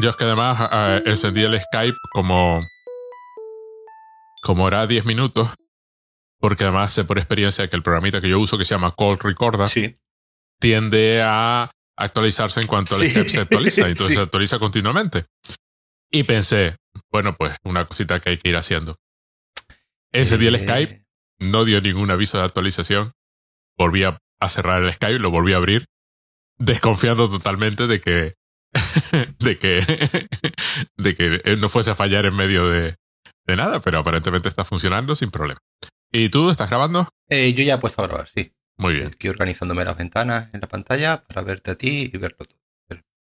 Yo es que además eh, encendí el Skype como. como era 10 minutos. Porque además sé por experiencia que el programita que yo uso, que se llama Call Recorder, Sí. tiende a actualizarse en cuanto el Sí. Skype se actualiza. Entonces Sí. se actualiza continuamente. Y pensé, bueno, pues una cosita que hay que ir haciendo. Ese día el Eh, Skype no dio ningún aviso de actualización. Volví a, a cerrar el Skype, lo volví a abrir, desconfiando totalmente de que de que de que él no fuese a fallar en medio de, de nada, pero aparentemente está funcionando sin problema. ¿Y tú estás grabando? eh, yo ya he puesto a grabar, sí. Muy bien. Aquí organizándome las ventanas en la pantalla para verte a ti y verlo todo.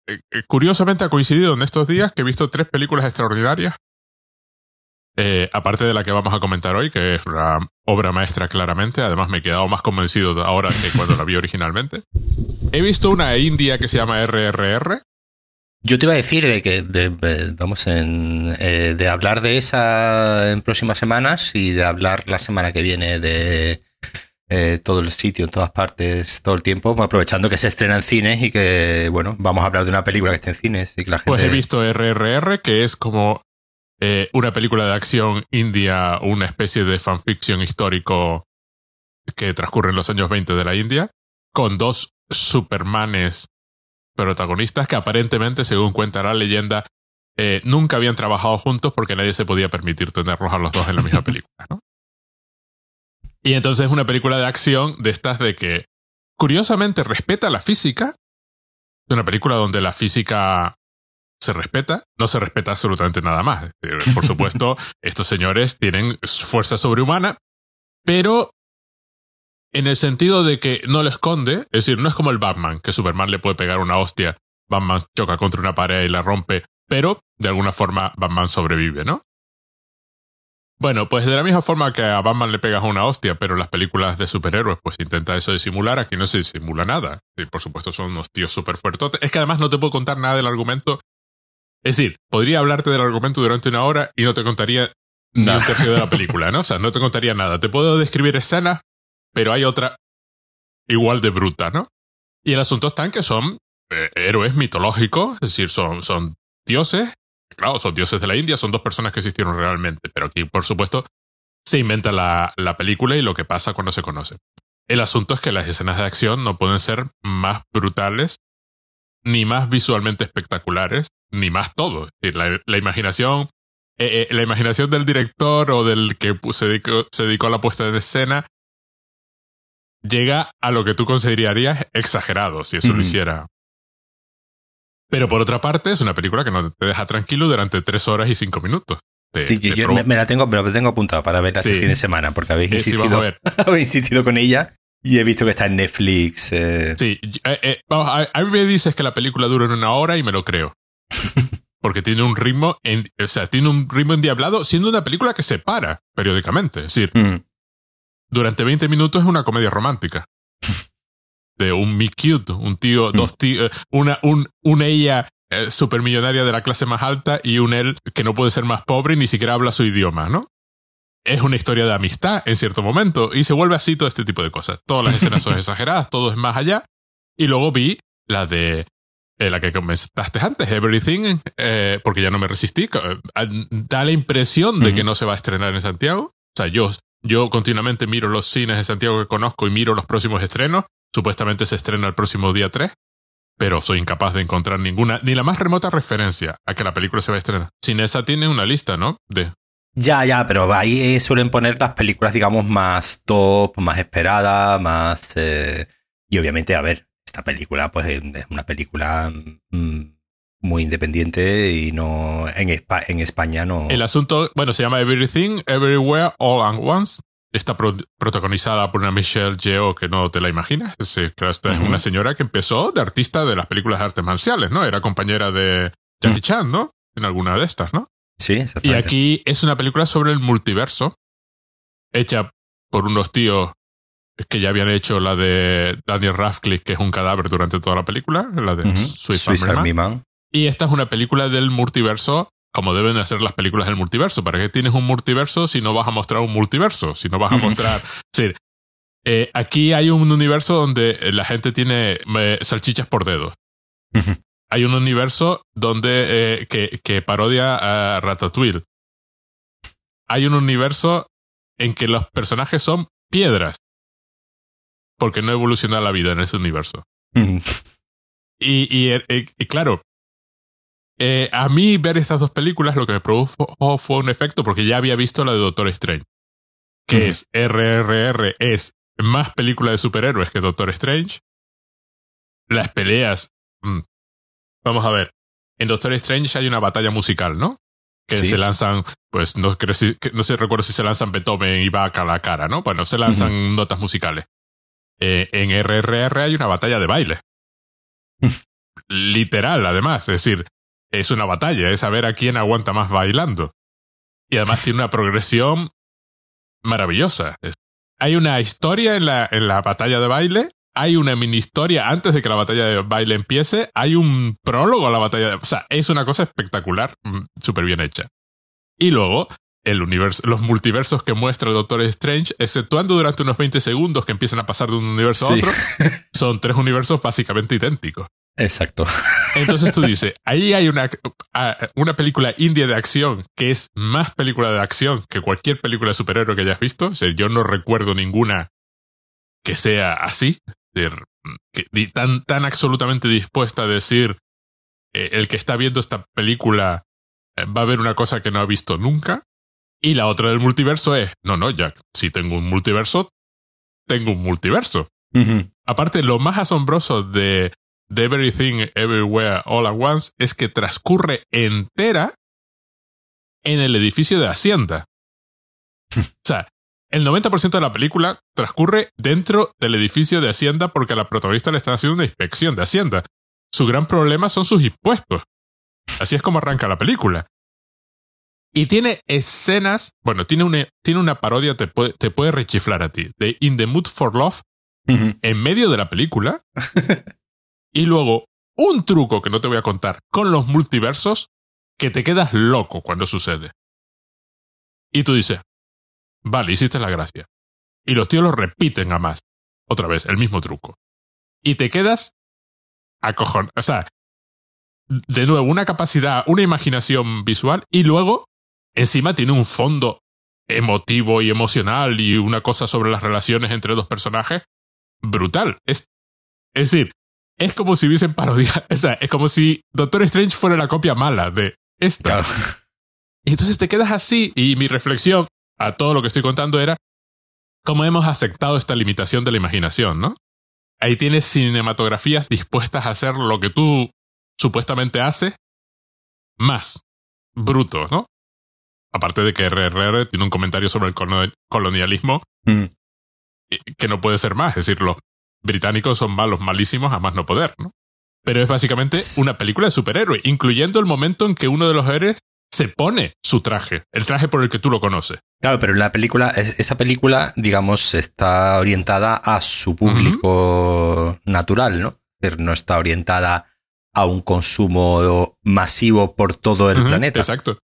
Eh, eh, Curiosamente ha coincidido en estos días que he visto tres películas extraordinarias. Eh, aparte de la que vamos a comentar hoy, que es una obra maestra claramente. Además me he quedado más convencido ahora que cuando la vi originalmente. He visto una india que se llama RRR. Yo te iba a decir de que de- de- vamos en, eh, de hablar de esa en próximas semanas y de hablar la semana que viene de eh, todo el sitio, en todas partes, todo el tiempo, aprovechando que se estrena en cines y que, bueno, vamos a hablar de una película que esté en cines y que la gente... Pues he visto RRR, que es como eh, una película de acción india, una especie de fanfiction histórico que transcurre en los años 20 de la India, con dos supermanes protagonistas que aparentemente, según cuenta la leyenda, eh, nunca habían trabajado juntos porque nadie se podía permitir tenerlos a los dos en la misma película, ¿no? Y entonces es una película de acción de estas de que, curiosamente, respeta la física. Es una película donde la física se respeta, no se respeta absolutamente nada más. Por supuesto, estos señores tienen fuerza sobrehumana, pero en el sentido de que no lo esconde, es decir, no es como el Batman, que Superman le puede pegar una hostia, Batman choca contra una pared y la rompe, pero de alguna forma Batman sobrevive, ¿no? Bueno, pues de la misma forma que a Batman le pegas una hostia, pero las películas de superhéroes pues intenta eso de simular, aquí no se simula nada. Y por supuesto son unos tíos súper fuertotes. Es que además no te puedo contar nada del argumento. Es decir, podría hablarte del argumento durante una hora y no te contaría ni No. un tercio de la película, ¿no? O sea, no te contaría nada. Te puedo describir escenas, pero hay otra igual de bruta, ¿no? Y el asunto está en que son eh, héroes mitológicos, es decir, son, son dioses. Claro, son dioses de la India, son dos personas que existieron realmente, pero aquí, por supuesto, se inventa la, la película y lo que pasa cuando se conoce. El asunto es que las escenas de acción no pueden ser más brutales, ni más visualmente espectaculares, ni más todo. Es decir, la, la imaginación, eh, eh, la imaginación del director o del que se dedicó, a la puesta en escena llega a lo que tú considerarías exagerado si eso lo hiciera. Pero por otra parte, es una película que no te deja tranquilo durante tres horas y cinco minutos. Te- Sí, yo, te yo provo- me, me la tengo, me la tengo apuntada para verla este Sí. fin de semana, porque habéis Eh, sí, insistido, ver. habéis insistido con ella y he visto que está en Netflix. eh, Sí, eh, eh, vamos, a, a mí me dices que la película dura una hora y me lo creo. Porque tiene un ritmo, en- o sea, tiene un ritmo endiablado, siendo una película que se para periódicamente. Es decir, mm, durante 20 minutos es una comedia romántica. De un me cute, un tío, dos tíos, una, un, una ella eh, supermillonaria de la clase más alta y un él que no puede ser más pobre y ni siquiera habla su idioma, ¿no? Es una historia de amistad en cierto momento y se vuelve así todo este tipo de cosas. Todas las escenas son exageradas, todo es más allá. Y luego vi la de eh, la que comentaste antes, Everything, eh, porque ya no me resistí. eh, Da la impresión de que no se va a estrenar en Santiago. O sea, yo, yo continuamente miro los cines de Santiago que conozco y miro los próximos estrenos. Supuestamente se estrena el próximo día 3, pero soy incapaz de encontrar ninguna, ni la más remota referencia a que la película se va a estrenar. Cinesa tiene una lista, ¿no? De Ya, ya, pero ahí eh, suelen poner las películas, digamos, más top, más esperadas, más... eh, y obviamente, a ver, esta película, pues es una película mm, muy independiente y no... En, Espa- en España no... El asunto, bueno, se llama Everything, Everywhere, All at Once. Está pro- protagonizada por una Michelle Yeoh que no te la imaginas. Claro, esta es una señora que empezó de artista de las películas de artes marciales, ¿no? Era compañera de Jackie Mm. Chan, ¿no? En alguna de estas, ¿no? Sí, Y exactamente. aquí es una película sobre el multiverso, hecha por unos tíos que ya habían hecho la de Daniel Radcliffe, que es un cadáver durante toda la película, la de Ujú. Swiss, Swiss Army Man. Army Man. Y esta es una película del multiverso, como deben hacer las películas del multiverso. ¿Para qué tienes un multiverso si no vas a mostrar un multiverso? Si no vas a mostrar... Es decir, eh, aquí hay un universo donde la gente tiene eh, salchichas por dedos. Ujú. hay un universo donde eh, que, que parodia a Ratatouille. Hay un universo en que los personajes son piedras. Porque no evoluciona la vida en ese universo. y, y, y, claro, eh, a mí ver estas dos películas lo que me produjo fue un efecto porque ya había visto la de Doctor Strange. Que es RRR, es más película de superhéroes que Doctor Strange. Las peleas. Mm, vamos a ver. En Doctor Strange hay una batalla musical, ¿no? Que se lanzan, pues no, creo si, no sé, recuerdo si se lanzan Beethoven y Bach a la cara, ¿no? Bueno, se lanzan notas musicales. Eh, en RRR hay una batalla de baile. Literal, además. Es decir, es una batalla, es saber a quién aguanta más bailando. Y además tiene una progresión maravillosa. hay una historia en la, en la batalla de baile, hay una mini historia antes de que la batalla de baile empiece, hay un prólogo a la batalla de... O sea, es una cosa espectacular, mm, súper bien hecha. Y luego, el universo, los multiversos que muestra el Doctor Strange, exceptuando durante unos 20 segundos que empiezan a pasar de un universo a otro, son tres universos básicamente idénticos. Exacto. Entonces tú dices, ahí hay una, una película india de acción que es más película de acción que cualquier película de superhéroe que hayas visto. O sea, yo no recuerdo ninguna que sea así, que, tan, tan absolutamente dispuesta a decir, eh, el que está viendo esta película eh, va a ver una cosa que no ha visto nunca. Y la otra del multiverso es, no, no, Jack, si tengo un multiverso, tengo un multiverso. Aparte, lo más asombroso de The Everything Everywhere All at Once es que transcurre entera en el edificio de Hacienda. o sea, el 90% de la película transcurre dentro del edificio de Hacienda porque a la protagonista le están haciendo una inspección de Hacienda. Su gran problema son sus impuestos. Así es como arranca la película. Y tiene escenas, bueno, tiene una, tiene una parodia, te puede, te puede rechiflar a ti, de In the Mood for Love, en medio de la película, Y luego, un truco que no te voy a contar con los multiversos que te quedas loco cuando sucede. Y tú dices, vale, hiciste la gracia. Y los tíos lo repiten a más. Otra vez, el mismo truco. Y te quedas acojón. O sea, de nuevo, una capacidad, una imaginación visual y luego, encima tiene un fondo emotivo y emocional y una cosa sobre las relaciones entre dos personajes brutal. Es, es decir, es como si hubiesen parodiado, o sea, es como si Doctor Strange fuera la copia mala de esta. Y entonces te quedas así y mi reflexión a todo lo que estoy contando era cómo hemos aceptado esta limitación de la imaginación, ¿no? Ahí tienes cinematografías dispuestas a hacer lo que tú supuestamente haces, más bruto, ¿no? Aparte de que RRR tiene un comentario sobre el colonialismo mm. que no puede ser más, es decir, los británicos son malos, malísimos, a más no poder, ¿no? Pero es básicamente una película de superhéroe, incluyendo el momento en que uno de los héroes se pone su traje, el traje por el que tú lo conoces. Claro, pero en la película, esa película, digamos, está orientada a su público natural, ¿no? no está orientada a un consumo masivo por todo el planeta. Exacto.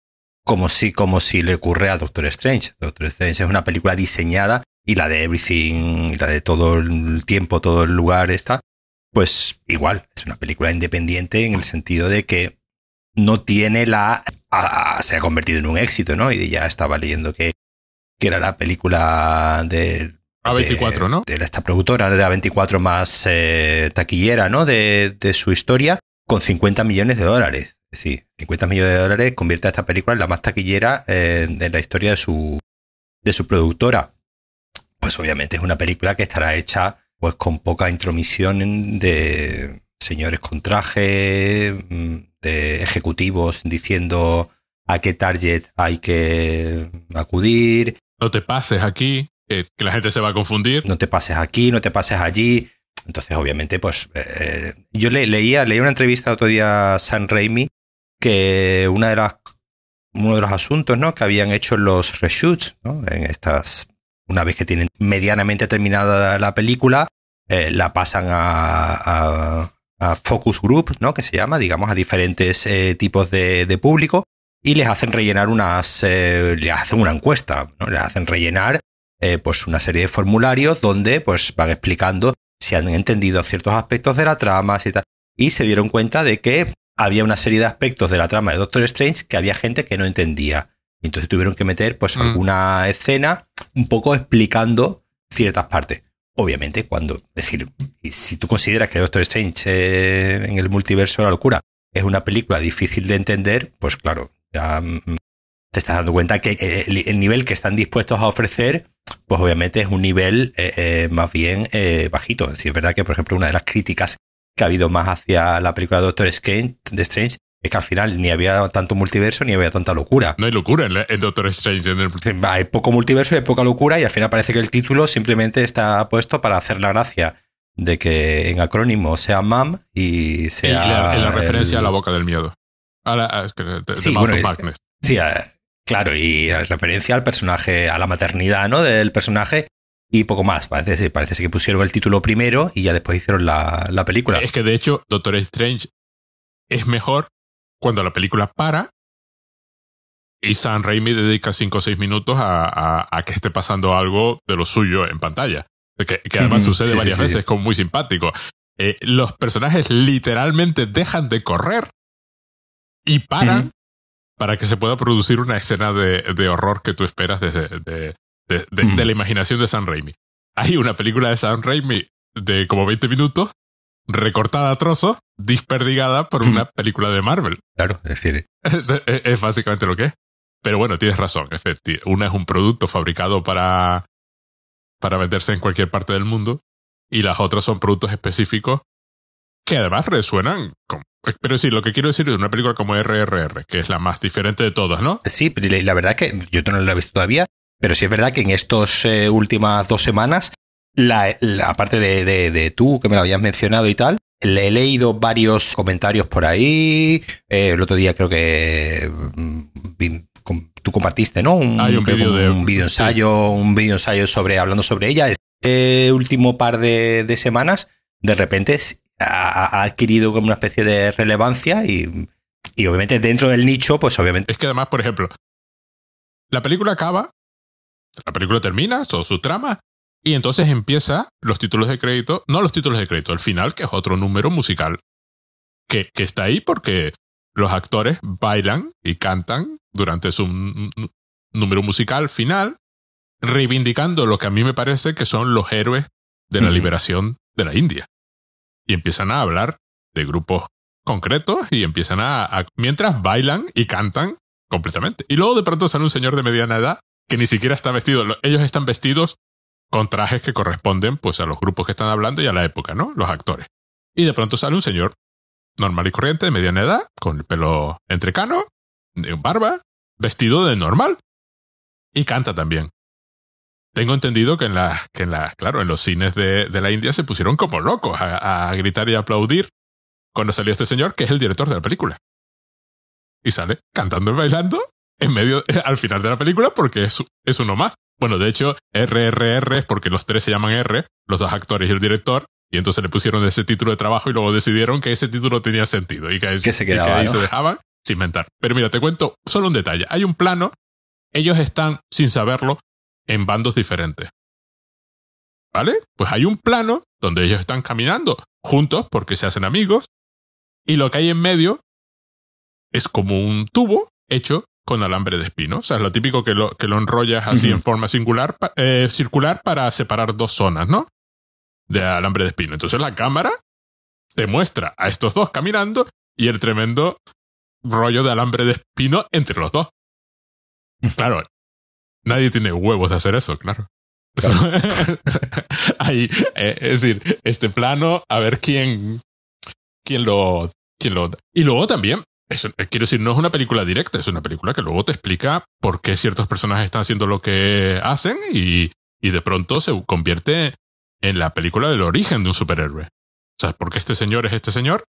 Como si, como si le ocurre a Doctor Strange. Doctor Strange es una película diseñada y la de Everything, la de todo el tiempo, todo el lugar está, pues igual, es una película independiente en el sentido de que no tiene la... se ha convertido en un éxito, ¿no? Y ya estaba leyendo que, que era la película de... A24, ¿no? De esta productora de A24 más eh, taquillera, ¿no? De, de su historia, con 50 millones de dólares. Sí, 50 millones de dólares convierte a esta película en la más taquillera eh, de la historia de su, de su productora pues obviamente es una película que estará hecha pues con poca intromisión de señores con traje, mm, de ejecutivos diciendo a qué target hay que acudir. No te pases aquí, que la gente se va a confundir. No te pases aquí, no te pases allí. Entonces, obviamente, pues eh, yo le, leía, leía una entrevista otro día a San Raimi que una de las uno de los asuntos ¿no? que habían hecho los reshoots ¿no? en estas una vez que tienen medianamente terminada la película, eh, la pasan a, focus group, ¿no? Que se llama, digamos, a diferentes eh, tipos de, público y les hacen rellenar unas, eh, les hacen una encuesta, ¿no? Les hacen rellenar pues una serie de formularios donde pues van explicando si han entendido ciertos aspectos de la trama y se dieron cuenta de que había una serie de aspectos de la trama de Doctor Strange que había gente que no entendía. Y entonces tuvieron que meter pues Mm. alguna escena un poco explicando ciertas partes. Obviamente, cuando, es decir, si tú consideras que Doctor Strange eh, en el multiverso de la locura es una película difícil de entender, pues claro, ya mm, te estás dando cuenta que el, el nivel que están dispuestos a ofrecer, pues obviamente es un nivel eh, eh, más bien eh, bajito. Es decir, es verdad que, por ejemplo, una de las críticas que ha habido más hacia la película de Doctor Strange, de Strange es que al final ni había tanto multiverso ni había tanta locura. No hay locura en, la- en Doctor Strange. En el, Hay poco multiverso y hay poca locura y al final parece que el título simplemente está puesto para hacer la gracia de que en acrónimo sea MAM y en sea... la, en la referencia el- a la boca del miedo. A la, a- de, de Sí, bueno, of y-. Sí, eh, claro, y la referencia al personaje, a la maternidad, ¿no? Del personaje y poco más. Parece, parece que pusieron el título primero y ya después hicieron la, la película. Es que de hecho, Doctor Strange es mejor cuando la película para y Sam Raimi dedica 5 o 6 minutos a, a- a que esté pasando algo de lo suyo en pantalla. Que, que además sucede sí, sí, varias sí. veces, como muy simpático. Eh, los personajes literalmente dejan de correr y paran para que se pueda producir una escena de, de horror que tú esperas desde de, de- de- Ujú. de la imaginación de Sam Raimi. Hay una película de Sam Raimi de como 20 minutos, recortada a trozos, desperdigada por una película de Marvel. Claro, es decir, Es, es- es básicamente lo que es. Pero bueno, tienes razón. efecti- Una es un producto fabricado para, para venderse en cualquier parte del mundo y las otras son productos específicos que además resuenan. Con, pero sí, lo que quiero decir es una película como RRR, que es la más diferente de todas, ¿no? Sí, pero la verdad que yo no la he visto todavía, pero sí es verdad que en estas últimas dos semanas, la, la- aparte de, de- de tú que me lo habías mencionado y tal, le he leído varios comentarios por ahí. eh, el otro día creo que mm, tú compartiste, ¿no? Un, Hay un vídeo de- ensayo, un vídeo ensayo sobre hablando sobre ella. Este último par de, de semanas, de repente ha, ha adquirido como una especie de relevancia y, y obviamente dentro del nicho, pues obviamente Es que además, por ejemplo, la película acaba, la película termina, todo su trama, y entonces empieza los títulos de crédito, no los títulos de crédito, el final, que es otro número musical, que, que está ahí porque los actores bailan y cantan durante su número musical final, reivindicando lo que a mí me parece que son los héroes de la liberación de la India. Y empiezan a hablar de grupos concretos y empiezan a, a- mientras bailan y cantan completamente. Y luego de pronto sale un señor de mediana edad que ni siquiera está vestido. Lo- Ellos están vestidos con trajes que corresponden pues a los grupos que están hablando y a la época, ¿no? Los actores. Y de pronto sale un señor normal y corriente de mediana edad, con el pelo entrecano, barba, vestido de normal. Y canta también. Tengo entendido que en la, que en la, claro, en los cines de, de la India se pusieron como locos a, gritar y aplaudir cuando salió este señor, que es el director de la película. Y sale cantando y bailando en medio, al final de la película, porque es, es uno más. Bueno, de hecho, RRR es porque los tres se llaman R, los dos actores y el director, y entonces le pusieron ese título de trabajo y luego decidieron que ese título tenía sentido y que, se y que quedaba, ahí ¿no? se dejaban sin inventar. Pero mira, te cuento solo un detalle. Hay un plano, ellos están, sin saberlo, en bandos diferentes. ¿Vale? Pues hay un plano donde ellos están caminando juntos porque se hacen amigos y lo que hay en medio es como un tubo hecho con alambre de espino. O sea, es lo típico que lo, que lo enrollas así en forma singular, eh, circular para separar dos zonas, ¿no? De alambre de espino. Entonces la cámara te muestra a estos dos caminando y el tremendo rollo de alambre de espino entre los dos. Claro, nadie tiene huevos de hacer eso, claro. Ahí, eh, es decir, este plano, a ver quién, quién lo, quién lo. Y luego también, eso, eh, quiero decir, no es una película directa, es una película que luego te explica por qué ciertos personajes están haciendo lo que hacen y, y de pronto se convierte en la película del origen de un superhéroe. O sea, porque este señor es este señor.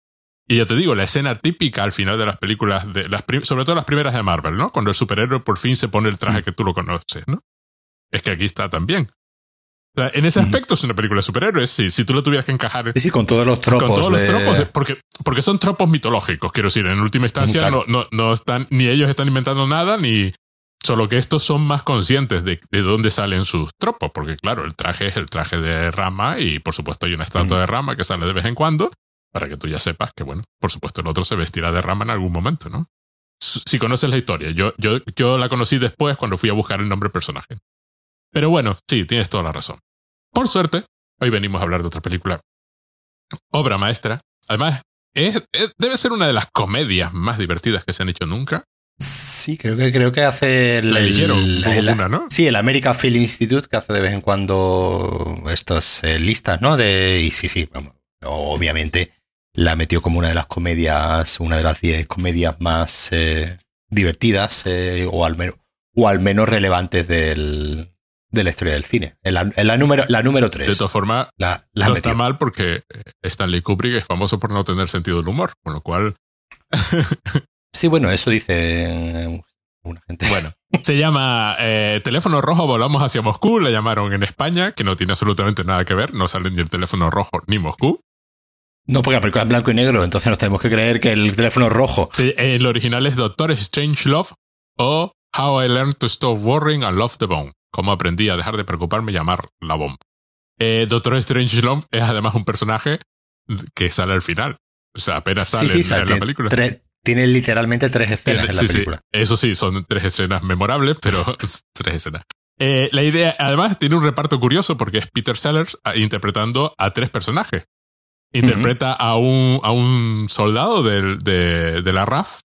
Y ya te digo, la escena típica al final de las películas, de las sobre todo las primeras de Marvel, ¿no? Cuando el superhéroe por fin se pone el traje que tú lo conoces, ¿no? Es que aquí está también. O sea, en ese aspecto es una película de superhéroes. Si, si tú lo tuvieras que encajar Sí, sí, con todos los tropos. con todos los tropos, porque, porque son tropos mitológicos, quiero decir. En última instancia, Claro. no, no, no están, ni ellos están inventando nada, ni. Solo que estos son más conscientes de, de dónde salen sus tropos, porque claro, el traje es el traje de Rama y por supuesto hay una estatua de Rama que sale de vez en cuando para que tú ya sepas que, bueno, por supuesto, el otro se vestirá de rama en algún momento, ¿no? Si conoces la historia, yo, yo, yo la conocí después cuando fui a buscar el nombre del personaje. Pero bueno, sí, tienes toda la razón. Por suerte, hoy venimos a hablar de otra película. Obra maestra. Además, es, debe ser una de las comedias más divertidas que se han hecho nunca. Sí, creo que creo que hace el, el, ¿no? Sí, el American Film Institute que hace de vez en cuando estas eh, listas, ¿no? De y sí, sí, vamos, obviamente la metió como una de las comedias, una de las 10 comedias más eh, divertidas eh, o, al menos, o al menos relevantes del, de la historia del cine. En la, número, la número 3. De todas formas, la, no está mal porque Stanley Kubrick es famoso por no tener sentido del humor, con lo cual... sí, bueno, eso dice una gente. Bueno, se llama eh, Teléfono Rojo, volamos hacia Moscú, la llamaron en España, que no tiene absolutamente nada que ver, no sale ni el teléfono rojo ni Moscú. No, porque la película es blanco y negro, entonces nos tenemos que creer que el teléfono rojo. Sí, el original es Doctor Strange Love o How I Learned to Stop Worrying and Love the Bomb. Cómo aprendí a dejar de preocuparme y llamar la bomba. Eh, Doctor Strange Love es además un personaje que sale al final. O sea, apenas sale en, la película. tiene literalmente tres escenas en la película. Eso sí, son tres escenas memorables, pero tres escenas. Eh, la idea, además, tiene un reparto curioso porque es Peter Sellers ah, interpretando a tres personajes. Interpreta a, un, a un soldado de, de, la RAF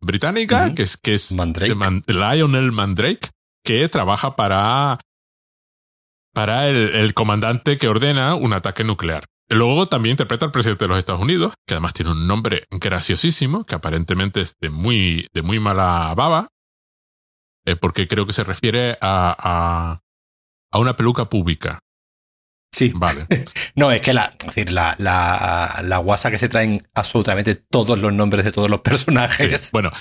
británica, que es, que es Lionel Mandrake, que trabaja para, para el, comandante que ordena un ataque nuclear. Luego también interpreta al presidente de los Estados Unidos, que además tiene un nombre graciosísimo, que aparentemente es de muy, de muy mala baba, eh, porque creo que se refiere a, a una peluca pública. Sí. Vale. no, es que la, decir, la, la, la guasa que se traen absolutamente todos los nombres de todos los personajes. bueno.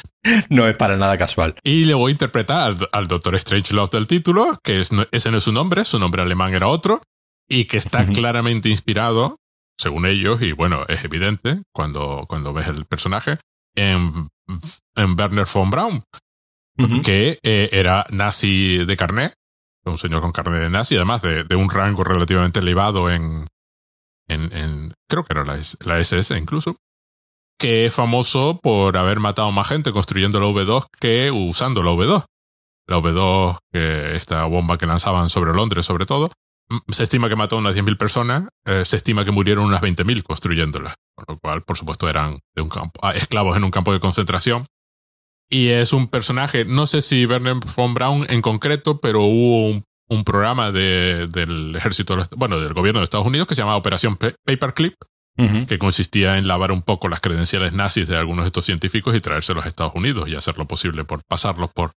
No es para nada casual. Y luego interpreta al, al Doctor Strange Love del título, que es, ese no es su nombre, su nombre alemán era otro, y que está claramente inspirado, según ellos, y bueno, es evidente cuando, cuando ves el personaje, en, en Werner von Braun, que eh, era nazi de carnet un señor con carne de nazi, además de, de un rango relativamente elevado en, en, creo que era la, la, SS incluso, que es famoso por haber matado más gente construyendo la V2 que usando la V2. La V2, que esta bomba que lanzaban sobre Londres sobre todo, se estima que mató a unas 10.000 personas, eh, se estima que murieron unas 20.000 construyéndola, con lo cual, por supuesto, eran ah, esclavos en un campo de concentración y es un personaje, no sé si Werner von Braun en concreto, pero hubo un, un programa de, del ejército, bueno, del gobierno de Estados Unidos que se llamaba Operación Paperclip, que consistía en lavar un poco las credenciales nazis de algunos de estos científicos y traérselos a Estados Unidos y hacer lo posible por pasarlos por,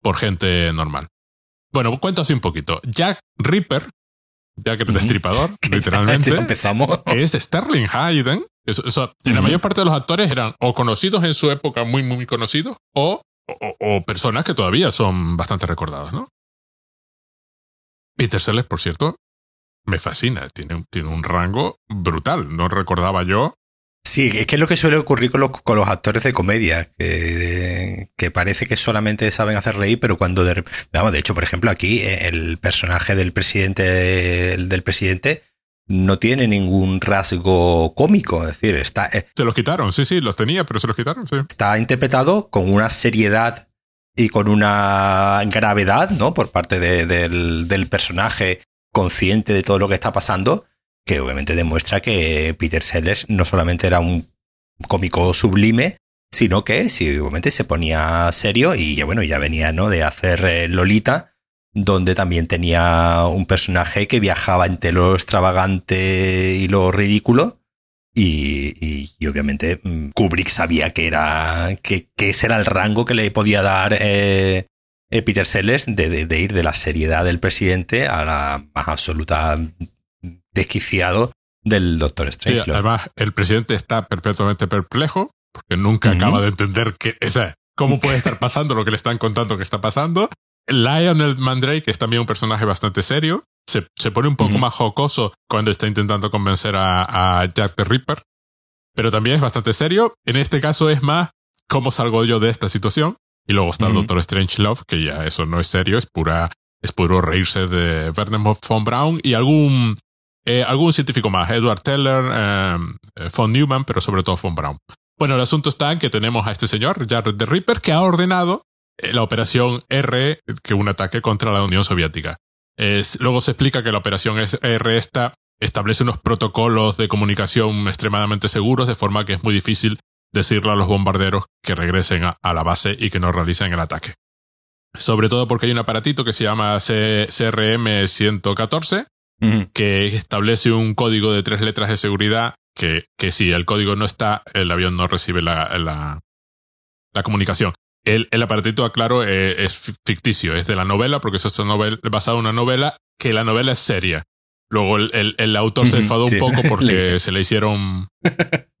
por gente normal. Bueno, cuento así un poquito. Jack Ripper, Jack el Destripador, literalmente, empezamos. es Sterling Hayden, eso, La mayor parte de los actores eran o conocidos en su época, muy, muy conocidos, o, o, personas que todavía son bastante recordadas, ¿no? Peter Sellers, por cierto, me fascina. Tiene, tiene un rango brutal. No recordaba yo. Sí, es que es lo que suele ocurrir con los, con los actores de comedia, que, que, parece que solamente saben hacer reír, pero cuando... De, vamos, de hecho, por ejemplo, aquí eh, el personaje del presidente, del presidente no tiene ningún rasgo cómico, es decir, está... Eh, se los quitaron, sí, sí, los tenía, pero se los quitaron, sí. Está interpretado con una seriedad y con una gravedad, ¿no? Por parte del, del personaje consciente de todo lo que está pasando, que obviamente demuestra que Peter Sellers no solamente era un cómico sublime, sino que sí, obviamente se ponía serio y ya bueno, ya venía, ¿no? De hacer eh, Lolita donde también tenía un personaje que viajaba entre lo extravagante y lo ridículo. Y, obviamente mm, Kubrick sabía que era que, ese era el rango que le podía dar eh, eh, Peter Sellers de, ir de la seriedad del presidente a la más absoluta desquiciado del Doctor Strange. además, el presidente está perpetuamente perplejo porque nunca acaba de entender que, cómo puede estar pasando lo que le están contando que está pasando. Lionel Mandrake es también un personaje bastante serio. Se, se pone un poco más jocoso cuando está intentando convencer a, Jack the Ripper. Pero también es bastante serio. En este caso es más cómo salgo yo de esta situación. Y luego está el Doctor Strange Love, que ya eso no es serio, es pura, es puro reírse de Werner von Braun y algún eh, algún científico más, Edward Teller, eh, von Neumann, pero sobre todo von Braun. Bueno, el asunto está en que tenemos a este señor, Jared the Ripper, que ha ordenado la operación R, que un ataque contra la Unión Soviética. luego se explica que la operación R esta establece unos protocolos de comunicación extremadamente seguros, de forma que es muy difícil decirle a los bombarderos que regresen a, la base y que no realicen el ataque. Sobre todo porque hay un aparatito que se llama CRM-114, que establece un código de tres letras de seguridad que, que si el código no está, el avión no recibe la, la, la comunicación. El, el, aparatito, aclaro, eh, es ficticio, es de la novela, porque eso es basado en una novela, que la novela es seria. Luego el, el, autor se enfadó un poco porque se le hicieron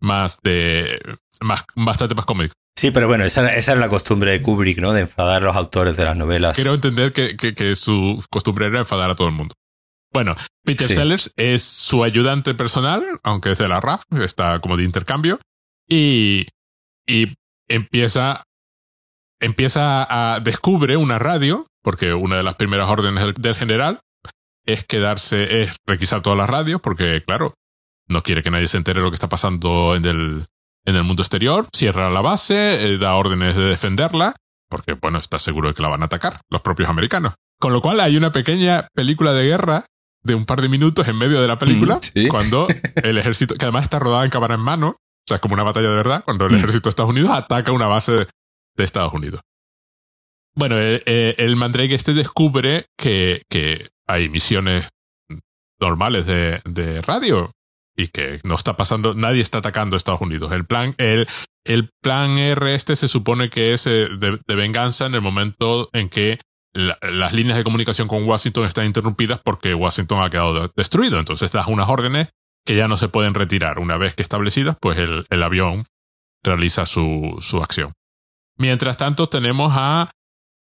más de. más, bastante más cómico. Sí, pero bueno, esa, esa era la costumbre de Kubrick, ¿no? De enfadar a los autores de las novelas. Quiero entender que, que, que su costumbre era enfadar a todo el mundo. Bueno, Peter Sellers es su ayudante personal, aunque es de la RAF, está como de intercambio, y, y empieza, empieza a descubre una radio, porque una de las primeras órdenes del, general es quedarse, es requisar todas las radios, porque claro, no quiere que nadie se entere de lo que está pasando en el, en el mundo exterior, cierra la base, eh, da órdenes de defenderla, porque bueno, está seguro de que la van a atacar los propios americanos. Con lo cual hay una pequeña película de guerra de un par de minutos en medio de la película, mm, cuando el ejército, que además está rodada en cámara en mano, o sea, es como una batalla de verdad, cuando el mm. ejército de Estados Unidos ataca una base de, Estados Unidos. Bueno, eh, eh, el, Mandrake este descubre que, que hay misiones normales de, de, radio y que no está pasando, nadie está atacando a Estados Unidos. El plan, el, el plan R este se supone que es eh, de venganza en el momento en que las líneas de comunicación con Washington están interrumpidas porque Washington ha quedado destruido. Entonces das unas órdenes que ya no se pueden retirar. Una vez que establecidas, pues el, el avión realiza su, su, acción. Mientras tanto, tenemos a,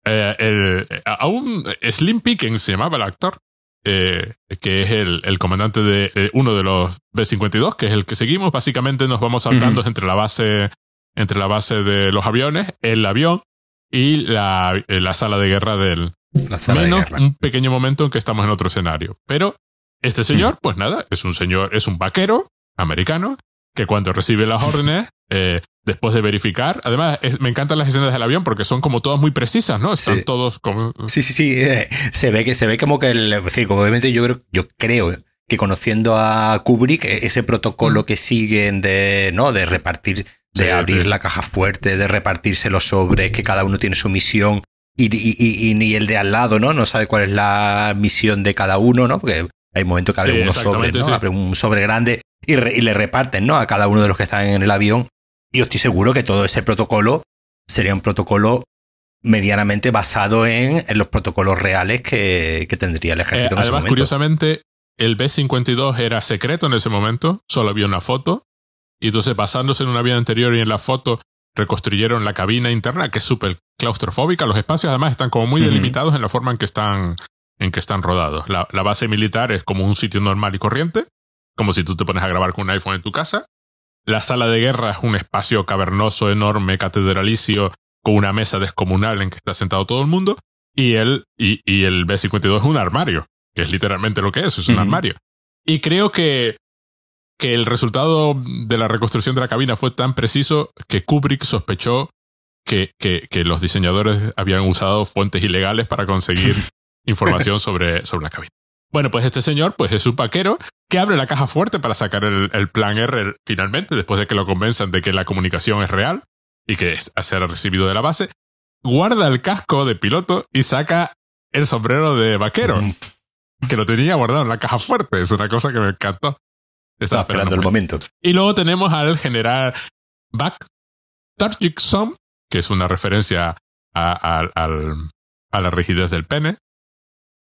eh, el, a un Slim Pickens, se llamaba el actor, eh, que es el, el comandante de eh, uno de los B-52, que es el que seguimos. Básicamente nos vamos saltando entre la base entre la base de los aviones, el avión y la, eh, la sala de guerra del... La sala menos un pequeño momento en que estamos en otro escenario. Pero este señor, pues nada, es un señor, es un vaquero americano que cuando recibe las órdenes, eh, después de verificar, además me encantan las escenas del avión porque son como todas muy precisas, ¿no? Están todos como... Sí, sí, sí, eh, se ve que se ve como que el, decir, obviamente yo creo, yo creo que conociendo a Kubrick, e, ese protocolo mm. que siguen de, ¿no? De repartir de abrir la caja fuerte, de repartirse los sobres, que cada uno tiene su misión y, y, el de al lado, ¿no? No sabe cuál es la misión de cada uno, ¿no? Porque hay momentos que abren unos sobres, ¿no? Abren un sobre grande y, le reparten, ¿no? A cada uno de los que están en el avión. Y yo estoy seguro que todo ese protocolo sería un protocolo medianamente basado en, los protocolos reales que, tendría el ejército en ese momento. curiosamente, el B-52 era secreto en ese momento, solo había una foto y entonces, basándose en una vida anterior y en la foto, reconstruyeron la cabina interna, que es súper claustrofóbica. Los espacios además están como muy delimitados en la forma en que están, en que están rodados. La, la, base militar es como un sitio normal y corriente, como si tú te pones a grabar con un iPhone en tu casa. La sala de guerra es un espacio cavernoso, enorme, catedralicio, con una mesa descomunal en que está sentado todo el mundo. Y el, y, y el B-52 es un armario, que es literalmente lo que es, es un armario. Y creo que que el resultado de la reconstrucción de la cabina fue tan preciso que Kubrick sospechó que, que, que los diseñadores habían usado fuentes ilegales para conseguir información sobre, sobre la cabina. Bueno, pues este señor pues es un paquero que abre la caja fuerte para sacar el, el plan R finalmente, después de que lo convenzan de que la comunicación es real y que será recibido de la base. Guarda el casco de piloto y saca el sombrero de vaquero, que lo tenía guardado en la caja fuerte. Es una cosa que me encantó. Estaba esperando el momento. Y luego tenemos al general Buck Tarjikson, que es una referencia a, a, la rigidez del pene,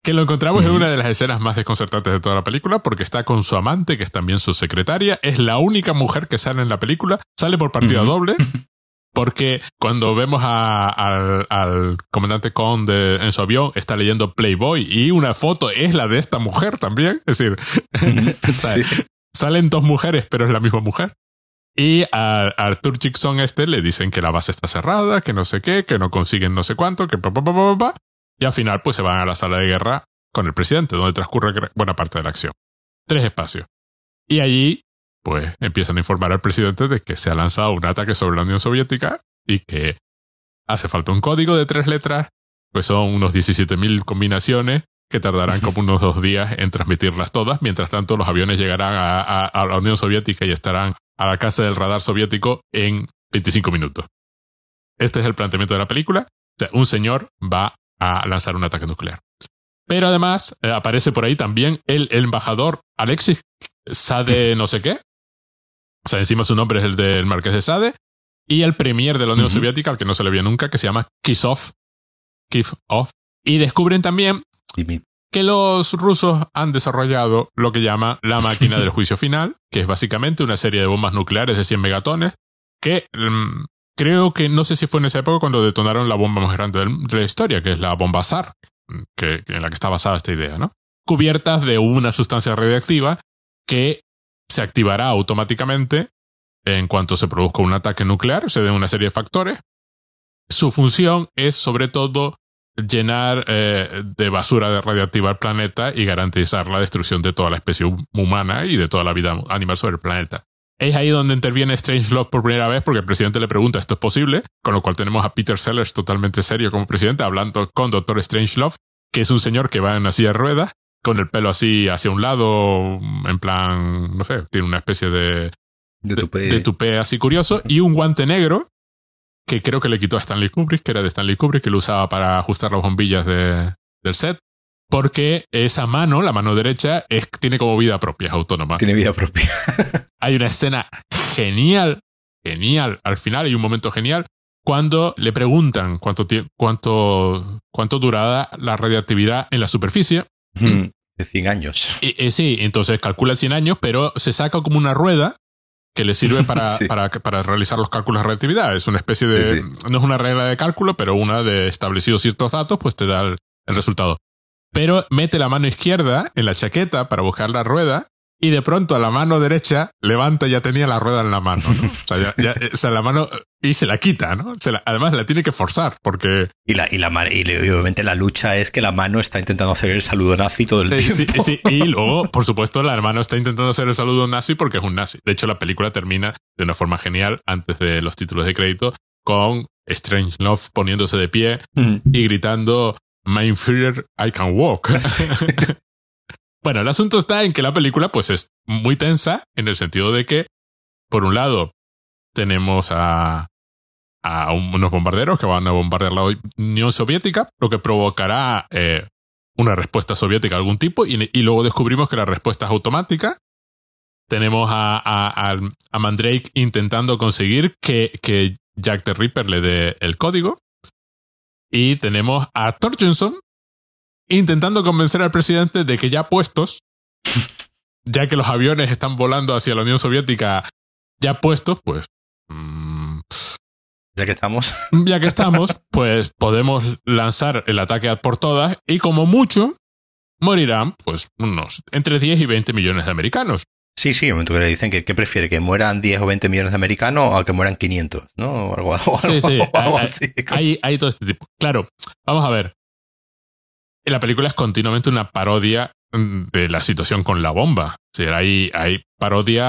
que lo encontramos en una de las escenas más desconcertantes de toda la película, porque está con su amante, que es también su secretaria, es la única mujer que sale en la película, sale por partida doble, porque cuando vemos al, comandante Conde en su avión, está leyendo Playboy y una foto es la de esta mujer también, es decir, Salen dos mujeres, pero es la misma mujer. Y a, Arthur Jackson este le dicen que la base está cerrada, que no sé qué, que no consiguen no sé cuánto, que pa, pa, pa, pa, Y al final pues se van a la sala de guerra con el presidente, donde transcurre buena parte de la acción. tres espacios. Y allí, pues, empiezan a informar al presidente de que se ha lanzado un ataque sobre la Unión Soviética y que hace falta un código de tres letras, pues son unos 17.000 combinaciones que tardarán como unos dos días en transmitirlas todas. Mientras tanto, los aviones llegarán a, la Unión Soviética y estarán a la casa del radar soviético en 25 minutos. Este es el planteamiento de la película. O sea, un señor va a lanzar un ataque nuclear. Pero además eh, aparece por ahí también el, embajador Alexis Sade no sé qué. O sea, encima su nombre es el del marqués de Sade. Y el premier de la Unión Soviética, al que no se le vio nunca, que se llama Kisov. Kifov. Y descubren también que los rusos han desarrollado lo que llama la máquina del juicio final, que es básicamente una serie de bombas nucleares de 100 megatones, que mm, creo que no sé si fue en esa época cuando detonaron la bomba más grande de la historia, que es la bomba SAR, que, en la que está basada esta idea, ¿no? Cubiertas de una sustancia radiactiva que se activará automáticamente en cuanto se produzca un ataque nuclear, se den una serie de factores. Su función es sobre todo llenar eh, de basura radiactiva el planeta y garantizar la destrucción de toda la especie humana y de toda la vida animal sobre el planeta. Es ahí donde interviene Strangelove por primera vez porque el presidente le pregunta esto es posible, con lo cual tenemos a Peter Sellers totalmente serio como presidente hablando con Doctor Strangelove, que es un señor que va en una silla de ruedas, con el pelo así hacia un lado, en plan, no sé, tiene una especie de, de, tupé. así curioso, y un guante negro que creo que le quitó a Stanley Kubrick, que era de Stanley Kubrick, que lo usaba para ajustar las bombillas de, del set porque esa mano, la mano derecha, es, tiene como vida propia, es autónoma. Tiene vida propia. hay una escena genial, genial. Al final hay un momento genial cuando le preguntan cuánto, cuánto, cuánto durará la radiactividad en la superficie. De 100 años. Y, sí, entonces calcula 100 años, pero se saca como una rueda que le sirve para, para, para, realizar los cálculos de radiactividad. Es una especie de... no es una regla de cálculo, pero una de establecidos ciertos datos, pues te da el resultado pero mete la mano izquierda en la chaqueta para buscar la rueda y de pronto a la mano derecha levanta y ya tenía la rueda en la mano. O, sea, ya, o, sea, la mano y se la quita, ¿no? además la tiene que forzar porque... Y, la, y, la, y obviamente la lucha es que la mano está intentando hacer el saludo nazi todo el tiempo. Sí, sí, y luego, por supuesto, la mano está intentando hacer el saludo nazi porque es un nazi. De hecho, la película termina de una forma genial antes de los títulos de crédito con Strange Love poniéndose de pie mm. y gritando My Fear I Can Walk. bueno, el asunto está en que la película pues es muy tensa en el sentido de que, por un lado, tenemos a, a unos bombarderos que van a bombardear la Unión Soviética, lo que provocará eh, una respuesta soviética de algún tipo, y, luego descubrimos que la respuesta es automática. Tenemos a, a, a Mandrake intentando conseguir que, que Jack the Ripper le dé el código. Y tenemos a Torchenson intentando convencer al presidente de que ya puestos, ya que los aviones están volando hacia la Unión Soviética, ya puestos, pues... Mm, ya que estamos. Ya que estamos, pues podemos lanzar el ataque por todas y como mucho morirán, pues, unos entre 10 y 20 millones de americanos. Sí, sí, momento que le dicen que, prefiere, que mueran 10 o 20 millones de americanos o que mueran 500, ¿no? O algo, sí, sí, hay, Hay, todo este tipo. Claro, vamos a ver. La película es continuamente una parodia de la situación con la bomba. O sea, hay, hay parodia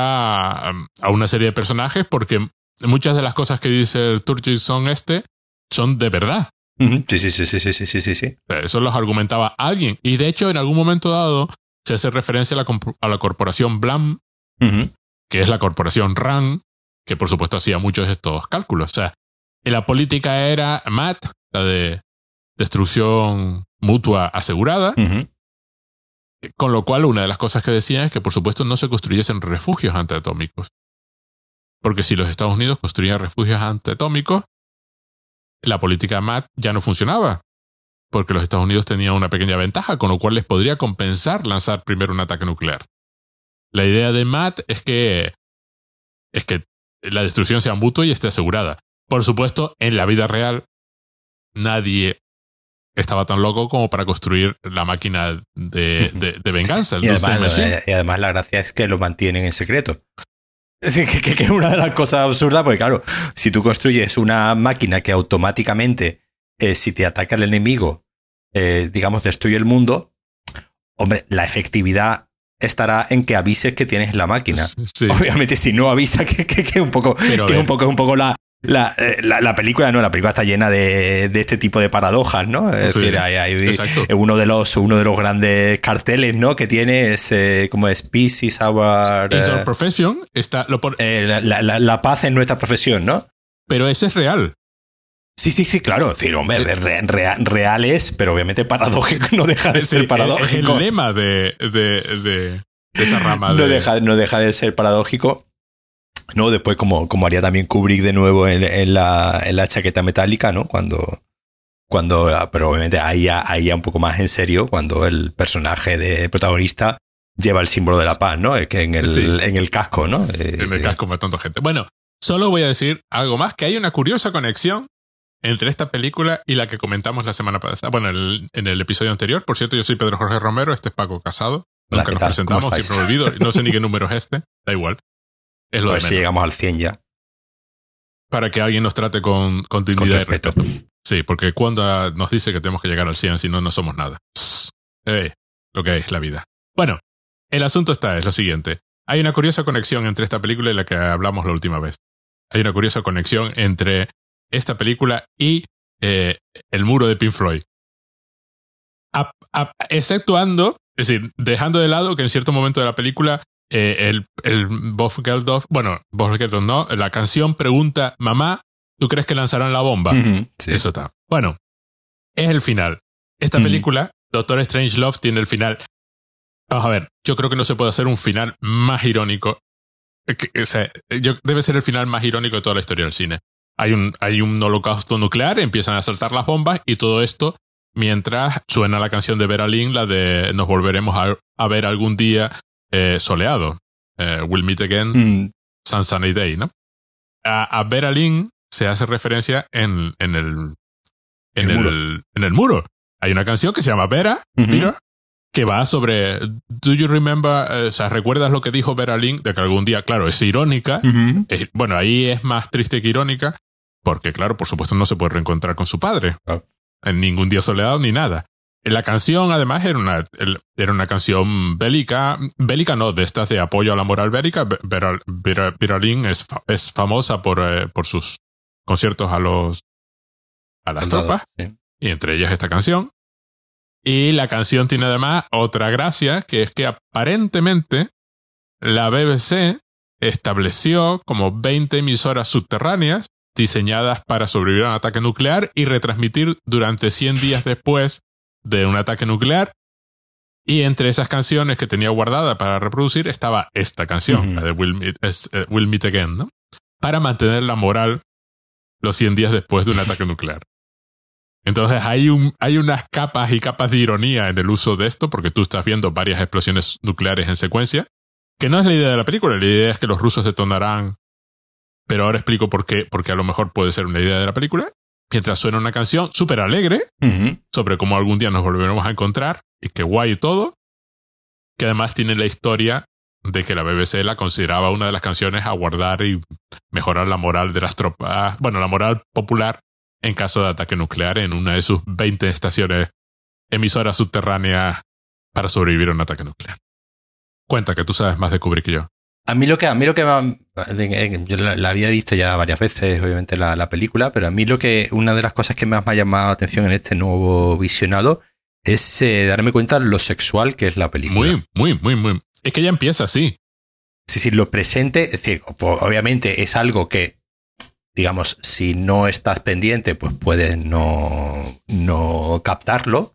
a una serie de personajes porque muchas de las cosas que dice el son este son de verdad. Sí, sí, sí, sí, sí, sí, sí, sí. Eso los argumentaba alguien. Y de hecho, en algún momento dado, se hace referencia a la, a la corporación Blam, que es la corporación RAN, que por supuesto hacía muchos de estos cálculos. O sea, la política era MAT, la de destrucción mutua asegurada, con lo cual una de las cosas que decían es que por supuesto no se construyesen refugios antiatómicos. Porque si los Estados Unidos construían refugios antiatómicos, la política MAT ya no funcionaba porque los Estados Unidos tenían una pequeña ventaja, con lo cual les podría compensar lanzar primero un ataque nuclear. La idea de Matt es que, es que la destrucción sea mutua y esté asegurada. Por supuesto, en la vida real, nadie estaba tan loco como para construir la máquina de, de, venganza. y, además, y, además, la gracia es que lo mantienen en secreto. Es que, que, es una de las cosas absurdas, porque claro, si tú construyes una máquina que automáticamente eh, si te ataca el enemigo, eh, digamos, destruye el mundo, hombre, la efectividad estará en que avises que tienes la máquina. Obviamente, si no avisa, que, es un poco, que es un poco, es un poco la, eh, la, la, película no, la película está llena de, de este tipo de paradojas, ¿no? Es decir, hay, uno de los uno de los grandes carteles, ¿no? Que tiene es eh, como Species Our, our profession está lo la, la, la, paz en nuestra profesión, ¿no? Pero ese es real. Sí, sí, sí, claro. decir, hombre, real, es, pero obviamente paradójico no deja de ser paradójico. El lema de, de, de, esa rama. no, deja, no deja de ser paradójico. ¿no? Después, como, como haría también Kubrick de nuevo en, en, la, en la chaqueta metálica, ¿no? Cuando, cuando, pero obviamente ahí ya, ahí un poco más en serio, cuando el personaje de protagonista lleva el símbolo de la paz, ¿no? Que en el, en el casco, ¿no? En el casco matando gente. Bueno, solo voy a decir algo más, que hay una curiosa conexión entre esta película y la que comentamos la semana pasada, bueno, en el episodio anterior. Por cierto, yo soy Pedro Jorge Romero, este es Paco Casado. Nunca nos presentamos, siempre me olvido, no sé ni qué número es este, da igual. Es lo a ver si llegamos al 100 ya. Para que alguien nos trate con, con dignidad y respeto. Sí, porque cuando nos dice que tenemos que llegar al 100, si no, no somos nada. Eh, lo que es la vida. Bueno, el asunto está, es lo siguiente. Hay una curiosa conexión entre esta película y la que hablamos la última vez. Hay una curiosa conexión entre esta película y eh, el muro de Pink Floyd. exceptuando, es decir, dejando de lado que en cierto momento de la película eh, el, el Bob Geldof, bueno, Bob Geldof no, la canción pregunta, mamá, ¿tú crees que lanzarán la bomba? Eso está. Bueno, es el final. Esta película, Doctor Strange Love, tiene el final. Vamos a ver, yo creo que no se puede hacer un final más irónico. o sea, yo, debe ser el final más irónico de toda la historia del cine. Hay un, hay un holocausto nuclear, empiezan a saltar las bombas y todo esto mientras suena la canción de Vera Lynn, la de Nos volveremos a ver algún día eh, soleado. Eh, we'll Meet Again, mm. Sun Sunny Day, ¿no? A, a Vera Lynn se hace referencia en, en el, en el, en el muro. Hay una canción que se llama Vera, mira, que va sobre Do you remember, eh, o sea, ¿recuerdas lo que dijo Vera Lynn? De que algún día, claro, es irónica. bueno, ahí es más triste que irónica, porque claro, por supuesto no se puede reencontrar con su padre. Ah. En ningún día soleado ni nada. La canción, además, era una, era una canción bélica, bélica no, de estas de apoyo a la moral bélica. Beralín es, es famosa por, eh, por sus conciertos a los a las tropas, y entre ellas esta canción. Y la canción tiene además otra gracia, que es que aparentemente la BBC estableció como 20 emisoras subterráneas diseñadas para sobrevivir a un ataque nuclear y retransmitir durante 100 días después de un ataque nuclear. Y entre esas canciones que tenía guardada para reproducir estaba esta canción, la de Will Meet, eh, Will Meet Again, ¿no? Para mantener la moral los 100 días después de un ataque nuclear. Entonces hay, un, hay unas capas y capas de ironía en el uso de esto, porque tú estás viendo varias explosiones nucleares en secuencia, que no es la idea de la película, la idea es que los rusos detonarán, pero ahora explico por qué, porque a lo mejor puede ser una idea de la película, mientras suena una canción súper alegre sobre cómo algún día nos volveremos a encontrar y qué guay y todo, que además tiene la historia de que la BBC la consideraba una de las canciones a guardar y mejorar la moral de las tropas, bueno, la moral popular en caso de ataque nuclear en una de sus 20 estaciones emisoras subterráneas para sobrevivir a un ataque nuclear. Cuenta que tú sabes más de Kubrick que yo. A mí lo que, a mí lo que yo la, había visto ya varias veces, obviamente, la, película, pero a mí lo que, una de las cosas que más me ha llamado la atención en este nuevo visionado es eh, darme cuenta lo sexual que es la película. Muy, muy, muy, muy. Es que ya empieza así. Sí, sí, lo presente, es decir, obviamente es algo que, digamos, si no estás pendiente, pues puedes no, no captarlo,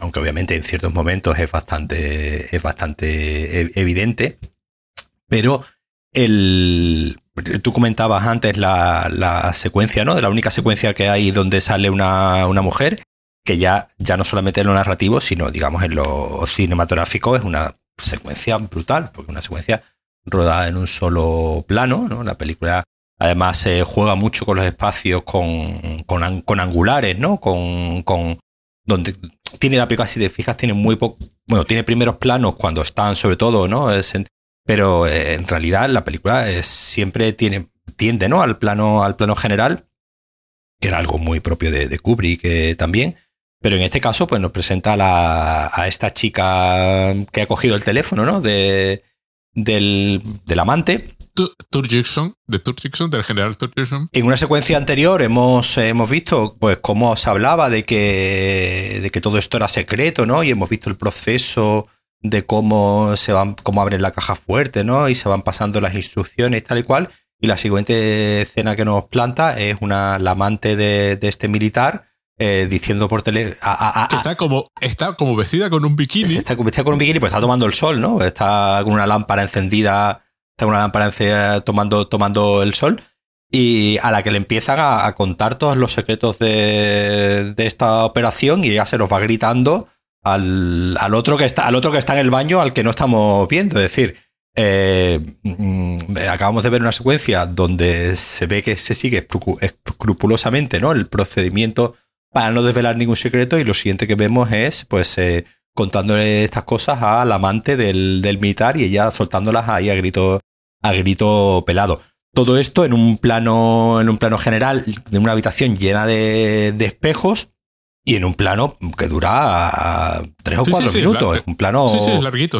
aunque obviamente en ciertos momentos es bastante, es bastante e, evidente pero el, tú comentabas antes la, la, secuencia, ¿no? De la única secuencia que hay donde sale una, una, mujer, que ya, ya no solamente en lo narrativo, sino digamos en lo cinematográfico es una secuencia brutal, porque una secuencia rodada en un solo plano, ¿no? La película además se juega mucho con los espacios con, con, con angulares, ¿no? Con, con donde tiene la película, si te fijas, tiene muy poco, bueno, tiene primeros planos cuando están sobre todo, ¿no? Pero eh, en realidad la película es, siempre tiene, tiende ¿no? al, plano, al plano general, que era algo muy propio de, Kubrick eh, también, Pero en este caso, pues nos presenta a, la, a esta chica que ha cogido el teléfono, ¿no? De, del, del amante. Turgison, de Turgison, del general Turgison. En una secuencia anterior hemos, hemos visto pues cómo se hablaba de que, de que todo esto era secreto, ¿no? Y hemos visto el proceso de cómo se van, cómo abren la caja fuerte, ¿no? Y se van pasando las instrucciones tal y cual. Y la siguiente escena que nos planta es una, la amante de, de este militar eh, diciendo por tele. está, como, está como vestida con un bikini. Está vestida con un bikini, pues está tomando el sol, ¿no? Está con una lámpara encendida, está con una lámpara encendida tomando, tomando el sol. Y a la que le empiezan a, contar todos los secretos de, de, esta operación y ella se los va gritando al, al, otro que está, al otro que está en el baño al que no estamos viendo. Es decir, eh, mm, acabamos de ver una secuencia donde se ve que se sigue escrupulosamente ¿no? el procedimiento para no desvelar ningún secreto y lo siguiente que vemos es pues eh, contándole estas cosas al amante del, del, militar y ella soltándolas ahí a grito, a grito pelado. Todo esto en un plano, en un plano general de una habitación llena de, de espejos y en un plano que dura tres o cuatro minutos. es un plano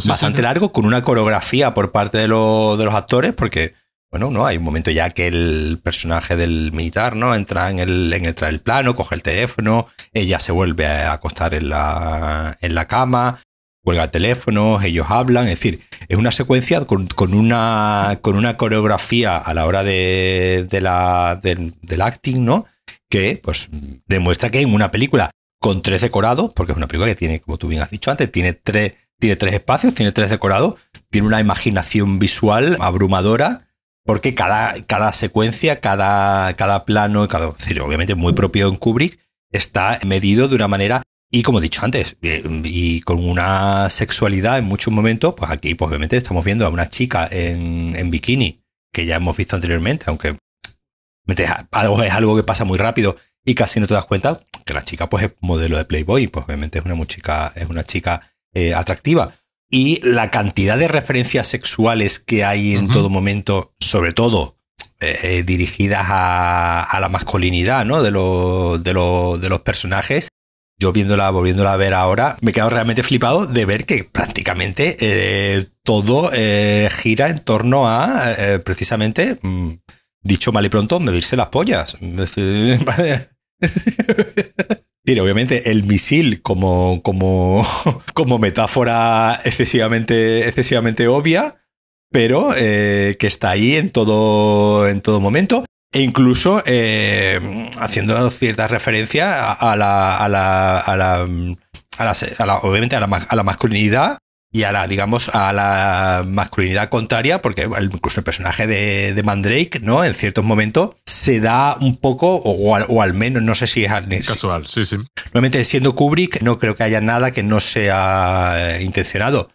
bastante largo con una coreografía por parte de, de los actores porque bueno, no, hay un momento ya que el personaje del militar, ¿no? Entra en el, en el, plano, coge el teléfono, ella se vuelve a acostar en la, en la cama, cuelga el teléfono, ellos hablan, es decir, es una secuencia con, una, con una coreografía a la hora de, de la, del, acting, ¿no? Que pues demuestra que en una película con tres decorados, porque es una película que tiene, como tú bien has dicho antes, tiene tres, tiene tres espacios, tiene tres decorados, tiene una imaginación visual abrumadora porque cada, cada secuencia, cada, cada plano, cada, obviamente muy propio en Kubrick, está medido de una manera y como he dicho antes, eh, y con una sexualidad en muchos momentos, pues aquí pues obviamente estamos viendo a una chica en, en bikini, que ya hemos visto anteriormente, aunque algo, es algo que pasa muy rápido y casi no te das cuenta que la chica pues es modelo de Playboy, pues obviamente es una, chica, es una chica eh, atractiva y la cantidad de referencias sexuales que hay en todo momento, sobre todo eh, eh, dirigidas a, la masculinidad ¿no? de, de, de los personajes, yo viéndola, volviéndola a ver ahora, me he quedado realmente flipado de ver que prácticamente eh, todo gira en torno a precisamente, mm, dicho mal y pronto, medirse las pollas. Mire, obviamente el misil como, como, como metáfora excesivamente, excesivamente obvia, pero eh, que está ahí en todo, en todo momento. E incluso eh, haciendo ciertas referencias a, la, a, la, a, la, a, la, obviamente a la, a la masculinidad y a la, digamos, a la masculinidad contraria, porque incluso el personaje de, de Mandrake, ¿no? En ciertos momentos se da un poco, o, o, al menos, no sé si es casual, sí, sí. Normalmente siendo Kubrick, no creo que haya nada que no sea eh, intencionado.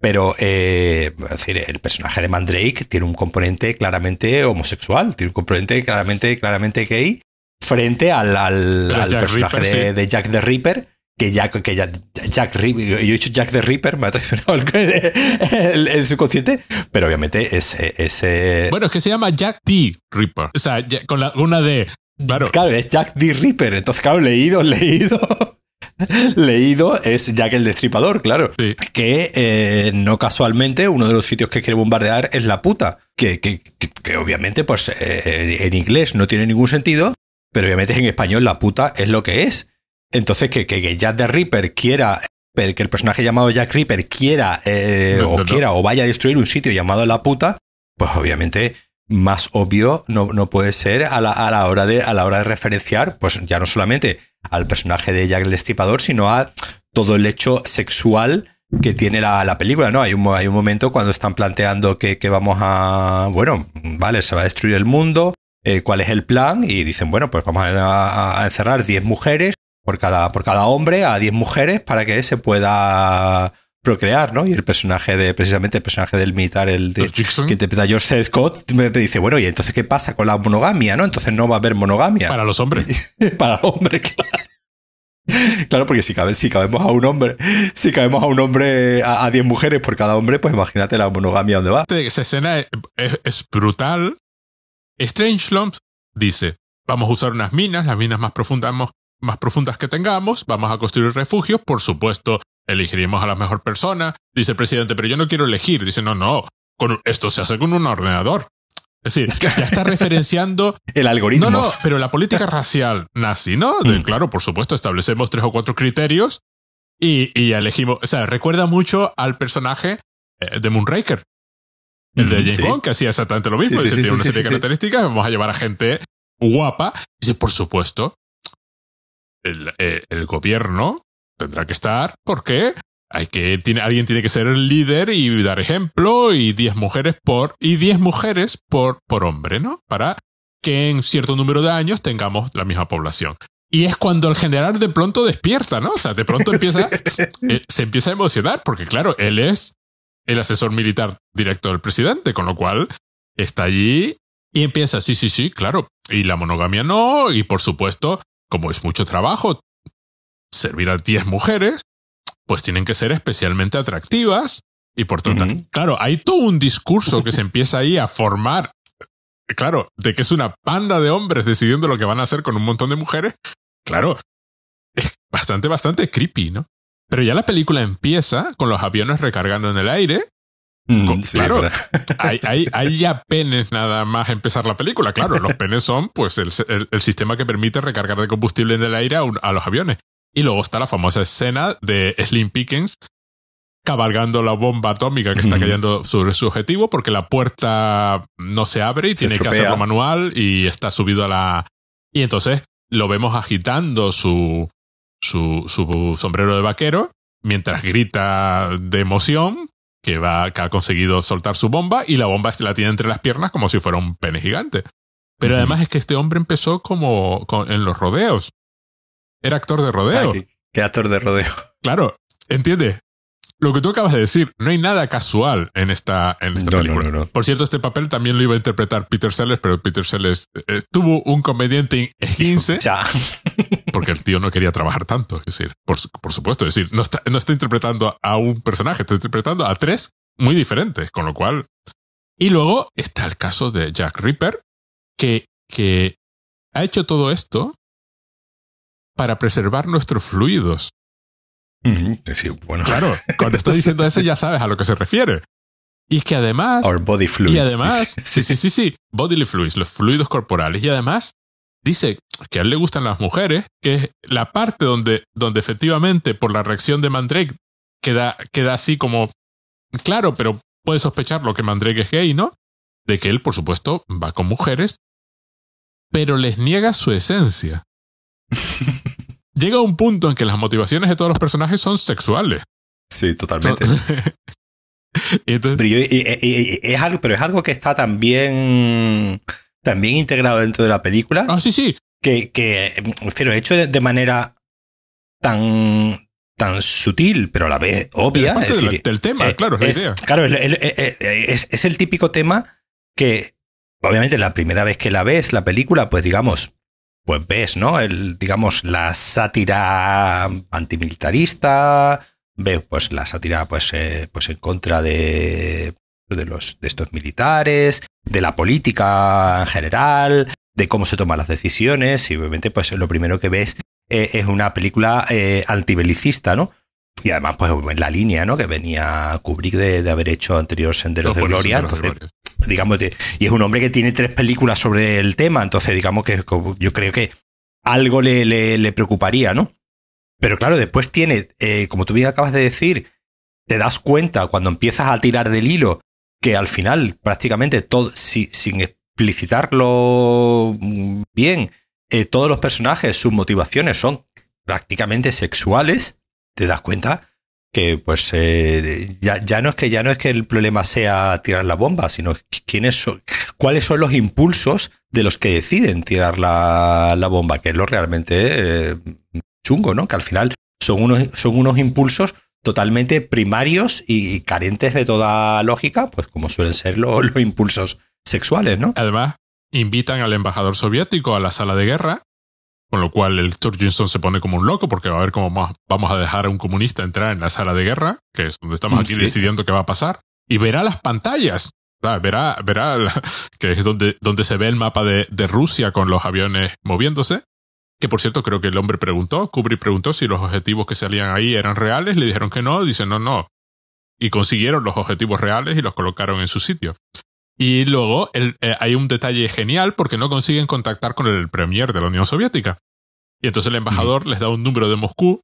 Pero, eh, es decir, el personaje de Mandrake tiene un componente claramente homosexual, tiene un componente claramente, claramente gay frente al, al, personaje de, Jack the Ripper, que Jack, que Jack, Ripper, yo he dicho Jack the Ripper, me ha traicionado el, subconsciente, pero obviamente ese, ese... Bueno, es que se llama Jack T. Ripper. O sea, con la, una de... Claro. claro, es Jack the Ripper. Entonces, claro, leído, leído. leído es Jack el Destripador, claro. Que eh, no casualmente uno de los sitios que quiere bombardear es la puta. Que, que, que, obviamente, pues eh, en inglés no tiene ningún sentido, pero obviamente en español la puta es lo que es. Entonces, que, que, Jack the Ripper quiera, que el personaje llamado Jack Ripper quiera, eh, o quiera, o vaya a destruir un sitio llamado La Puta, pues obviamente más obvio no, no puede ser a la, a la, hora de, a la hora de referenciar, pues ya no solamente al personaje de Jack el Destripador, sino a todo el hecho sexual que tiene la, la película, ¿no? Hay un, hay un momento cuando están planteando que, que, vamos a, bueno, vale, se va a destruir el mundo, eh, cuál es el plan, y dicen, bueno, pues vamos a, a encerrar 10 mujeres por cada, por cada hombre a 10 mujeres para que se pueda procrear, ¿no? Y el personaje de, precisamente el personaje del militar, el de, que interpreta George Scott, me dice, bueno, ¿y entonces qué pasa con la monogamia, no? Entonces no va a haber monogamia. Para los hombres. Para los hombres, claro. Claro, porque si, cabe, si cabemos a un hombre, si cabemos a un hombre a 10 mujeres por cada hombre, pues imagínate la monogamia donde va. Esa escena es, es brutal. Strange Lumps dice, vamos a usar unas minas, las minas más profundas, más profundas que tengamos, vamos a construir refugios, por supuesto, elegiríamos a la mejor persona. Dice el presidente, pero yo no quiero elegir. Dice, no, no, con, esto se hace con un ordenador. Es decir, ya está referenciando el algoritmo. No, no, pero la política racial nazi, ¿no? De, claro, por supuesto, establecemos tres o cuatro criterios y, y elegimos. O sea, recuerda mucho al personaje eh, de Moonraker. El de James Bond, que hacía exactamente lo mismo. dice, tiene una serie de características, vamos a llevar a gente guapa. Dice, por supuesto, el, eh, el gobierno tendrá que estar porque hay que, tiene, alguien tiene que ser el líder y dar ejemplo y 10 mujeres por, y 10 mujeres por, por hombre, ¿no? Para que en cierto número de años tengamos la misma población. Y es cuando el general de pronto despierta, ¿no? O sea, de pronto empieza, eh, se empieza a emocionar porque claro, él es el asesor militar directo del presidente, con lo cual está allí y empieza, sí, sí, sí, claro. Y la monogamia no, y por supuesto, como es mucho trabajo, servir a 10 mujeres, pues tienen que ser especialmente atractivas. Y por tanto, claro, hay todo un discurso que se empieza ahí a formar, claro, de que es una panda de hombres decidiendo lo que van a hacer con un montón de mujeres. Claro, es bastante, bastante creepy, ¿no? Pero ya la película empieza con los aviones recargando en el aire. Mm, claro, hay, hay, hay, ya penes nada más empezar la película. Claro, los penes son pues el, el, sistema que permite recargar de combustible en el aire a, a los aviones. Y luego está la famosa escena de Slim Pickens cabalgando la bomba atómica que está cayendo sobre su objetivo porque la puerta no se abre y tiene que hacerlo manual y está subido a la... Y entonces lo vemos agitando su, su, su sombrero de vaquero mientras grita de emoción que, va, que ha conseguido soltar su bomba y la bomba la tiene entre las piernas como si fuera un pene gigante. Pero además es que este hombre empezó como en los rodeos. Era actor de rodeo. ¿qué, actor de rodeo? Claro, entiende. Lo que tú acabas de decir, no hay nada casual en esta, en esta película. Por cierto, este papel también lo iba a interpretar Peter Sellers, pero Peter Sellers eh, tuvo un comediante 15 ya. porque el tío no quería trabajar tanto. Es decir, por, por supuesto, es decir, no está, no está interpretando a un personaje, está interpretando a tres muy diferentes, con lo cual. Y luego está el caso de Jack Ripper, que, que ha hecho todo esto para preservar nuestros fluidos. bueno. Claro, cuando estoy diciendo eso ya sabes a lo que se refiere. Y que además. Our body fluids. Y además. sí, sí, sí, sí. Bodily fluids, los fluidos corporales. Y además dice que a él le gustan las mujeres, que es la parte donde, donde efectivamente por la reacción de Mandrake queda, queda así como claro, pero puede sospechar lo que Mandrake es gay, ¿no? De que él, por supuesto, va con mujeres, pero les niega su esencia. Llega un punto en que las motivaciones de todos los personajes son sexuales. Sí, totalmente. pero, es algo, pero es algo que está también, también integrado dentro de la película. Ah, sí, sí. Que, que pero hecho de, manera tan, tan sutil, pero a la vez obvia. Es del, tema, eh, claro, es, la idea. Claro, es, es, el típico tema que, obviamente, la primera vez que la ves, la película, pues digamos, pues ves, ¿no? El, digamos, la sátira antimilitarista, ves pues la sátira pues, eh, pues en contra de, de, los, de estos militares, de la política en general, de cómo se toman las decisiones, y obviamente pues lo primero que ves eh, es una película eh, antibelicista, ¿no? Y además, pues en la línea, ¿no? Que venía Kubrick de, de haber hecho anterior Senderos de Gloria. Entonces, digamos, y es un hombre que tiene tres películas sobre el tema, entonces digamos que yo creo que algo le, le, preocuparía, ¿no? Pero claro, después tiene, eh, como tú bien acabas de decir, te das cuenta cuando empiezas a tirar del hilo que al final prácticamente todo, sin explicitarlo bien, eh, todos los personajes, sus motivaciones son prácticamente sexuales, te das cuenta que pues eh, ya, ya, no es que ya no es que el problema sea tirar la bomba, sino quiénes son, cuáles son los impulsos de los que deciden tirar la, la bomba, que es lo realmente eh, chungo, ¿no? Que al final son unos, son unos impulsos totalmente primarios y carentes de toda lógica, pues como suelen ser los impulsos sexuales, ¿no? Además, invitan al embajador soviético a la sala de guerra con lo cual el Sturgeon se pone como un loco porque va a ver cómo vamos a dejar a un comunista entrar en la sala de guerra, que es donde estamos aquí decidiendo qué va a pasar, y verá las pantallas. Verá, verá que es donde, donde se ve el mapa de, de Rusia con los aviones moviéndose. que por cierto creo que el hombre preguntó, Kubrick preguntó si los objetivos que salían ahí eran reales, le dijeron que no, dicen no, no. Y consiguieron los objetivos reales y los colocaron en su sitio. Y luego el, eh, hay un detalle genial porque no consiguen contactar con el premier de la Unión Soviética. Y entonces el embajador les da un número de Moscú.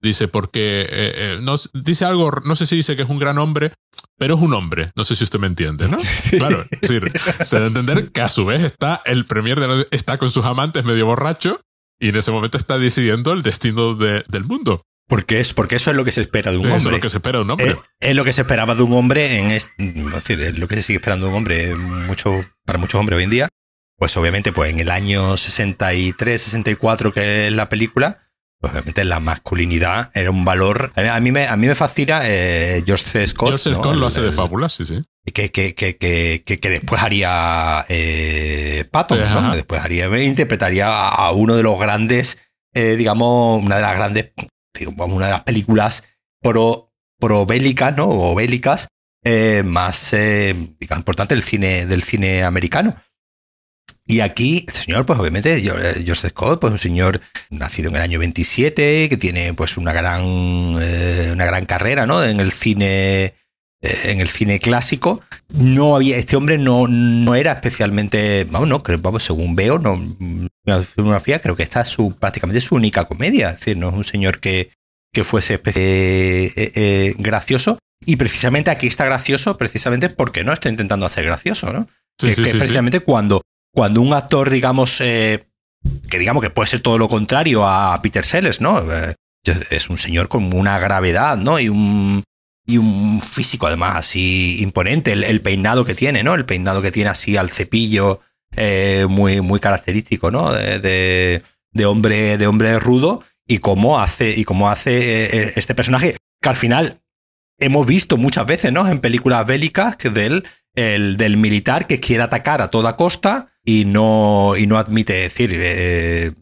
Dice, porque eh, eh, no, dice algo, no sé si dice que es un gran hombre, pero es un hombre. No sé si usted me entiende, ¿no? Claro, es decir, se debe entender que a su vez está el premier de la, está con sus amantes medio borracho y en ese momento está decidiendo el destino de, del mundo. Porque, es, porque eso es lo que se espera de un hombre. Es lo que se espera de un hombre. Es, es, lo que se esperaba de un hombre en es decir, es lo que se sigue esperando de un hombre mucho, para muchos hombres hoy en día. Pues obviamente, pues en el año 63, 64 que es la película, pues obviamente la masculinidad era un valor. A mí me, a mí me fascina eh, George C. Scott. George. ¿no? Scott el, lo hace de fábula, sí, sí. Que, que, que, que, que, después haría eh, Patton, ¿no? Después haría, interpretaría a uno de los grandes, eh, digamos, una de las grandes, digamos, una de las películas pro, pro bélicas, ¿no? O bélicas eh, más digamos, importantes del cine, del cine americano. Y aquí, este señor, pues obviamente, George Scott, pues un señor nacido en el año 27, que tiene pues una gran, eh, una gran carrera, ¿no? En el cine, eh, en el cine clásico. No había, este hombre no, no era especialmente, vamos, no, creo, vamos, según veo, no, la filmografía, creo que esta es su, prácticamente su única comedia. Es decir, no es un señor que, que fuese eh, eh, gracioso. Y precisamente aquí está gracioso, precisamente porque no está intentando hacer gracioso, ¿no? Sí, que, sí, que sí, precisamente cuando cuando un actor, digamos, eh, que digamos que puede ser todo lo contrario a Peter Sellers, ¿no? Eh, es un señor con una gravedad, ¿no? Y un, y un físico además así imponente, el, el, peinado que tiene, ¿no? El peinado que tiene así al cepillo, eh, muy, muy característico, ¿no? De, de, hombre, de hombre rudo y cómo hace, y cómo hace este personaje que al final hemos visto muchas veces, ¿no? En películas bélicas que del, el, del militar que quiere atacar a toda costa y no, y no admite decir. Eh,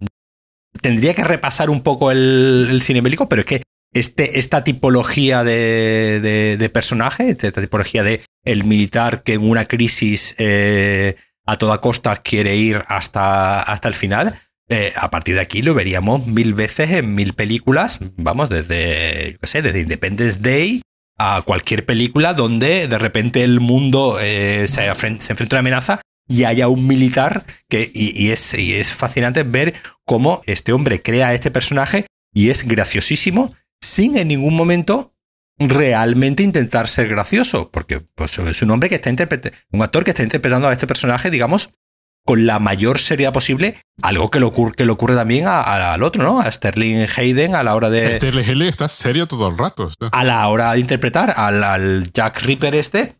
tendría que repasar un poco el, cine bélico, pero es que este, esta tipología de, de, personaje, esta tipología de el militar que en una crisis eh, a toda costa quiere ir hasta, hasta el final, eh, a partir de aquí lo veríamos mil veces en mil películas, vamos, desde, yo qué sé, desde Independence Day a cualquier película donde de repente el mundo eh, se, se, enfrenta a una amenaza y haya un militar que y, es, y es fascinante ver cómo este hombre crea este personaje y es graciosísimo sin en ningún momento realmente intentar ser gracioso, porque pues, es un hombre que está interpretando, un actor que está interpretando a este personaje, digamos, con la mayor seriedad posible, algo que le ocurre, que le ocurre también a, a, al otro, ¿no? A Sterling Hayden a la hora de... Sterling Hayden está serio todo el rato. ¿sí? A la hora de interpretar al, al Jack Ripper este,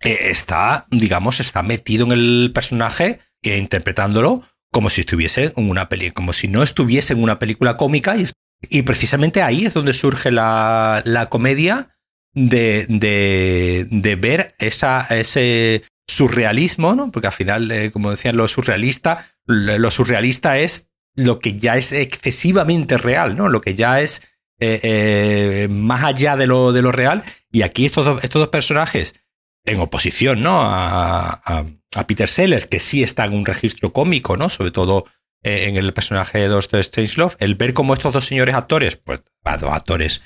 eh, está, digamos, está metido en el personaje, eh, interpretándolo como si estuviese en una peli, como si no estuviese en una película cómica y, y precisamente ahí es donde surge la, la comedia de, de, ver esa, ese surrealismo, ¿no? Porque al final, eh, como decían, lo surrealista, lo surrealista es lo que ya es excesivamente real, ¿no? Lo que ya es eh, eh, más allá de lo, de lo real. Y aquí estos dos, estos dos personajes, en oposición, ¿no? A, a, a, Peter Sellers, que sí está en un registro cómico, ¿no? Sobre todo en el personaje de Doctor Strangelove, el ver cómo estos dos señores actores, pues dos actores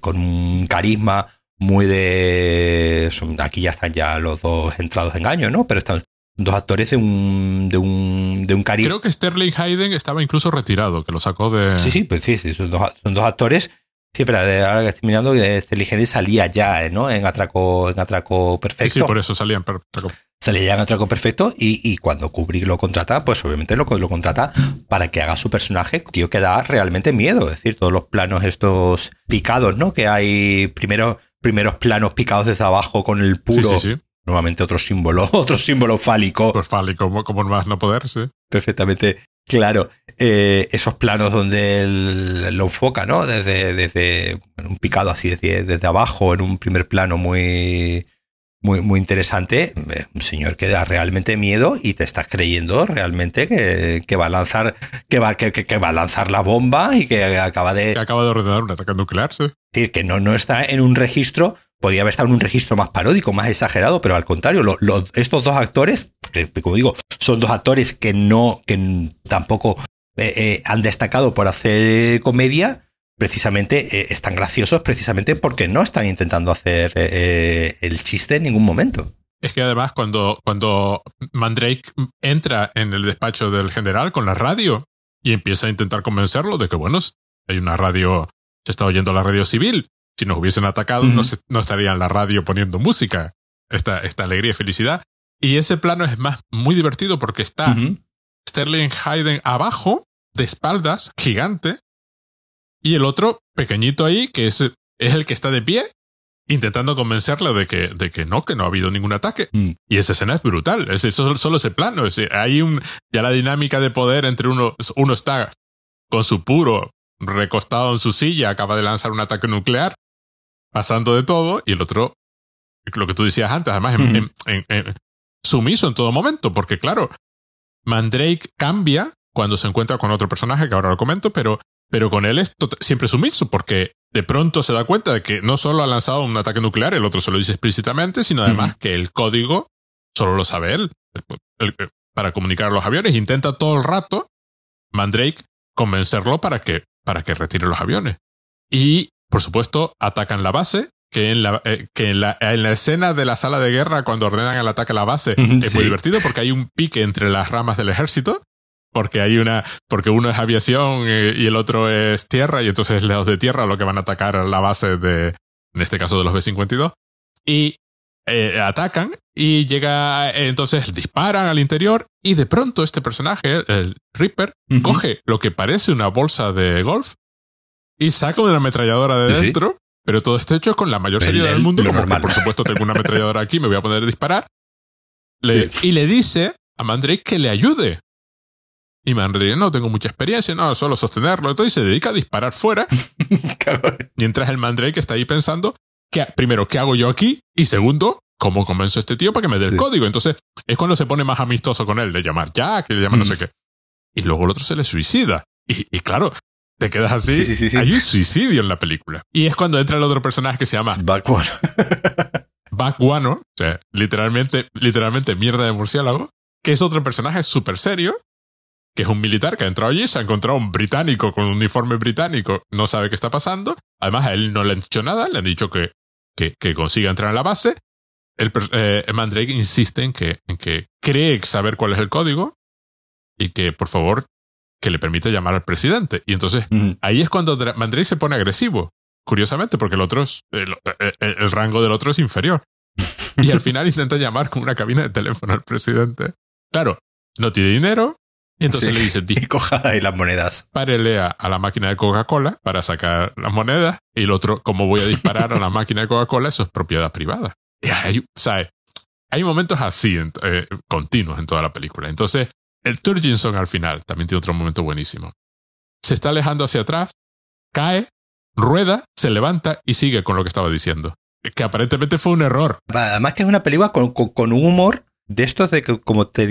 con un carisma muy de. Son, aquí ya están ya los dos entrados en años, ¿no? Pero están dos actores de un. de un. de un cariño. Creo que Sterling Hayden estaba incluso retirado, que lo sacó de. Sí, sí, pues sí, sí son, dos, son dos actores. Sí, pero ahora que estoy mirando, Sterling Hayden salía ya, ¿no? En atraco, en atraco perfecto. Sí, sí, por eso salía en atraco. Salía ya en atraco perfecto y, y cuando Kubrick lo contrata, pues obviamente lo, lo, contrata para que haga su personaje, tío, que da realmente miedo. Es decir, todos los planos estos picados, ¿no? Que hay primero primeros planos picados desde abajo con el puro. Sí, sí, sí. Nuevamente otro símbolo, otro símbolo fálico. Pues fálico, como más no poder, sí. Perfectamente claro. Eh, esos planos donde él lo enfoca, ¿no? Desde, desde un picado así desde, desde abajo, en un primer plano muy, muy, muy interesante. Un señor que da realmente miedo y te estás creyendo realmente que, que va a lanzar, que va, que, que, va a lanzar la bomba y que acaba de. Que acaba de ordenar un ataque nuclear, sí. decir, que no, no está en un registro, podría haber estado en un registro más paródico, más exagerado, pero al contrario, lo, lo, estos dos actores, que como digo, son dos actores que no, que tampoco han destacado por hacer comedia, precisamente están graciosos precisamente porque no están intentando hacer el chiste en ningún momento. Es que además cuando, cuando Mandrake entra en el despacho del general con la radio y empieza a intentar convencerlo de que, bueno, hay una radio, se está oyendo la radio civil. Si nos hubiesen atacado, no, no, estaría en la radio poniendo música. Esta, esta alegría y felicidad. Y ese plano es más muy divertido porque está Sterling Hayden abajo, de espaldas, gigante, y el otro pequeñito ahí, que es, es el que está de pie, intentando convencerle de que, de que no, que no ha habido ningún ataque. Mm. Y esa escena es brutal. Es, eso, solo ese plano. Es, hay un, ya la dinámica de poder entre uno, uno está con su puro recostado en su silla, acaba de lanzar un ataque nuclear, pasando de todo, y el otro, lo que tú decías antes, además, en, sumiso en todo momento, porque claro, Mandrake cambia cuando se encuentra con otro personaje, que ahora lo comento, pero, pero con él es siempre sumiso, porque de pronto se da cuenta de que no solo ha lanzado un ataque nuclear, el otro se lo dice explícitamente, sino además que el código solo lo sabe él, para comunicar a los aviones. Intenta todo el rato Mandrake convencerlo para que, para que retire los aviones. Y, por supuesto, atacan la base, que en la, eh, que en la, en la, escena de la sala de guerra, cuando ordenan el ataque a la base, es muy divertido porque hay un pique entre las ramas del ejército porque hay una, porque uno es aviación y el otro es tierra, y entonces los de tierra lo que van a atacar la base de, en este caso de los B-52, y eh, atacan y llega, entonces disparan al interior y de pronto este personaje, el Reaper, coge lo que parece una bolsa de golf y saca una ametralladora de dentro, pero todo esto hecho con la mayor seriedad del mundo, como que por supuesto tengo una ametralladora aquí, me voy a poner a disparar. y le dice a Mandrake que le ayude, y Mandrake, no tengo mucha experiencia, no, solo sostenerlo. Entonces se dedica a disparar fuera. mientras el Mandrake está ahí pensando, que, primero, ¿qué hago yo aquí? Y segundo, ¿cómo convenzo a este tío para que me dé el código? Entonces es cuando se pone más amistoso con él, de llamar Jack, de llamar no sé qué. Y luego el otro se le suicida. Y, y claro, te quedas así. Hay un suicidio en la película. Y es cuando entra el otro personaje que se llama Backguano. Backguano, o sea, literalmente, literalmente mierda de murciélago, que es otro personaje súper serio que es un militar que ha entrado allí, se ha encontrado un británico con un uniforme británico, no sabe qué está pasando. Además, a él no le han dicho nada, le han dicho que, que, que consiga entrar en la base. El, eh, Mandrake insiste en que, en que cree saber cuál es el código y que, por favor, que le permite llamar al presidente. Y entonces, ahí es cuando Mandrake se pone agresivo, curiosamente, porque el otro es, el, el rango del otro es inferior. Y al final intenta llamar con una cabina de teléfono al presidente. Claro, no tiene dinero, y entonces le dice, y coja ahí las monedas. Párele a, la máquina de Coca-Cola para sacar las monedas. Y el otro, como voy a disparar a la máquina de Coca-Cola, eso es propiedad privada. Y hay, ¿sabe? hay momentos así, eh, continuos en toda la película. Entonces, el Turginson al final también tiene otro momento buenísimo. Se está alejando hacia atrás, cae, rueda, se levanta y sigue con lo que estaba diciendo. Que aparentemente fue un error. Además que es una película con, con un humor de estos de que como te,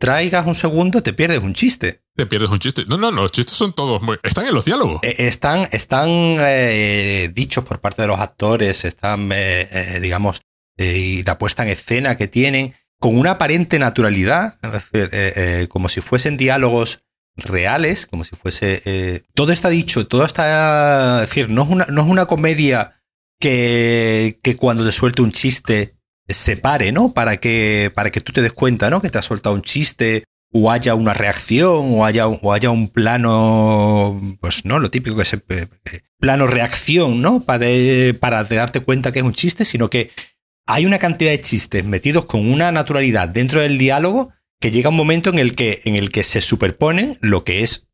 traigas un segundo, te pierdes un chiste. Te pierdes un chiste. No, no, no, los chistes son todos muy... Están en los diálogos. Eh, están están eh, dichos por parte de los actores, están, eh, digamos, y la puesta en escena que tienen, con una aparente naturalidad, como si fuesen diálogos reales, como si fuese... todo está dicho, todo está... Es decir, no es una, no es una comedia que, que cuando te suelte un chiste se pare, ¿no? Para que, para que tú te des cuenta, ¿no? Que te ha soltado un chiste o haya una reacción o haya, o haya un plano, pues no, lo típico que es eh, plano reacción, ¿no? Para, para darte cuenta que es un chiste, sino que hay una cantidad de chistes metidos con una naturalidad dentro del diálogo que llega un momento en el que, en el que se superponen lo que es,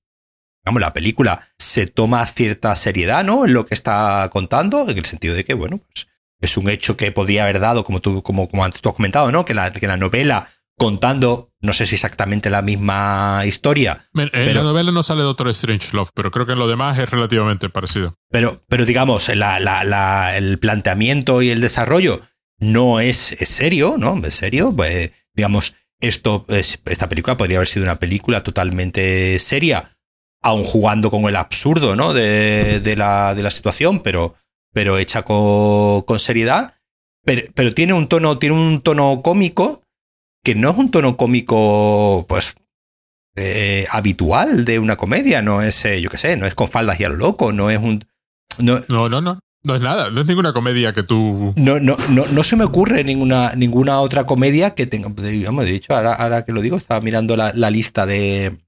digamos, la película se toma cierta seriedad, ¿no? En lo que está contando, en el sentido de que, bueno, pues es un hecho que podría haber dado, como tú, como, como antes tú has comentado, ¿no? Que la, que la novela contando, no sé si exactamente la misma historia. En la novela no sale Doctor Strange Love, pero creo que en lo demás es relativamente parecido. Pero, pero digamos, el planteamiento y el desarrollo no es, serio, ¿no? Es serio. Pues, digamos, esto, esta película podría haber sido una película totalmente seria, aun jugando con el absurdo, ¿no? De, de, la, de la situación, pero pero hecha con, seriedad. Pero, tiene un tono, tiene un tono cómico que no es un tono cómico, pues, eh, habitual de una comedia, no es, eh, yo qué sé, no es con faldas y a lo loco, no es un... No, no, no, no. No es nada, no es ninguna comedia que tú. No, no, no, no se me ocurre ninguna, ninguna otra comedia que tenga. Digamos, de hecho, ahora, ahora que lo digo, estaba mirando la, la lista de,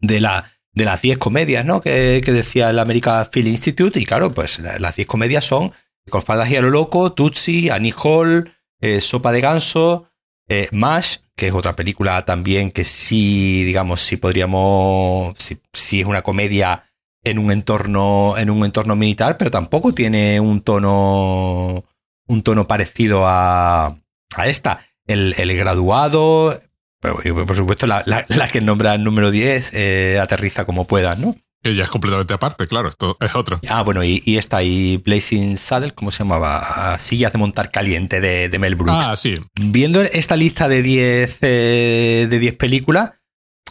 de, la, de las 10 comedias, ¿no? Que, decía el American Film Institute. Y claro, pues las 10 comedias son Con faldas y a lo loco, Tutsi, Annie Hall, eh, Sopa de Ganso, eh, Mash, que es otra película también que sí, digamos, sí podríamos. Sí, sí es una comedia en un entorno, en un entorno militar, pero tampoco tiene un tono, un tono parecido a, a esta. El, el graduado, por supuesto, la, la, la, que nombra el número 10 eh, aterriza como pueda, ¿no? Ya es completamente aparte, claro, esto es otro. Ah, bueno, y, y esta, y Blazing Saddle, ¿cómo se llamaba? Sillas de montar caliente de, de Mel Brooks. Ah, sí. Viendo esta lista de 10 eh, de 10 películas,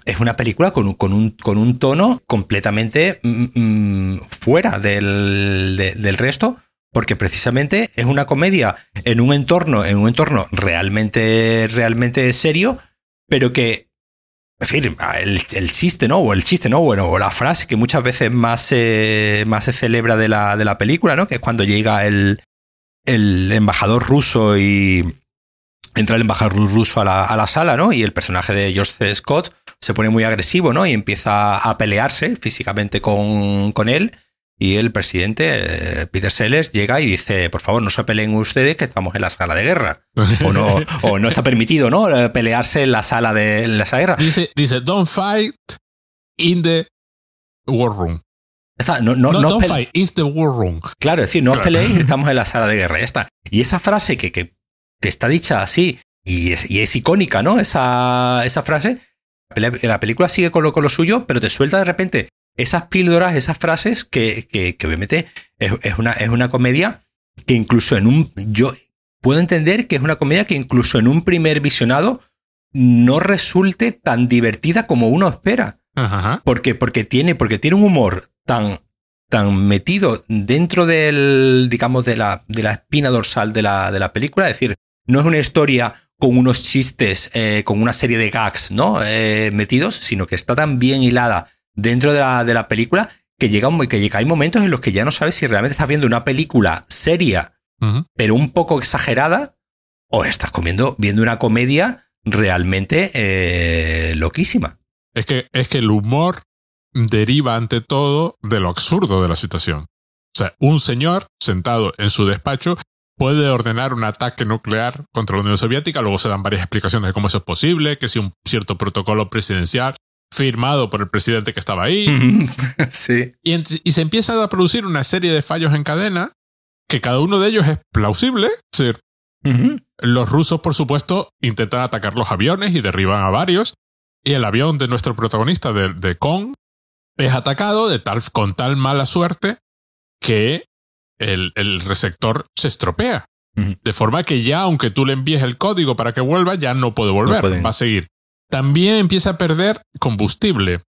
es una película con un, con un, con un tono completamente mmm, fuera del, de, del resto, porque precisamente es una comedia en un entorno, en un entorno realmente, realmente serio, pero que, en fin, el, el chiste, ¿no? O el chiste, ¿no? Bueno, o la frase que muchas veces más, más se celebra de la, de la película, ¿no? Que es cuando llega el, el embajador ruso y entra el embajador ruso a la, a la sala, ¿no? Y el personaje de George. Scott se pone muy agresivo, ¿no? Y empieza a pelearse físicamente con, con él. Y el presidente, eh, Peter Sellers, llega y dice, por favor, no se peleen ustedes que estamos en la sala de guerra. O no, o no está permitido, ¿no? Pelearse en la sala de, en la sala de guerra. Dice, dice, don't fight in the war room. Está, no, no, No, no don't fight, it's the war room. Claro, es decir, no os peleéis, estamos en la sala de guerra. Ya está. Y esa frase que, que, que está dicha así, y es, y es icónica, ¿no? Esa, esa frase. La película sigue con lo, con lo suyo, pero te suelta de repente esas píldoras, esas frases que, que, que obviamente es, es una, es una comedia que incluso en un. Yo puedo entender que es una comedia que incluso en un primer visionado no resulte tan divertida como uno espera. Ajá. Porque, porque, tiene, porque tiene un humor tan, tan metido dentro del, digamos, de la, de la espina dorsal de la, de la película. Es decir, no es una historia con unos chistes, eh, con una serie de gags, ¿no? Eh, metidos, sino que está tan bien hilada dentro de la, de la película que llega, un- que llega, hay momentos en los que ya no sabes si realmente estás viendo una película seria, pero un poco exagerada, o estás comiendo, viendo una comedia realmente eh, loquísima. Es que, es que el humor deriva ante todo de lo absurdo de la situación. O sea, un señor sentado en su despacho puede ordenar un ataque nuclear contra la Unión Soviética, luego se dan varias explicaciones de cómo eso es posible, que si un cierto protocolo presidencial firmado por el presidente que estaba ahí, sí. y, se empieza a producir una serie de fallos en cadena, que cada uno de ellos es plausible. Es decir, los rusos, por supuesto, intentan atacar los aviones y derriban a varios. Y el avión de nuestro protagonista, de, de Kong, es atacado de tal, con tal mala suerte que el, el receptor se estropea. De forma que ya, aunque tú le envíes el código para que vuelva, ya no puede volver, va a seguir. También empieza a perder combustible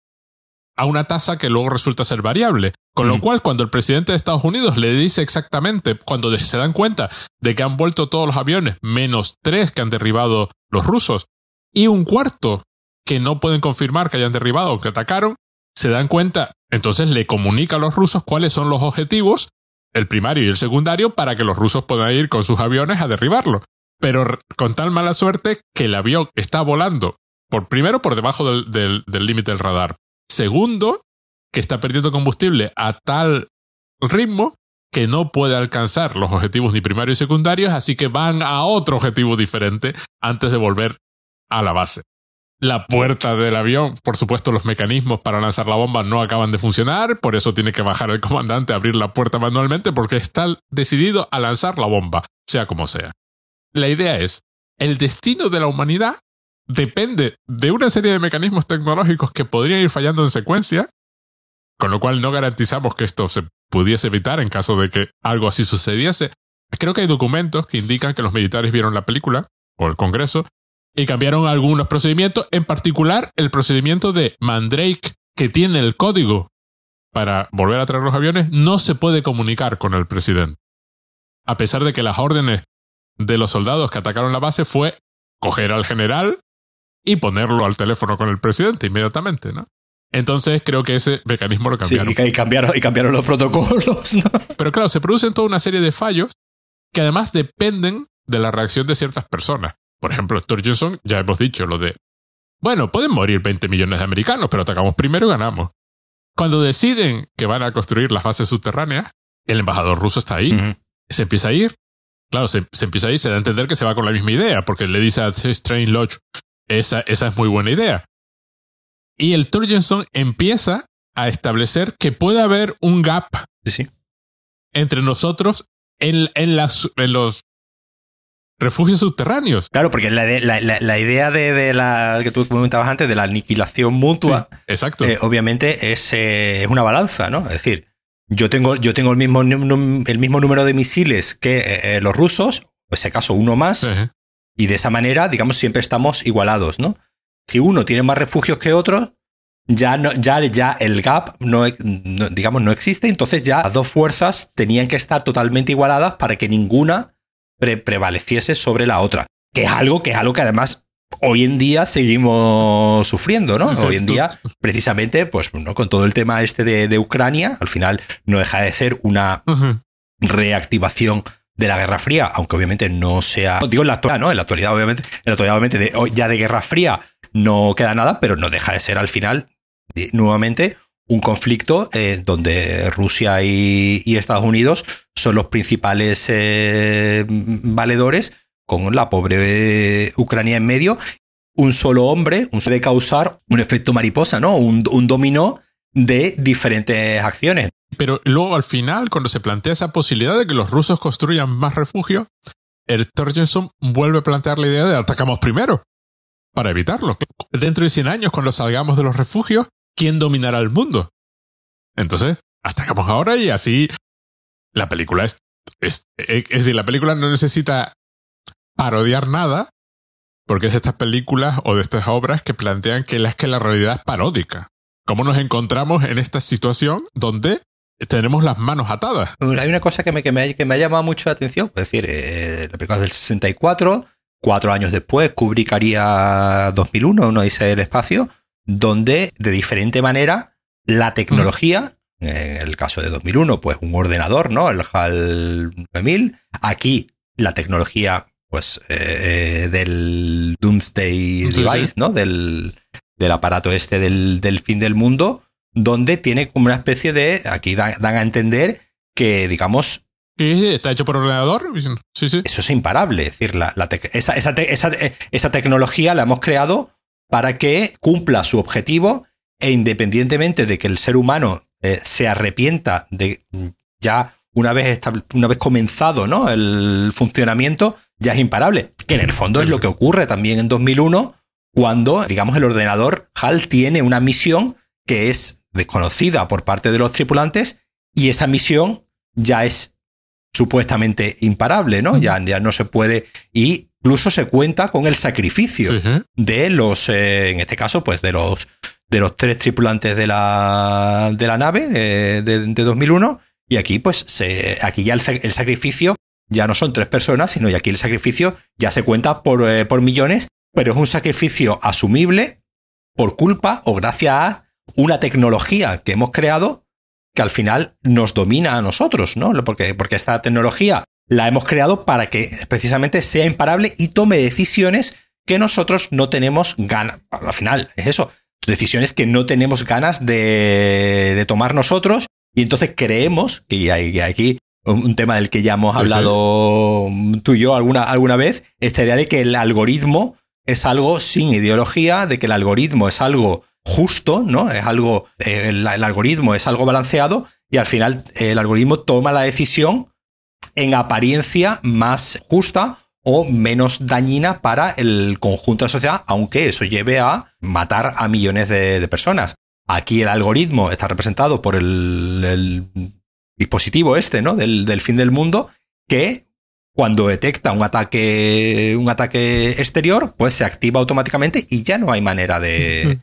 a una tasa que luego resulta ser variable. Con lo cual, cuando el presidente de Estados Unidos le dice exactamente, cuando se dan cuenta de que han vuelto todos los aviones, menos tres que han derribado los rusos, y un cuarto que no pueden confirmar que hayan derribado o que atacaron, se dan cuenta, entonces le comunica a los rusos cuáles son los objetivos, el primario y el secundario, para que los rusos puedan ir con sus aviones a derribarlo. Pero con tal mala suerte que el avión está volando, por primero por debajo del límite del radar. Segundo, que está perdiendo combustible a tal ritmo que no puede alcanzar los objetivos ni primarios y secundarios, así que van a otro objetivo diferente antes de volver a la base. La puerta del avión, por supuesto, los mecanismos para lanzar la bomba no acaban de funcionar, por eso tiene que bajar el comandante a abrir la puerta manualmente porque está decidido a lanzar la bomba, sea como sea. La idea es, el destino de la humanidad depende de una serie de mecanismos tecnológicos que podrían ir fallando en secuencia, con lo cual no garantizamos que esto se pudiese evitar en caso de que algo así sucediese. Creo que hay documentos que indican que los militares vieron la película, o el Congreso, y cambiaron algunos procedimientos, en particular el procedimiento de Mandrake, que tiene el código para volver a traer los aviones, no se puede comunicar con el presidente. A pesar de que las órdenes de los soldados que atacaron la base fue coger al general y ponerlo al teléfono con el presidente inmediatamente, ¿no? Entonces creo que ese mecanismo lo cambiaron. Sí, y, cambiaron, y cambiaron los protocolos. ¿no? Pero claro, se producen toda una serie de fallos que además dependen de la reacción de ciertas personas. Por ejemplo, Sturgeon, ya hemos dicho lo de, bueno, pueden morir 20 millones de americanos, pero atacamos primero y ganamos. Cuando deciden que van a construir las bases subterráneas, el embajador ruso está ahí. Se empieza a ir. Claro, se, empieza a ir, se da a entender que se va con la misma idea, porque le dice a Strange Lodge, esa, esa es muy buena idea. Y el Turgenson empieza a establecer que puede haber un gap entre nosotros en, en, las, en los refugios subterráneos. Claro, porque la, la, idea de, la que tú comentabas antes, de la aniquilación mutua, exacto. Eh, obviamente es, eh, es, una balanza, ¿no? Es decir, yo tengo, yo tengo el, mismo, el mismo número de misiles que eh, los rusos, en ese caso uno más, y de esa manera, digamos, siempre estamos igualados, ¿no? si uno tiene más refugios que otro, ya, no, ya, ya el gap no, digamos, no existe, entonces ya las dos fuerzas tenían que estar totalmente igualadas para que ninguna prevaleciese sobre la otra. Que es algo que es algo que además hoy en día seguimos sufriendo, ¿no? hoy en día, precisamente, pues ¿no? con todo el tema este de, Ucrania, al final no deja de ser una reactivación de la Guerra Fría, aunque obviamente no sea, digo en la actualidad, ¿no? Obviamente, en la actualidad, obviamente, de, ya de Guerra Fría no queda nada, pero no deja de ser al final nuevamente un conflicto eh, donde Rusia y, Estados Unidos son los principales eh, valedores, con la pobre Ucrania en medio. Un solo hombre un, de causar un efecto mariposa, ¿no? Un, un dominó de diferentes acciones. Pero luego al final, cuando se plantea esa posibilidad de que los rusos construyan más refugios, el Torgenson vuelve a plantear la idea de atacamos primero para evitarlo. Dentro de 100 años, cuando salgamos de los refugios, ¿quién dominará el mundo? Entonces, atacamos ahora y así la película es, es, es, decir, la película no necesita parodiar nada, porque es de estas películas o de estas obras que plantean que la, que la realidad es paródica. ¿Cómo nos encontramos en esta situación donde tenemos las manos atadas? Hay una cosa que me, que me, que me ha llamado mucho la atención, es decir, eh, la película del 64, Cuatro años después, Kubrick haría 2001, uno dice el espacio, donde de diferente manera la tecnología, en el caso de 2001, pues un ordenador, ¿no? El HAL 9000. Aquí la tecnología, pues, eh, eh, del Doomsday Device, ¿no? Del, del, aparato este del, del, fin del mundo, donde tiene como una especie de, aquí dan a entender que, digamos, está hecho por ordenador. Sí, sí. Eso es imparable. Es decir, la, esa, esa, esa, tecnología la hemos creado para que cumpla su objetivo e independientemente de que el ser humano eh, se arrepienta de ya una vez, una vez comenzado ¿no? el funcionamiento, ya es imparable. Que en el fondo es lo que ocurre también en 2001 cuando, digamos, el ordenador HAL tiene una misión que es desconocida por parte de los tripulantes y esa misión ya es supuestamente imparable, ¿no? Ya, ya no se puede. Y incluso se cuenta con el sacrificio de los, eh, en este caso, pues de los, de los tres tripulantes de la, de la nave de, de, 2001. Y aquí, pues, se, aquí ya el, sacrificio ya no son tres personas, sino y aquí el sacrificio ya se cuenta por, eh, por millones, pero es un sacrificio asumible por culpa o gracias a una tecnología que hemos creado que al final nos domina a nosotros, ¿no? Porque, porque esta tecnología la hemos creado para que precisamente sea imparable y tome decisiones que nosotros no tenemos ganas. Al final, es eso. Decisiones que no tenemos ganas de, tomar nosotros. Y entonces creemos, y hay aquí un tema del que ya hemos hablado tú y yo alguna, alguna vez, esta idea de que el algoritmo es algo sin ideología, de que el algoritmo es algo justo, ¿no? Es algo, eh, el, algoritmo es algo balanceado y al final el algoritmo toma la decisión en apariencia más justa o menos dañina para el conjunto de la sociedad, aunque eso lleve a matar a millones de, personas. Aquí el algoritmo está representado por el, dispositivo este, ¿no? Del, del, fin del mundo, que cuando detecta un ataque, un ataque exterior, pues se activa automáticamente y ya no hay manera de,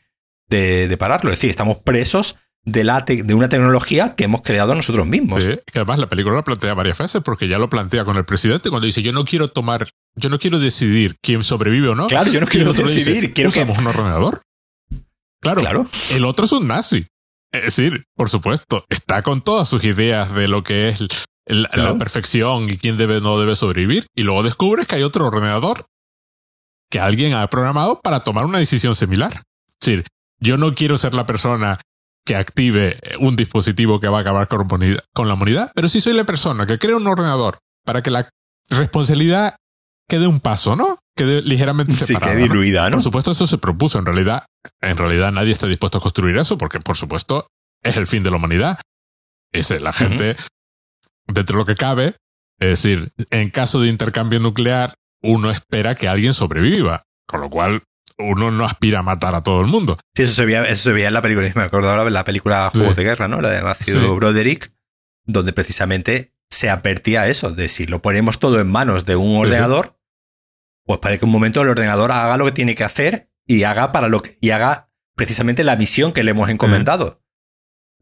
de, pararlo. Es decir, estamos presos de, la de una tecnología que hemos creado nosotros mismos. que además la película lo plantea varias veces porque ya lo plantea con el presidente cuando dice yo no quiero tomar yo no quiero decidir quién sobrevive o no. Claro, yo no quiero decidir. quiero que... un ordenador. Claro, claro. El otro es un nazi. Es decir, por supuesto, está con todas sus ideas de lo que es la, perfección y quién debe no debe sobrevivir. Y luego descubres que hay otro ordenador que alguien ha programado para tomar una decisión similar. Es decir, yo no quiero ser la persona que active un dispositivo que va a acabar con la humanidad, pero sí soy la persona que crea un ordenador para que la responsabilidad quede un paso, ¿no? Quede ligeramente separada. Sí, quede diluida, ¿no? Por supuesto, eso se propuso. En realidad, en realidad nadie está dispuesto a construir eso porque, por supuesto, es el fin de la humanidad. Es la gente, dentro de lo que cabe, es decir, en caso de intercambio nuclear, uno espera que alguien sobreviva. Con lo cual, uno no aspira a matar a todo el mundo. Sí, eso se veía, eso se veía en la película, me acuerdo ahora de la película Juegos de Guerra, ¿no? La de Matthew Broderick, donde precisamente se advertía eso, de si lo ponemos todo en manos de un ordenador, pues para que un momento el ordenador haga lo que tiene que hacer y haga para lo que, y haga precisamente la misión que le hemos encomendado.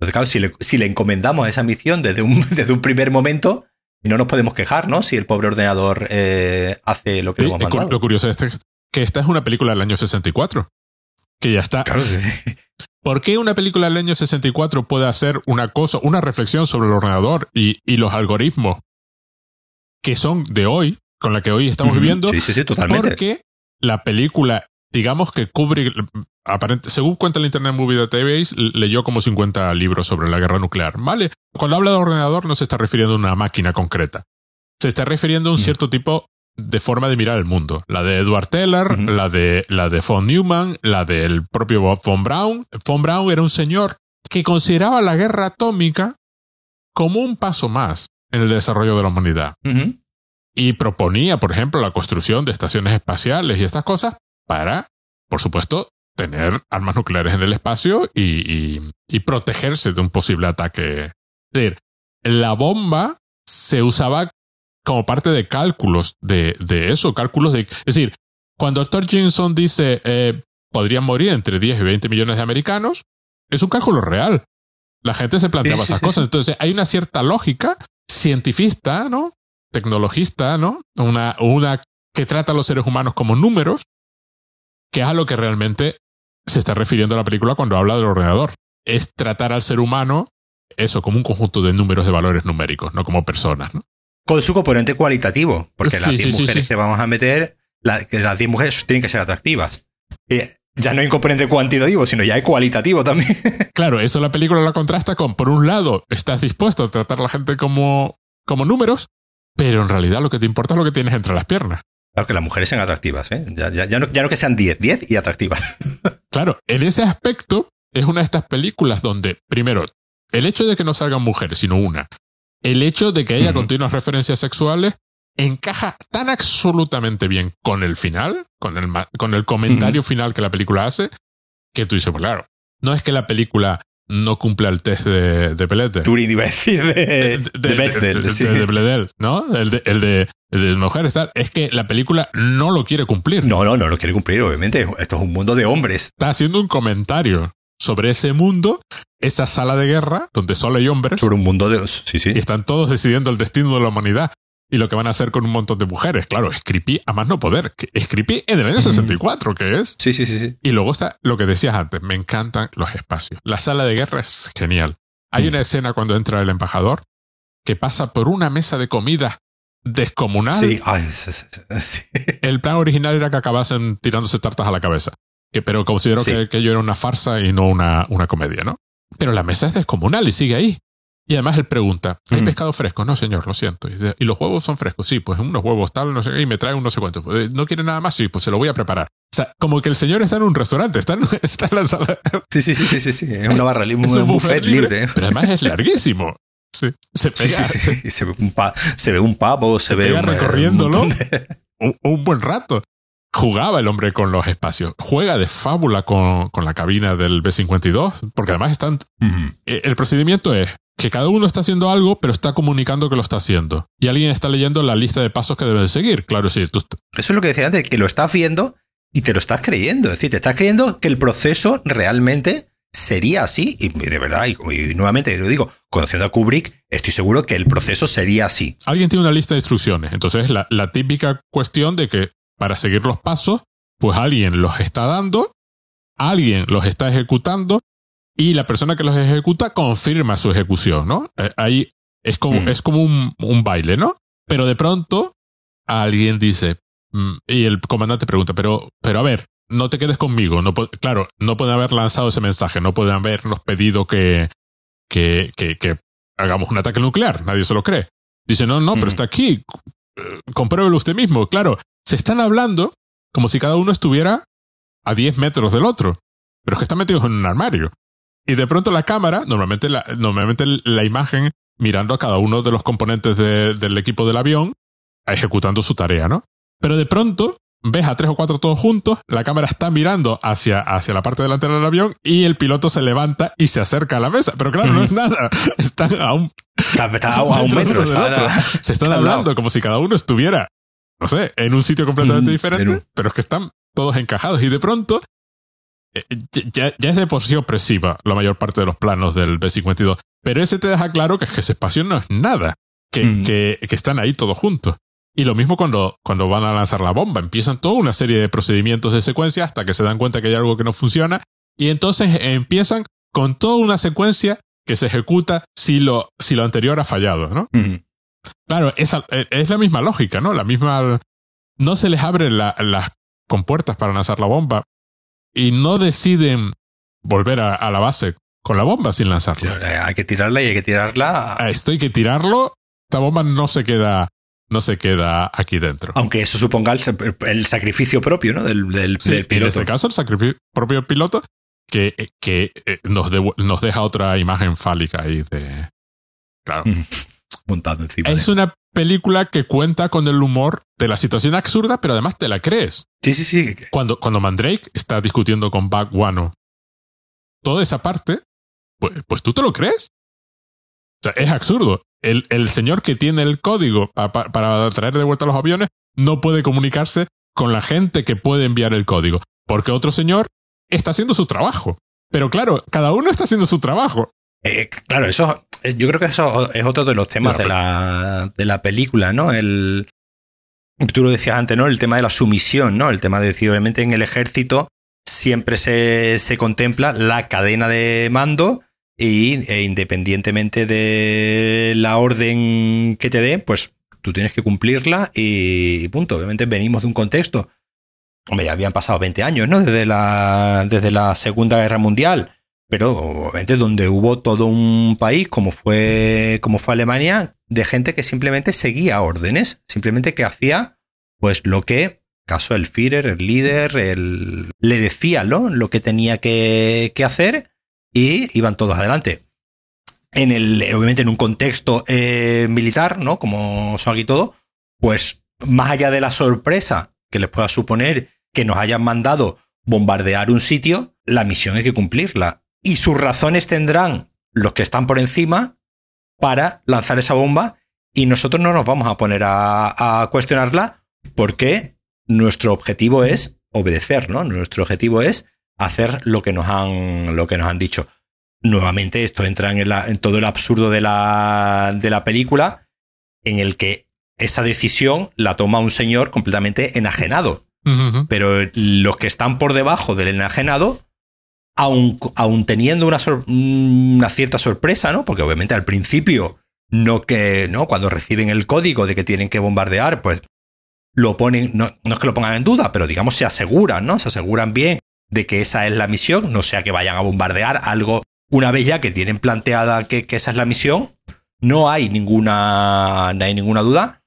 Entonces, claro, si le, si le encomendamos esa misión desde un, desde un primer momento, no nos podemos quejar, ¿no? Si el pobre ordenador eh, hace lo que le hemos mandado. Lo curioso es que esta es una película del año 64. Que ya está. Claro, sí. ¿Por qué una película del año 64 puede hacer una cosa, una reflexión sobre el ordenador y, y los algoritmos que son de hoy, con la que hoy estamos viviendo? Sí, sí, sí, totalmente. Porque la película, digamos que cubre, aparente, según cuenta el Internet Movie Database, leyó como 50 libros sobre la guerra nuclear, ¿vale? Cuando habla de ordenador no se está refiriendo a una máquina concreta. Se está refiriendo a un cierto tipo de forma de mirar el mundo. La de Edward Teller, la, de, la de von Neumann, la del propio Bob von Braun. Von Braun era un señor que consideraba la guerra atómica como un paso más en el desarrollo de la humanidad. Y proponía, por ejemplo, la construcción de estaciones espaciales y estas cosas para, por supuesto, tener armas nucleares en el espacio y, y protegerse de un posible ataque. Es decir, la bomba se usaba como parte de cálculos de, de eso, cálculos de... Es decir, cuando el doctor dice eh, podrían morir entre 10 y 20 millones de americanos, es un cálculo real. La gente se planteaba esas cosas. Entonces hay una cierta lógica cientifista, ¿no? Tecnologista, ¿no? Una, una que trata a los seres humanos como números, que es a lo que realmente se está refiriendo la película cuando habla del ordenador. Es tratar al ser humano eso como un conjunto de números de valores numéricos, no como personas, ¿no? con su componente cualitativo, porque las 10 mujeres que vamos a meter, que las 10 mujeres tienen que ser atractivas. Y ya no hay un componente cuantitativo, sino ya hay cualitativo también. claro, eso la película la contrasta con, por un lado, estás dispuesto a tratar a la gente como, como números, pero en realidad lo que te importa es lo que tienes entre las piernas. Claro, que las mujeres sean atractivas, ¿eh? Ya, ya, no, ya no que sean 10, 10 y atractivas. claro, en ese aspecto es una de estas películas donde, primero, el hecho de que no salgan mujeres, sino una, el hecho de que haya continuas referencias sexuales encaja tan absolutamente bien con el final, con el, con el comentario final que la película hace, que tú dices, pues claro, no es que la película no cumpla el test de, de Pelete. Turing iba a decir de, de, ¿no? El de, el de, el mujeres, tal. Es que la película no lo quiere cumplir. No, no, no lo quiere cumplir, obviamente. Esto es un mundo de hombres. Está haciendo un comentario sobre ese mundo, esa sala de guerra, donde solo hay hombres. Sobre un mundo de... Sí, sí. Y están todos decidiendo el destino de la humanidad y lo que van a hacer con un montón de mujeres. Claro, es creepy a más no poder. Es creepy en el año 64, que es. Sí, sí, sí, sí. Y luego está lo que decías antes, me encantan los espacios. La sala de guerra es genial. Hay una escena cuando entra el embajador que pasa por una mesa de comida descomunal. Sí, Ay, sí, sí, El plan original era que acabasen tirándose tartas a la cabeza pero considero que, que, ello era una farsa y no una, una comedia, ¿no? Pero la mesa es descomunal y sigue ahí. Y además él pregunta, ¿hay mm. pescado fresco? No, señor, lo siento. Y, los huevos son frescos? Sí, pues unos huevos tal, no sé y me trae un no sé cuánto. Pues, ¿No quiere nada más? Sí, pues se lo voy a preparar. O sea, como que el señor está en un restaurante, está en, está en la sala. Sí, sí, sí, sí, sí, es una barra libre, un, buffet, libre. Pero además es larguísimo. Sí, se pega. se, ve un se ve un pavo, se, ve un, recorriéndolo un, buen rato jugaba el hombre con los espacios. Juega de fábula con, con la cabina del B-52, porque además están... Eh, el procedimiento es que cada uno está haciendo algo, pero está comunicando que lo está haciendo. Y alguien está leyendo la lista de pasos que deben seguir. Claro, sí. Tú... Eso es lo que decía antes, que lo estás viendo y te lo estás creyendo. Es decir, te estás creyendo que el proceso realmente sería así, y de verdad, y, nuevamente lo digo, conociendo a Kubrick, estoy seguro que el proceso sería así. Alguien tiene una lista de instrucciones, entonces la, la típica cuestión de que para seguir los pasos, pues alguien los está dando, alguien los está ejecutando y la persona que los ejecuta confirma su ejecución, ¿no? Eh, ahí es como, mm. es como un, un, baile, ¿no? Pero de pronto alguien dice, mm, y el comandante pregunta, pero, pero a ver, no te quedes conmigo. No claro, no pueden haber lanzado ese mensaje, no pueden habernos pedido que, que, que, que hagamos un ataque nuclear, nadie se lo cree. Dice, no, no, pero está aquí, eh, compruébelo usted mismo. Claro, se están hablando como si cada uno estuviera a 10 metros del otro, pero es que están metidos en un armario. Y de pronto la cámara, normalmente la, normalmente la imagen mirando a cada uno de los componentes del equipo del avión, ejecutando su tarea, ¿no? Pero de pronto ves a tres o cuatro todos juntos, la cámara está mirando hacia, hacia la parte delantera del avión y el piloto se levanta y se acerca a la mesa. Pero claro, no es nada. Están a un, a un metro. Se están hablando como si cada uno estuviera, no sé, en un sitio completamente diferente, pero es que están todos encajados y de pronto ya, ya, es de por sí opresiva la mayor parte de los planos del B-52. Pero ese te deja claro que ese espacio no es nada, que, que, que están ahí todos juntos. Y lo mismo cuando, cuando van a lanzar la bomba. Empiezan toda una serie de procedimientos de secuencia hasta que se dan cuenta que hay algo que no funciona. Y entonces empiezan con toda una secuencia que se ejecuta si lo, si lo anterior ha fallado, ¿no? Claro, es, es, la misma lógica, ¿no? La misma. No se les abren las compuertas para lanzar la bomba y no deciden volver a, a, la base con la bomba sin lanzarla. hay que tirarla y hay que tirarla. Esto hay que tirarlo. Esta bomba no se queda no se queda aquí dentro. Aunque eso suponga el, sacrificio propio ¿no? del, del, piloto. En este caso, el sacrificio propio del piloto que, que eh, nos, nos deja otra imagen fálica ahí de. Claro. Montado encima. Es una película que cuenta con el humor de la situación absurda, pero además te la crees. Sí, sí, sí. Cuando, cuando Mandrake está discutiendo con Buck Wano, toda esa parte, pues, pues tú te lo crees. O sea, es absurdo el, el señor que tiene el código para traer de vuelta los aviones no puede comunicarse con la gente que puede enviar el código, porque otro señor está haciendo su trabajo. Pero claro, cada uno está haciendo su trabajo. Eh, claro, eso, yo creo que eso es otro de los temas de la, de la película, ¿no? El, tú lo decías antes, ¿no? El tema de la sumisión, ¿no? El tema de decir, obviamente en el ejército siempre se, se contempla la cadena de mando y e independientemente de la orden que te dé, pues tú tienes que cumplirla y, punto. Obviamente venimos de un contexto. Hombre, ya habían pasado 20 años, ¿no? Desde la, desde la Segunda Guerra Mundial. Pero obviamente donde hubo todo un país, como fue, como fue Alemania, de gente que simplemente seguía órdenes, simplemente que hacía pues lo que, caso el Führer, el líder, el, le decía ¿no? lo que tenía que, que hacer y iban todos adelante. En el, obviamente en un contexto eh, militar, ¿no? Como son aquí todo, pues más allá de la sorpresa que les pueda suponer que nos hayan mandado bombardear un sitio, la misión hay que cumplirla. Y sus razones tendrán los que están por encima para lanzar esa bomba y nosotros no nos vamos a poner a, a cuestionarla porque nuestro objetivo es obedecer, ¿no? Nuestro objetivo es hacer lo que nos han, lo que nos han dicho. Nuevamente, esto entra en, en todo el absurdo de la, de la película, en el que esa decisión la toma un señor completamente enajenado. Pero los que están por debajo del enajenado, aun, teniendo una, cierta sorpresa, ¿no? Porque obviamente al principio, no que, ¿no? Cuando reciben el código de que tienen que bombardear, pues lo ponen, no, no es que lo pongan en duda, pero digamos se aseguran, ¿no? Se aseguran bien de que esa es la misión, no sea que vayan a bombardear algo una vez ya que tienen planteada que, esa es la misión, no hay ninguna, no hay ninguna duda.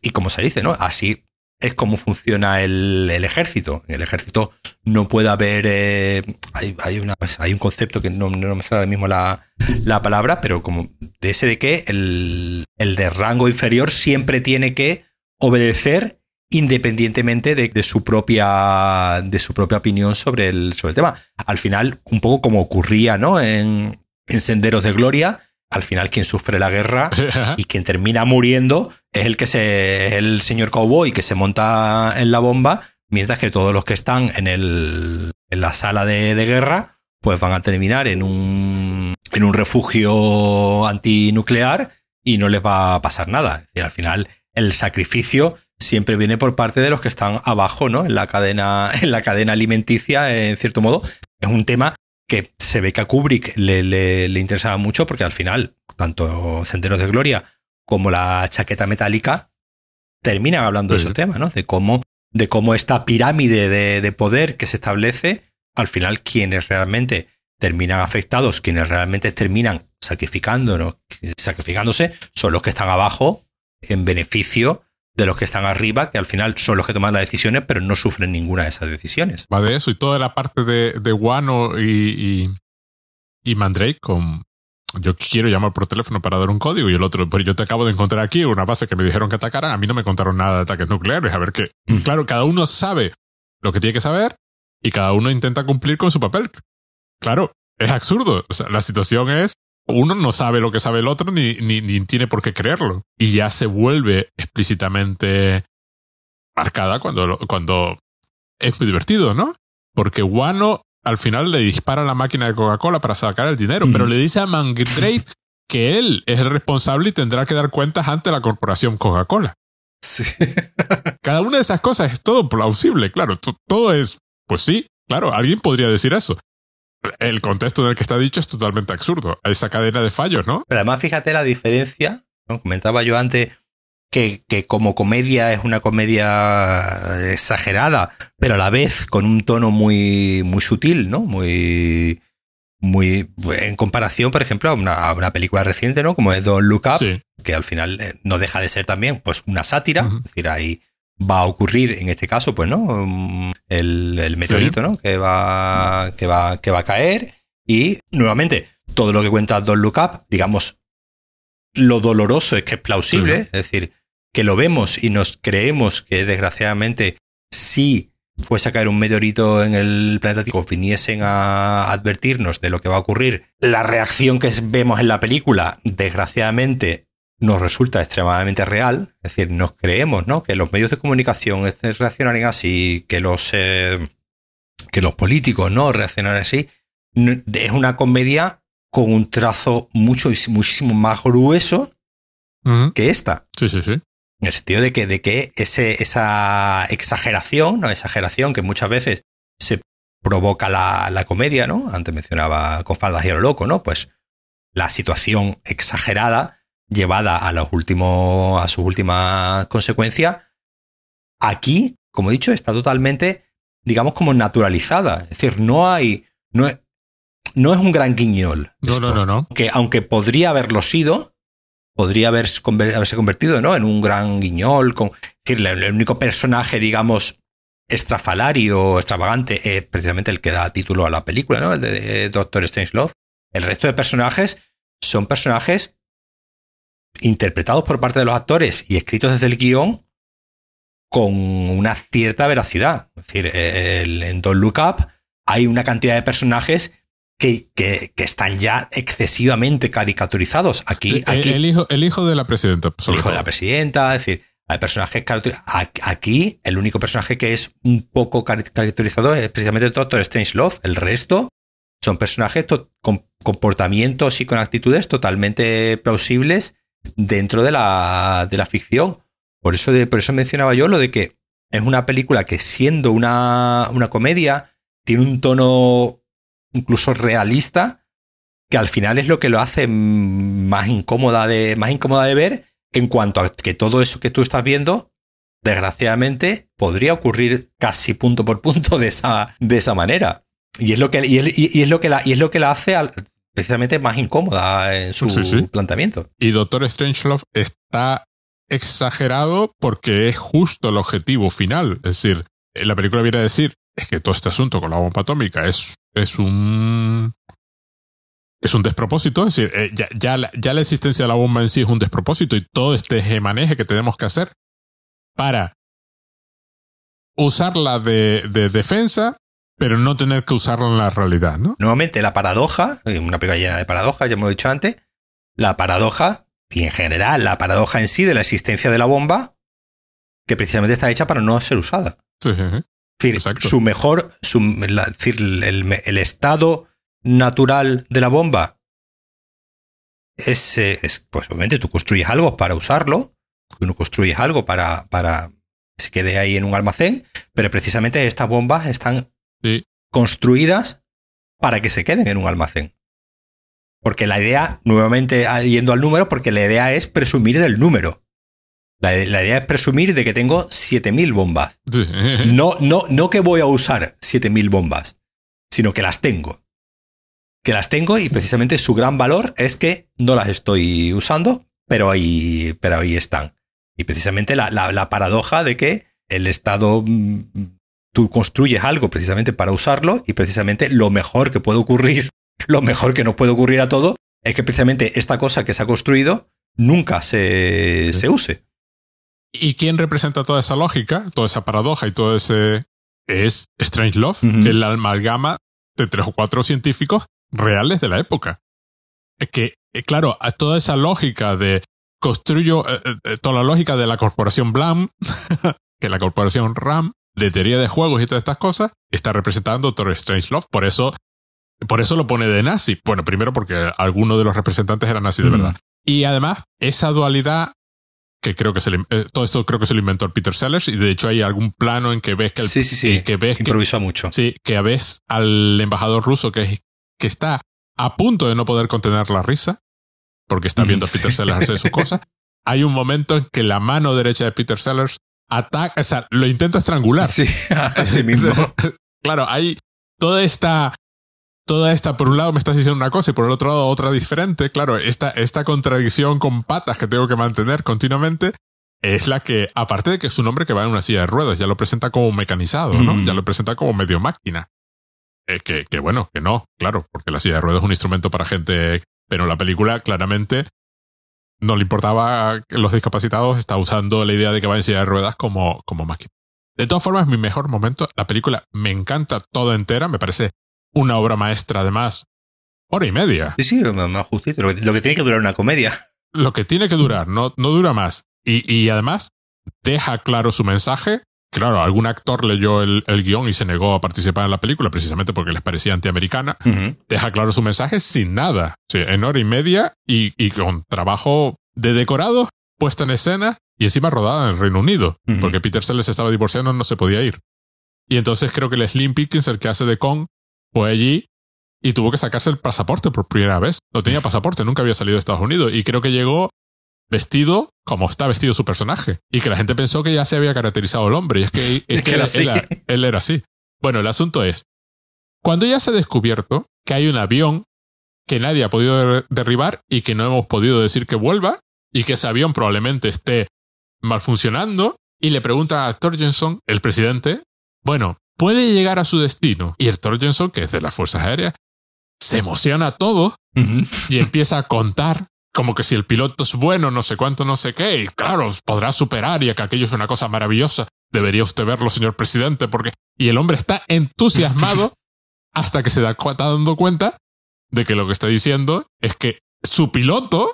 Y como se dice, ¿no? Así es como funciona el, ejército. En el ejército no puede haber. Eh, hay, una, pues, hay un concepto que no, me sale ahora mismo la, la, palabra, pero como de ese de que el, el de rango inferior siempre tiene que obedecer independientemente de, su propia, de su propia opinión sobre el, sobre el tema. Al final, un poco como ocurría ¿no? en, en Senderos de Gloria, al final quien sufre la guerra y quien termina muriendo es el que se el señor cowboy que se monta en la bomba mientras que todos los que están en el en la sala de, de guerra pues van a terminar en un, en un refugio antinuclear y no les va a pasar nada. Y al final, el sacrificio siempre viene por parte de los que están abajo, ¿no? En la cadena, en la cadena alimenticia, en cierto modo. Es un tema que se ve que a Kubrick le, le, interesaba mucho porque al final, tanto Senderos de Gloria como la chaqueta metálica terminan hablando de esos temas, ¿no? De cómo, de cómo esta pirámide de, de poder que se establece, al final quienes realmente terminan afectados, quienes realmente terminan sacrificándonos, sacrificándose, son los que están abajo en beneficio de los que están arriba, que al final son los que toman las decisiones, pero no sufren ninguna de esas decisiones. Va de eso y toda la parte de, de Wano y, y, y, Mandrake con... Yo quiero llamar por teléfono para dar un código y el otro, pero yo te acabo de encontrar aquí una base que me dijeron que atacaran. A mí no me contaron nada de ataques nucleares. A ver qué. Mm. Claro, cada uno sabe lo que tiene que saber y cada uno intenta cumplir con su papel. Claro, es absurdo. O sea, la situación es uno no sabe lo que sabe el otro ni, ni, tiene por qué creerlo. Y ya se vuelve explícitamente marcada cuando, cuando es muy divertido, ¿no? Porque Wano al final le dispara a la máquina de Coca-Cola para sacar el dinero, pero le dice a Mandrake que él es el responsable y tendrá que dar cuentas ante la corporación Coca-Cola. Sí. Cada una de esas cosas es todo plausible, claro. Todo es, pues sí, claro, alguien podría decir eso el contexto en el que está dicho es totalmente absurdo. Esa cadena de fallos, ¿no? Pero además, fíjate la diferencia. Comentaba yo antes que, que, como comedia es una comedia exagerada, pero a la vez con un tono muy, muy sutil, ¿no? Muy. Muy. En comparación, por ejemplo, a una, una película reciente, ¿no? Como es Don't Look Up, que al final eh, no deja de ser también, pues, una sátira. Es decir, ahí va a ocurrir en este caso, pues, ¿no? Mm, el, meteorito, ¿no? Que va, que, va, que va a caer. Y nuevamente, todo lo que cuenta Don Look Up, digamos, lo doloroso es que es plausible, es decir, que lo vemos y nos creemos que desgraciadamente si fuese a caer un meteorito en el planeta Tierra, viniesen a advertirnos de lo que va a ocurrir, la reacción que vemos en la película, desgraciadamente, nos resulta extremadamente real, es decir, nos creemos ¿no? que los medios de comunicación reaccionarían así, que los, eh, que los políticos no reaccionan así. Es una comedia con un trazo mucho, muchísimo más grueso que esta. Sí, sí, sí. En el sentido de que, de que ese, esa exageración, ¿no? Exageración que muchas veces se provoca la, la comedia, ¿no? Antes mencionaba con faldas y a lo loco, ¿no? Pues la situación exagerada llevada a los últimos, a sus últimas consecuencias, aquí, como he dicho, está totalmente, digamos, como naturalizada. Es decir, no hay, no es, no es un gran guiñol. No, no, no, no. Que aunque podría haberlo sido, podría haberse convertido ¿no? en un gran guiñol. Con, es decir, el único personaje, digamos, estrafalario, extravagante, es precisamente el que da título a la película, ¿no? El de Doctor Strangelove. El resto de personajes son personajes interpretados por parte de los actores y escritos desde el guion con una cierta veracidad. Es decir, en Don't Look Up hay una cantidad de personajes que, que, están ya excesivamente caricaturizados. Aquí, aquí el, hijo, el hijo de la presidenta. El hijo de la presidenta, es decir, hay personajes Aquí, el único personaje que es un poco caricaturizado es precisamente Doctor Strangelove. El resto son personajes con comportamientos y con actitudes totalmente plausibles dentro de la, de la ficción. Por eso, por eso mencionaba yo lo de que es una película que siendo una, una comedia, tiene un tono incluso realista, que al final es lo que lo hace más incómoda de, más incómoda de ver en cuanto a que todo eso que tú estás viendo, desgraciadamente, podría ocurrir casi punto por punto de esa, de esa manera. Y es lo que, y es, lo que la, y es lo que la hace al, precisamente más incómoda en su planteamiento. Y Doctor Strangelove está exagerado porque es justo el objetivo final. Es decir, la película viene a decir es que todo este asunto con la bomba atómica es, es un es un despropósito, es decir, eh, ya, ya, la, ya, la, existencia de la bomba en sí es un despropósito y todo este maneje que tenemos que hacer para usarla de, de defensa pero no tener que usarlo en la realidad, ¿no? Nuevamente, la paradoja, una película llena de paradojas, ya hemos dicho antes, la paradoja, y en general la paradoja en sí de la existencia de la bomba, que precisamente está hecha para no ser usada. Sí, sí, sí. Es decir, su mejor, su, decir, el, estado natural de la bomba es, eh, es pues obviamente tú construyes algo para usarlo, tú no construyes algo para, para que se quede ahí en un almacén, pero precisamente estas bombas están Sí. construidas para que se queden en un almacén. Porque la idea, nuevamente yendo al número, porque la idea es presumir del número. La, la idea es presumir de que tengo 7000 bombas. Sí. No, no, no que voy a usar 7000 bombas, sino que las tengo. Que las tengo y precisamente su gran valor es que no las estoy usando, pero ahí, pero ahí están. Y precisamente la, la- la paradoja de que el Estado, mm, tú construyes algo precisamente para usarlo y precisamente lo mejor que puede ocurrir, lo mejor que nos puede ocurrir a todo, es que precisamente esta cosa que se ha construido nunca se, se use. ¿Y quién representa toda esa lógica, toda esa paradoja y todo ese... Es Strange Love, Ujú. que es la amalgama de tres o cuatro científicos reales de la época. Es que, eh, claro, toda esa lógica de construyo, eh, eh, toda la lógica de la corporación Blam, que la corporación RAM, de teoría de juegos y todas estas cosas, está representando Doctor Strange Love. Por eso, por eso lo pone de nazi. Bueno, primero porque alguno de los representantes era nazi de verdad. Y además, esa dualidad que creo que se le- eh, todo esto creo que se lo inventó el Peter Sellers y de hecho hay algún plano en que ves que el, sí, sí, sí. que ves que, Improvisó mucho. sí, que ves al embajador ruso que, que está a punto de no poder contener la risa porque está viendo a. Peter Sellers hacer sus cosas. Hay un momento en que la mano derecha de Peter Sellers ataca, o sea, lo intenta estrangular. Sí, así mismo. claro, hay toda esta, toda esta, por un lado me estás diciendo una cosa y por el otro lado otra diferente. Claro, esta, esta contradicción con patas que tengo que mantener continuamente es la que, aparte de que es un hombre que va en una silla de ruedas, ya lo presenta como mecanizado, ¿no? Mm. Ya lo presenta como medio máquina. Eh, que, que bueno, que no, claro, porque la silla de ruedas es un instrumento para gente, pero la película claramente no le importaba que los discapacitados, está usando la idea de que va en silla de ruedas como, como máquina. De todas formas, mi mejor momento, la película me encanta toda entera, me parece una obra maestra, además, hora y media. Sí, sí, más justito. Lo que, lo que tiene que durar una comedia. Lo que tiene que durar, no, no dura más. Y, y además, deja claro su mensaje. Claro, algún actor leyó el, el guion y se negó a participar en la película precisamente porque les parecía antiamericana. Deja claro su mensaje sin nada. Sí, en hora y media y, y con trabajo de decorado, puesta en escena y encima rodada en el Reino Unido. Porque Peter Sellers estaba divorciando, no se podía ir. Y entonces creo que el Slim Pickens, el que hace de Kong, fue allí y tuvo que sacarse el pasaporte por primera vez. No tenía pasaporte, nunca había salido de Estados Unidos. Y creo que llegó vestido como está vestido su personaje. Y que la gente pensó que ya se había caracterizado el hombre. Y es que, es que era él, era- él era así. Bueno, el asunto es, cuando ya se ha descubierto que hay un avión que nadie ha podido der- derribar y que no hemos podido decir que vuelva, y que ese avión probablemente esté mal funcionando, y le pregunta a Torgenson, el presidente, bueno, ¿puede llegar a su destino? Y el Torgenson, que es de las Fuerzas Aéreas, se emociona todo y empieza a contar como que si el piloto es bueno, no sé cuánto, no sé qué, y claro, podrá superar y que aquello es una cosa maravillosa. Debería usted verlo, señor presidente, porque... Y el hombre está entusiasmado hasta que se da, está dando cuenta de que lo que está diciendo es que su piloto,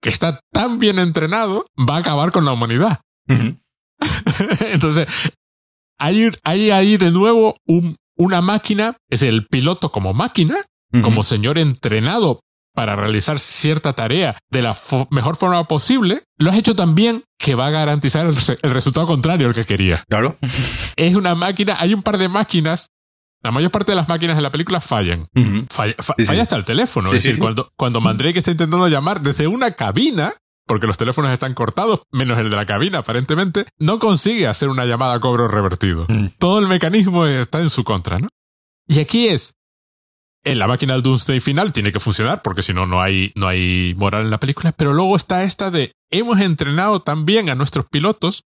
que está tan bien entrenado, va a acabar con la humanidad. Entonces, hay, hay ahí de nuevo un- una máquina, es el piloto como máquina, como señor entrenado para realizar cierta tarea de la fo- mejor forma posible, lo has hecho tan bien que va a garantizar el, re- el resultado contrario al que quería. Claro. Es una máquina, hay un par de máquinas, la mayor parte de las máquinas en la película fallan. Ujú. Falla, fa- Sí, sí. falla hasta el teléfono. Sí, es decir, cuando, cuando Mandrake está intentando llamar desde una cabina, porque los teléfonos están cortados, menos el de la cabina aparentemente, no consigue hacer una llamada a cobro revertido. Mm. Todo el mecanismo está en su contra, ¿no? Y aquí es, en la máquina del Doomsday final tiene que funcionar, porque si no, no hay, no hay moral en la película, pero luego está esta de, hemos entrenado tan bien a nuestros pilotos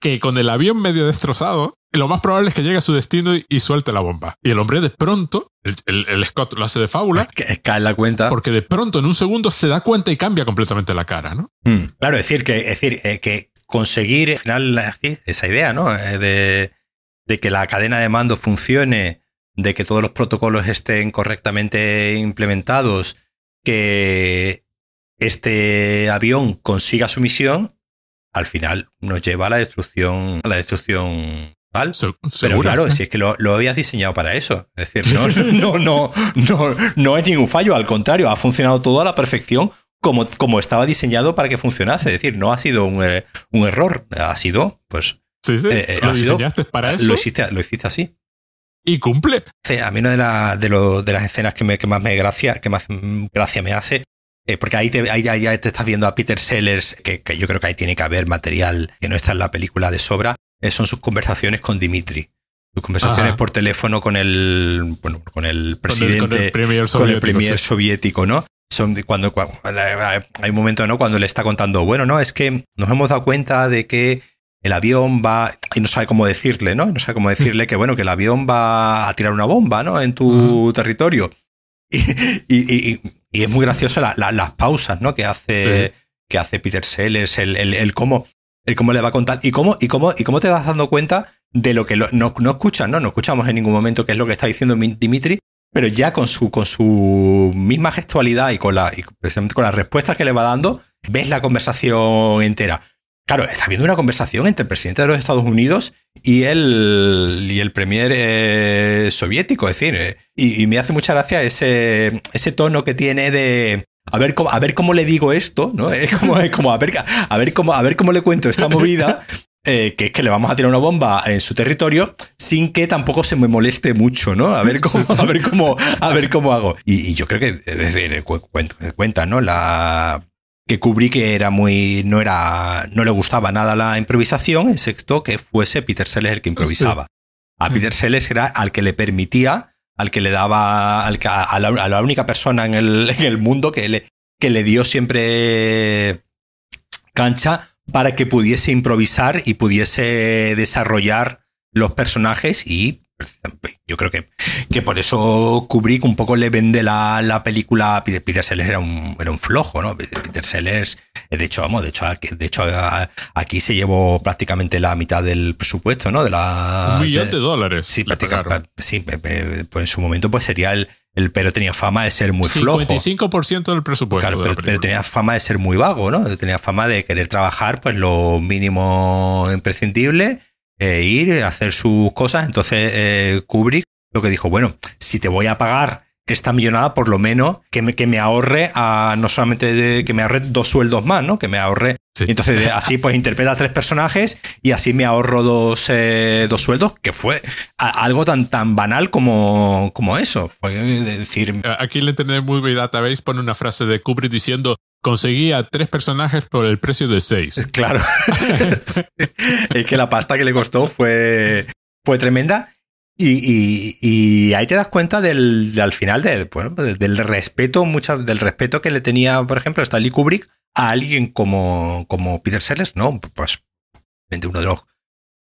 que con el avión medio destrozado, lo más probable es que llegue a su destino y, y suelte la bomba. Y el hombre de pronto, el, el- el Scott lo hace de fábula, Que- Cae en la cuenta. porque de pronto en un segundo se da cuenta y cambia completamente la cara, ¿no? Mm. Claro, es decir, que, es decir, eh, que conseguir al final así, esa idea, ¿no? Eh, De, de que la cadena de mando funcione, de que todos los protocolos estén correctamente implementados, que este avión consiga su misión, al final nos lleva a la destrucción, a la destrucción Tal. Pero claro, si es que lo, lo, habías diseñado para eso. Es decir, no, no, no, no, no hay ningún fallo. Al contrario, ha funcionado todo a la perfección como, como estaba diseñado para que funcionase. Es decir, no ha sido un, eh, un error. Ha sido, pues. Sí, sí. Eh, ¿Lo diseñaste para eso? Lo hiciste, lo hiciste así. Y cumple. a mí una de, la, de, lo, de las escenas que, me, que más me gracia, que más gracia me hace eh, porque ahí, te, ahí, ya te estás viendo a Peter Sellers, que, que, yo creo que ahí tiene que haber material que no está en la película de sobra, eh, son sus conversaciones con Dimitri. Sus conversaciones por teléfono con el, bueno, con el presidente, con el, premier soviético, ¿no? Son cuando, cuando, hay un momento, ¿no? Cuando le está contando, bueno, no, es que nos hemos dado cuenta de que el avión va y no sabe cómo decirle, ¿no? No sabe cómo decirle que bueno que el avión va a tirar una bomba, ¿no? En tu territorio. y, y es muy gracioso las pausas, ¿no? Que hace, que hace Peter Sellers, el, el, cómo, el cómo le va a contar y cómo, y cómo, y cómo te vas dando cuenta de lo que no, no escuchas, ¿no? No escuchamos en ningún momento qué es lo que está diciendo Dimitri, pero ya con su, con su misma gestualidad y con, la, y precisamente con las respuestas que le va dando, ves la conversación entera. Claro, está viendo una conversación entre el presidente de los Estados Unidos y el, y el premier eh, soviético, es decir, eh, y, me hace mucha gracia ese, ese tono que tiene de, a ver cómo, a ver cómo le digo esto, ¿no? Es como, es como a, ver, a, ver cómo, a ver cómo le cuento esta movida, eh, que es que le vamos a tirar una bomba en su territorio sin que tampoco se me moleste mucho, ¿no? A ver cómo, a ver cómo, a ver cómo hago. Y, yo creo que cuenta, ¿no? La, que Kubrick era muy no era no le gustaba nada la improvisación excepto que fuese Peter Sellers el que improvisaba a mm. Peter Sellers era al que le permitía al que le daba al a, la, única persona en el, en el mundo que le, que le dio siempre cancha para que pudiese improvisar y pudiese desarrollar los personajes y yo creo que, que por eso Kubrick un poco le vende la, la película. Peter Sellers era un, era un flojo, ¿no? Peter Sellers, de hecho, vamos, de hecho, de hecho aquí se llevó prácticamente la mitad del presupuesto, ¿no? De la, un millón de, dólares. Sí, prácticamente. Sí, pues en su momento pues sería el, el, pero tenía fama de ser muy flojo. 55% del presupuesto. Claro, pero, pero, tenía fama de ser muy vago, ¿no? Tenía fama de querer trabajar pues lo mínimo imprescindible eh, ir, hacer sus cosas. Entonces eh, Kubrick lo que dijo, bueno, si te voy a pagar esta millonada, por lo menos que me, que me ahorre a, no solamente de, que me ahorre dos sueldos más, ¿no? Que me ahorre. Entonces, así pues interpreta tres personajes y así me ahorro dos, eh, dos sueldos, que fue algo tan, tan banal como, como eso. Fue decir. Aquí en el Internet Movie Database pone una frase de Kubrick diciendo: conseguía tres personajes por el precio de seis. Claro. es que la pasta que le costó fue, fue tremenda. Y, y, ahí te das cuenta del, al final del, bueno, del respeto, muchas, del respeto que le tenía, por ejemplo, Stanley Kubrick a alguien como, como Peter Sellers, ¿no? Pues uno de los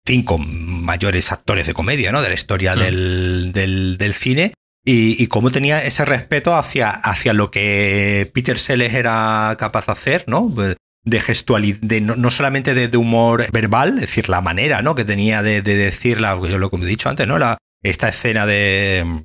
cinco mayores actores de comedia, ¿no? De la historia del, del, del, cine y, cómo tenía ese respeto hacia, hacia lo que Peter Sellers era capaz de hacer, ¿no? De gestualidad, de, no, solamente de, humor verbal, es decir, la manera, ¿no? Que tenía de, de decir, yo lo que he dicho antes, ¿no? La, esta escena de.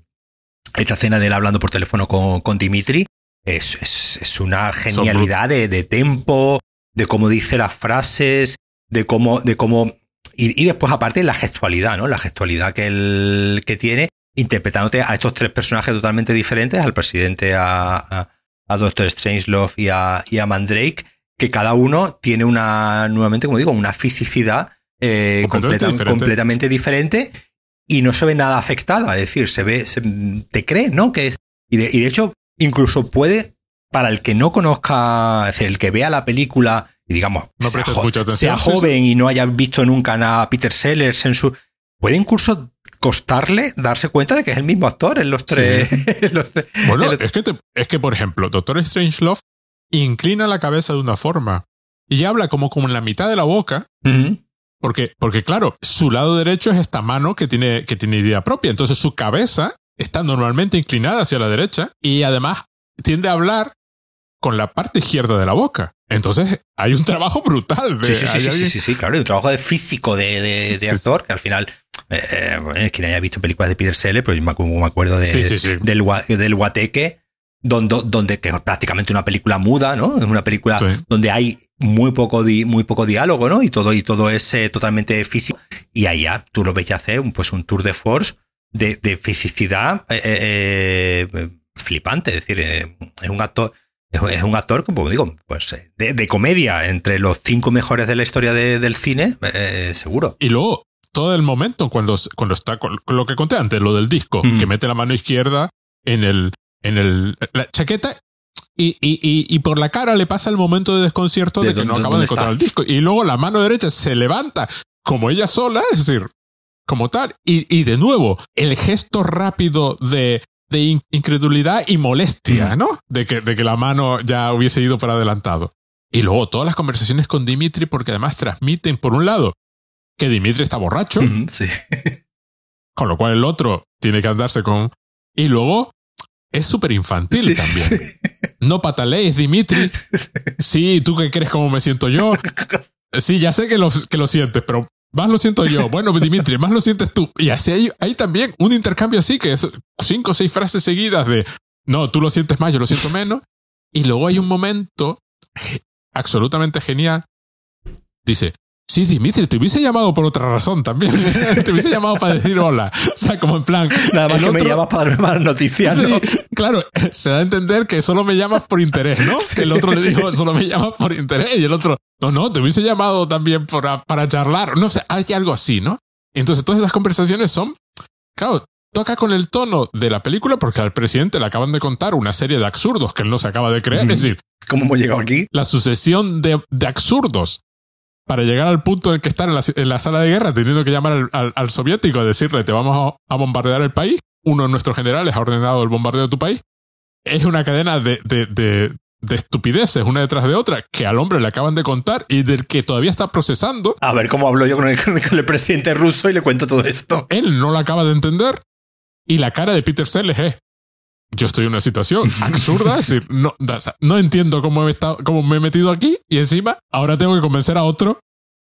Esta escena de él hablando por teléfono con, con Dimitri es, es, es una genialidad de, de, tempo, de cómo dice las frases, de cómo. De cómo y, y, después, aparte, la gestualidad, ¿no? La gestualidad que él que tiene interpretándote a estos tres personajes totalmente diferentes, al presidente, a, a, Doctor Strangelove y a, y a Mandrake, que cada uno tiene una, nuevamente, como digo, una fisicidad eh, completamente, diferente. y no se ve nada afectada, es decir, se ve, te cree, ¿no? Que es, y de, y de hecho, incluso puede, para el que no conozca, es decir, el que vea la película y digamos, sea, joven y no haya visto nunca a Peter Sellers en su... Puede incluso costarle darse cuenta de que es el mismo actor en los tres. bueno, es, que es que, por ejemplo, Doctor Strangelove inclina la cabeza de una forma y habla como, como en la mitad de la boca. Porque, porque, claro, su lado derecho es esta mano que tiene, que tiene idea propia. Entonces su cabeza está normalmente inclinada hacia la derecha y además tiende a hablar con la parte izquierda de la boca. Entonces hay un trabajo brutal. De, sí, sí, sí, sí, sí, claro, un trabajo de físico de, de actor que al final eh, quien haya visto películas de Peter Sellers, pero yo me, acuerdo de, Del, del Guateque, donde, donde que es prácticamente una película muda, ¿no? Es una película donde hay muy poco, di- muy poco diálogo, ¿no? Y todo, y todo es eh, totalmente físico. Y ya tú lo ves ya hacer un, pues un tour de force de, de fisicidad eh, eh, eh, flipante. Es decir, eh, es un actor. Es un actor, como digo, pues eh, de, de comedia, entre los cinco mejores de la historia de- del cine, eh, seguro. Y luego, todo el momento cuando, cuando está con, lo que conté antes, lo del disco, Ujú. que mete la mano izquierda en el, en el, la chaqueta y, y, y, y por la cara le pasa el momento de desconcierto de, ¿De que no acaba de encontrar está? el disco. Y luego la mano derecha se levanta como ella sola, es decir, como tal. Y, y de nuevo, el gesto rápido de, de in- incredulidad y molestia, ¿no? De que, de que la mano ya hubiese ido para adelantado. Y luego todas las conversaciones con Dimitri, porque además transmiten, por un lado, que Dimitri está borracho, Sí. con lo cual el otro tiene que andarse con... Y luego es súper infantil Sí. también. No patalees, Dimitri. Sí, ¿tú qué crees cómo me siento yo? Sí, ya sé que lo, que lo sientes, pero más lo siento yo. Bueno, Dimitri, más lo sientes tú. Y así hay, también un intercambio así, que es cinco o seis frases seguidas de, no, tú lo sientes más, yo lo siento menos. Y luego hay un momento absolutamente genial. Dice, sí, Dimitri, te hubiese llamado por otra razón también. te hubiese llamado para decir hola. O sea, como en plan... Nada más que me otro- llamas para darme malas noticias, Sí, ¿no? claro, se da a entender que solo me llamas por interés, ¿no? Que el otro le dijo, solo me llamas por interés. Y el otro, no, no, te hubiese llamado también para, para charlar. No sé, hay algo así, ¿no? Entonces, todas esas conversaciones son, claro, toca con el tono de la película porque al presidente le acaban de contar una serie de absurdos que él no se acaba de creer. Es decir, ¿Cómo hemos llegado aquí? la sucesión de, de absurdos para llegar al punto en el que estar en la, en la sala de guerra teniendo que llamar al, al- al soviético a decirle te vamos a, a bombardear el país, uno de nuestros generales ha ordenado el bombardeo de tu país, es una cadena de, de, de, de estupideces una detrás de otra que al hombre le acaban de contar y del que todavía está procesando. A ver cómo hablo yo con el, con el presidente ruso y le cuento todo esto. Él no lo acaba de entender y la cara de Peter Sellers es yo estoy en una situación absurda, decir, no, o sea, no entiendo cómo, he estado, cómo me he metido aquí y encima ahora tengo que convencer a otro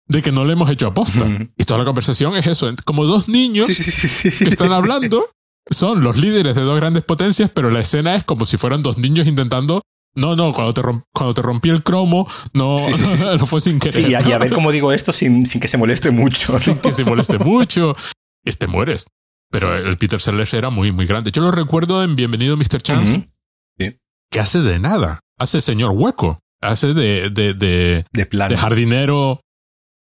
de que no le hemos hecho aposta. Y toda la conversación es eso, como dos niños Sí, sí, sí, sí, sí. que están hablando, son los líderes de dos grandes potencias, pero la escena es como si fueran dos niños intentando... No, no, cuando te, rom- cuando te rompí el cromo, no, Sí, sí, sí, no fue sin querer. Sí, y a, y a ver cómo digo esto sin, sin que se moleste mucho. ¿no? sin que se moleste mucho. Este mueres. Pero el Peter Sellers era muy, muy grande. Yo lo recuerdo en Bienvenido Mr. Chance, Ujú. que hace de nada. Hace señor hueco. Hace de, de, de, De jardinero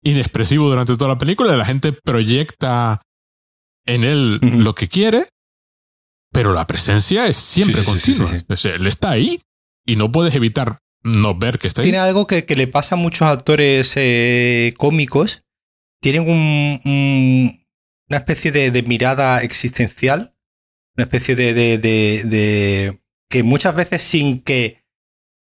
inexpresivo durante toda la película. La gente proyecta en él lo que quiere, pero la presencia es siempre Sí, sí, sí, continua. sí, sí. O sea, él está ahí y no puedes evitar no ver que está ahí. Tiene algo que, que le pasa a muchos actores eh, cómicos. Tienen un, un- una especie de, de mirada existencial. Una especie de, de- de- que muchas veces sin que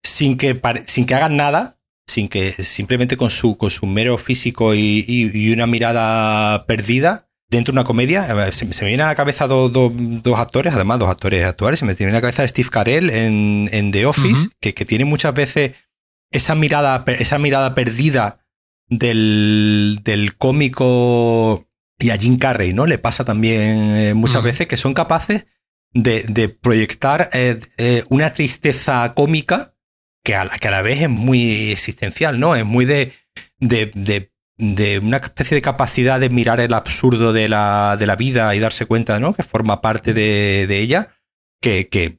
sin que sin que hagan nada, sin que simplemente con su con su mero físico y, y- y una mirada perdida dentro de una comedia, se, se me vienen a la cabeza dos, dos- dos actores, además dos actores actuales, se me viene a la cabeza Steve Carell en, en The Office, que, que tiene muchas veces esa mirada, esa mirada perdida del, del cómico y a Jim Carrey, ¿no? Le pasa también eh, muchas veces que son capaces de, de proyectar eh, eh, una tristeza cómica que a, la, que a la vez es muy existencial, ¿no? Es muy de, de, de, de una especie de capacidad de mirar el absurdo de la, de la vida y darse cuenta, ¿no? Que forma parte de, de ella, que, que,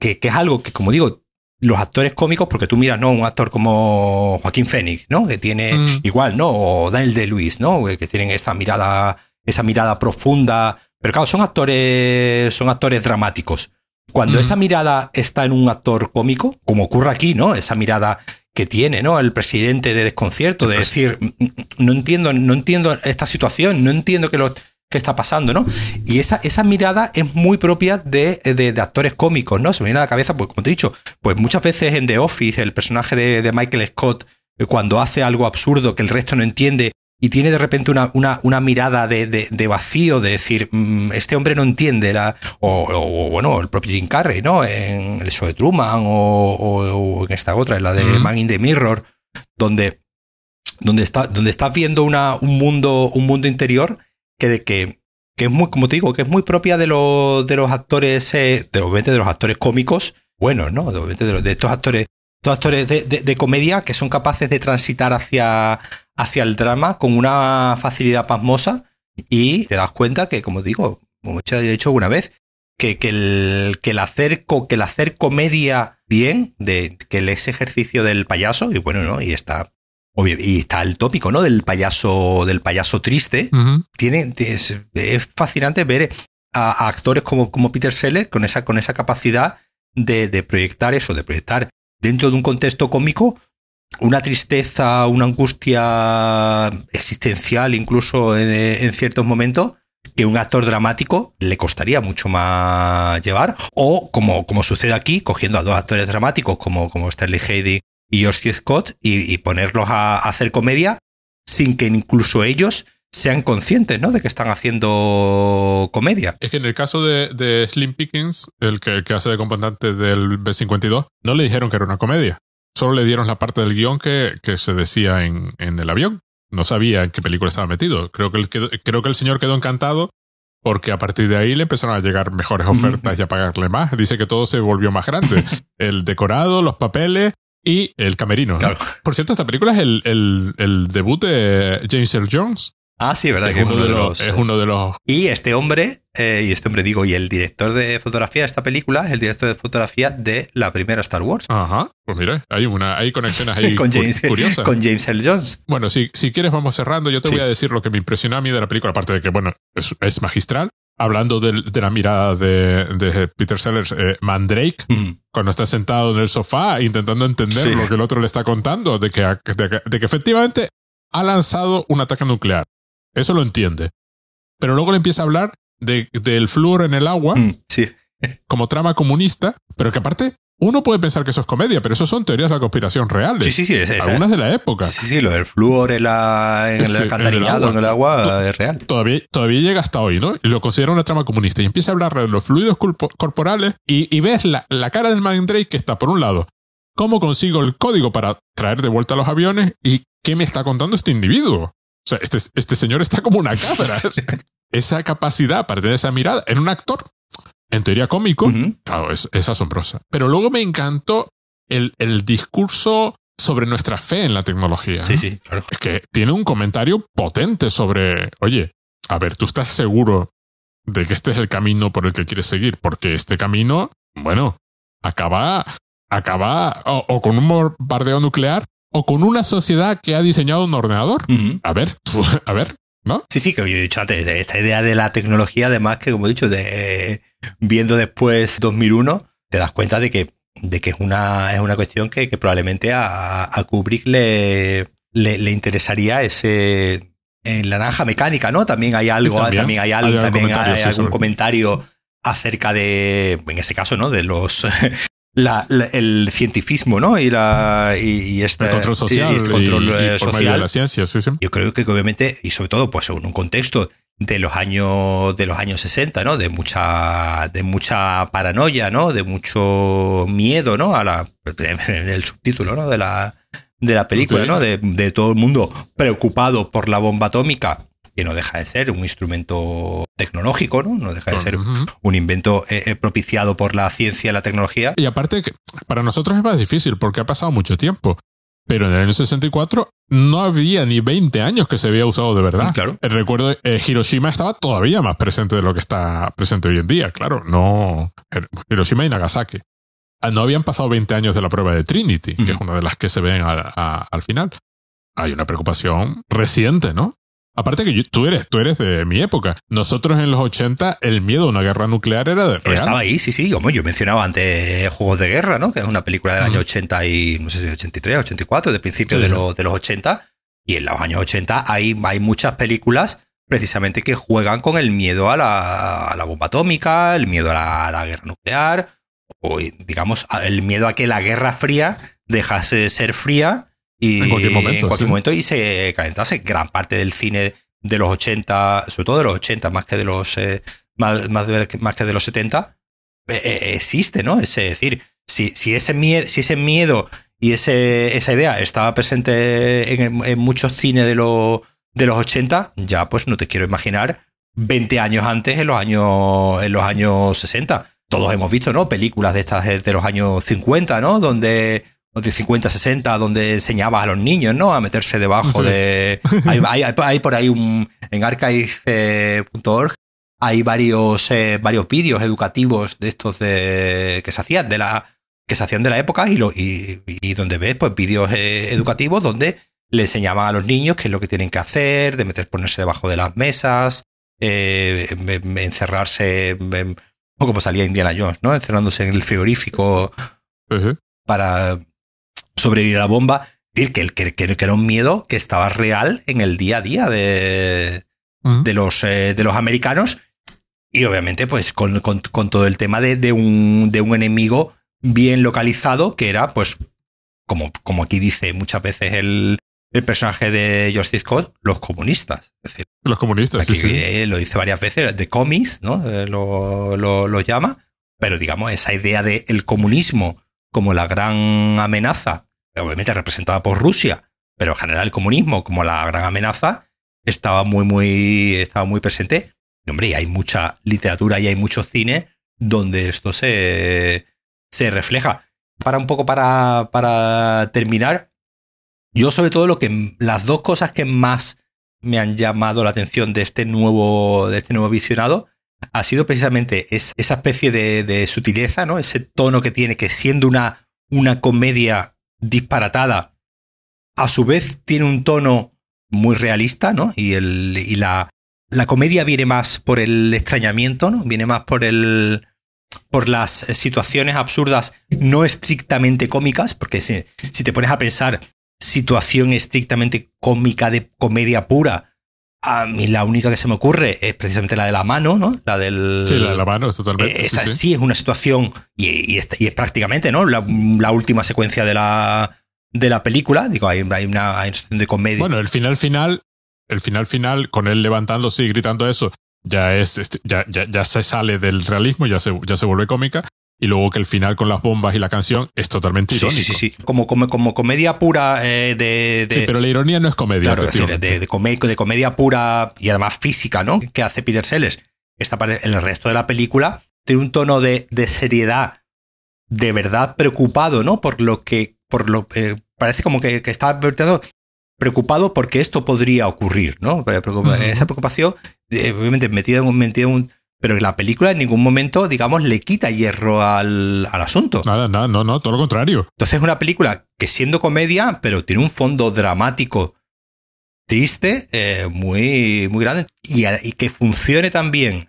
que, que es algo que, como digo, los actores cómicos, porque tú miras, ¿no? Un actor como Joaquín Phoenix, ¿no? Que tiene Mm. igual, ¿no? O Daniel de Luis, ¿no? Que tienen esa mirada, esa mirada profunda. Pero claro, son actores, son actores dramáticos. Cuando Mm. esa mirada está en un actor cómico, como ocurre aquí, ¿no? Esa mirada que tiene, ¿no? El presidente de desconcierto, de Pues- decir, "Mm, no entiendo, no entiendo esta situación, no entiendo qué lo que está pasando, ¿no? Y esa, esa mirada es muy propia de, de- de actores cómicos, ¿no? Se me viene a la cabeza, pues como te he dicho, pues muchas veces en The Office, el personaje de, de Michael Scott, eh, cuando hace algo absurdo que el resto no entiende y tiene de repente una, una, una mirada de, de- vacío, de decir, "Mm, este hombre no entiende, la, o, o- o, bueno, el propio Jim Carrey, ¿no? En el show de Truman o, en esta otra, en la de. Man in the Mirror, donde, donde, está, donde estás viendo una, un, mundo, un mundo interior que, de que, que es muy, como te digo, que es muy propia de, los de los actores, eh, de, obviamente de los actores cómicos buenos, ¿no? De, de estos actores, estos actores de, de, comedia que son capaces de transitar hacia, hacia el drama con una facilidad pasmosa y te das cuenta que, como digo, como he dicho alguna vez, que, que, el, que, el hacer, que el hacer comedia bien, de que ese ejercicio del payaso, y bueno, ¿no? Y está y está el tópico, ¿no? Del payaso, del payaso triste. Tiene, es, fascinante ver a, actores como, como, Peter Seller con esa, con esa capacidad de, de, proyectar eso, de proyectar dentro de un contexto cómico una tristeza, una angustia existencial, incluso en, ciertos momentos, que un actor dramático le costaría mucho más llevar. O como, como sucede aquí, cogiendo a dos actores dramáticos como, como Stanley Hayden y George Scott y, ponerlos a, hacer comedia sin que incluso ellos sean conscientes ¿no? de que están haciendo comedia. Es que en el caso de, Slim Pickens, el que, hace de comandante del B-52, no le dijeron que era una comedia. Solo le dieron la parte del guion que, que se decía en, en, el avión. No sabía en qué película estaba metido. Creo que, el, creo que el señor quedó encantado porque a partir de ahí le empezaron a llegar mejores ofertas y a pagarle más. Dice que todo se volvió más grande. El decorado, los papeles, y El Camerino. Por cierto, esta película es el, el, el debut de James Earl Jones. Ah, sí, verdad. Que es, uno de los, es uno de los. Y este hombre, eh, y este hombre digo, y el director de fotografía de esta película es el director de fotografía de la primera Star Wars. Ajá. Pues mira, hay una, hay conexiones ahí con James, curiosas. Con James Earl Jones. Bueno, si, si quieres, vamos cerrando. Yo te voy a decir lo que me impresionó a mí de la película, aparte de que, bueno, es, es magistral hablando de, la mirada de, Peter Sellers, eh, Mandrake, cuando está sentado en el sofá intentando entender lo que el otro le está contando, de que, de que, efectivamente ha lanzado un ataque nuclear. Eso lo entiende. Pero luego le empieza a hablar de, del flúor en el agua mm, como trama comunista, pero que aparte uno puede pensar que eso es comedia, pero eso son teorías de la conspiración reales. Sí, sí, sí. Es, Algunas de la época. Sí, sí, lo del flúor en, la, en el alcantarillado, en el agua, es real. Todavía, todavía llega hasta hoy, ¿no? Y lo considera una trama comunista. Y empieza a hablar de los fluidos corporales y, y ves la, la, cara del Mandrake que está, por un lado, cómo consigo el código para traer de vuelta los aviones y qué me está contando este individuo. O sea, este, este señor está como una cabra. esa capacidad para tener esa mirada en un actor en teoría cómico, claro, es, asombrosa. Pero luego me encantó el, el, discurso sobre nuestra fe en la tecnología. Sí, sí, claro. Es que tiene un comentario potente sobre, oye, a ver, tú estás seguro de que este es el camino por el que quieres seguir, porque este camino, bueno, acaba, acaba o, con un bombardeo nuclear o con una sociedad que ha diseñado un ordenador. A ver, a ver, ¿no? Sí, sí, que yo he dicho antes, esta idea de la tecnología, además que, como he dicho, de viendo después 2001, te das cuenta de que, de que es, una, es una cuestión que, probablemente a, a Kubrick le, le, interesaría ese... En la naranja mecánica, ¿no? También hay algo, también, hay algo, también hay algún comentario acerca de, en ese caso, ¿no? De los el cientifismo, ¿no? Y, la, y, este, el control social. Y, control eh, social. de la ciencia, sí, sí. Yo creo que obviamente, y sobre todo, pues en un contexto de los años de los años 60, ¿no? De mucha de mucha paranoia, ¿no? De mucho miedo, ¿no? A la el subtítulo, ¿no? De la de la película, ¿no? De, de, todo el mundo preocupado por la bomba atómica, que no deja de ser un instrumento tecnológico, ¿no? No deja de ser un invento eh, eh, propiciado por la ciencia y la tecnología. Y aparte que para nosotros es más difícil porque ha pasado mucho tiempo. Pero en el año 64 no había ni 20 años que se había usado de verdad. Claro. El recuerdo de Hiroshima estaba todavía más presente de lo que está presente hoy en día, claro. No. Hiroshima y Nagasaki. Ah, no habían pasado 20 años de la prueba de Trinity, que es una de las que se ven al final. Hay una preocupación reciente, ¿no? Aparte que tú eres, tú eres de mi época. Nosotros en los 80 el miedo a una guerra nuclear era de real. Estaba ahí, sí, sí. Como yo mencionaba antes Juegos de Guerra, ¿no? Que es una película del año 80 y no sé si 83, 84, de principio de, de los 80. Y en los años 80 hay, hay muchas películas precisamente que juegan con el miedo a la, a la bomba atómica, el miedo a la, guerra nuclear, o digamos, el miedo a que la guerra fría dejase de ser fría y en cualquier momento, en cualquier momento y se calentase. Gran parte del cine de los 80, sobre todo de los 80, más que de los, eh, más, más, que de los 70, eh, eh, existe, ¿no? Es decir, si, si, ese miedo, si ese miedo y ese, esa idea estaba presente en, en muchos cines de, los de los 80, ya pues no te quiero imaginar 20 años antes, en los años, en los años 60. todos hemos visto, ¿no? Películas de estas de los años 50, ¿no? Donde de 50, 60, donde enseñabas a los niños, ¿no? A meterse debajo de... Hay, por ahí un... En archive.org hay varios, eh, varios vídeos educativos de estos de, que se hacían de la que se hacían de la época y, lo, y, donde ves pues vídeos eh, educativos donde le enseñaban a los niños qué es lo que tienen que hacer, de meter, ponerse debajo de las mesas, eh, encerrarse, como salía Indiana Jones, ¿no? Encerrándose en el frigorífico para sobrevivir a la bomba. Que, que, que, era un miedo que estaba real en el día a día de, de, los, de los americanos y obviamente, pues con, todo el tema de, un, de un enemigo bien localizado, que era, pues, como, como aquí dice muchas veces el, el personaje de George Scott, los comunistas. Es decir, los comunistas, sí, sí. Lo dice varias veces, de cómics, ¿no? Eh, lo, lo, llama. Pero digamos, esa idea del el comunismo como la gran amenaza, obviamente representada por Rusia, pero en general el comunismo como la gran amenaza, estaba muy, muy, estaba muy presente hombre, hay mucha literatura y hay mucho cine donde esto se, se refleja. Para un poco para, para terminar, yo sobre todo lo que las dos cosas que más me han llamado la atención de este nuevo, de este nuevo visionado ha sido precisamente esa especie de, de, sutileza, ¿no? Ese tono que tiene, que siendo una, una comedia disparatada, a su vez tiene un tono muy realista, ¿no? Y, el, y la, la comedia viene más por el extrañamiento, ¿no? Viene más por el. por las situaciones absurdas no estrictamente cómicas, porque si, si te pones a pensar situación estrictamente cómica de comedia pura, a mí la única que se me ocurre es precisamente la de la mano, ¿no? La del. Sí, la de la mano, es totalmente. Esa sí, es una situación, y, es, prácticamente, ¿no? La, última secuencia de la, de la película. Digo, hay, hay, una, hay una situación de comedia. Bueno, el final final el final final, con él levantándose y gritando eso, ya es, este, ya, ya, ya se sale del realismo, ya se, ya se vuelve cómica. Y luego que el final con las bombas y la canción es totalmente irónico. Sí, sí, sí. Como, como, como comedia pura eh, de, Sí, pero la ironía no es comedia. Claro, decir, de, de, comedia pura y además física, ¿no? Que hace Peter Sellers. Esta parte, en el resto de la película tiene un tono de, de seriedad, de verdad preocupado, ¿no? Por lo que, por lo, eh, parece como que, que está advirtiendo preocupado porque esto podría ocurrir, ¿no? Esa preocupación, eh, obviamente, metida en metida un pero la película en ningún momento, digamos, le quita hierro al, al asunto. Nada, nada, no, no, todo lo contrario. Entonces es una película que siendo comedia, pero tiene un fondo dramático triste, eh, muy, muy grande, y, y, que funcione también.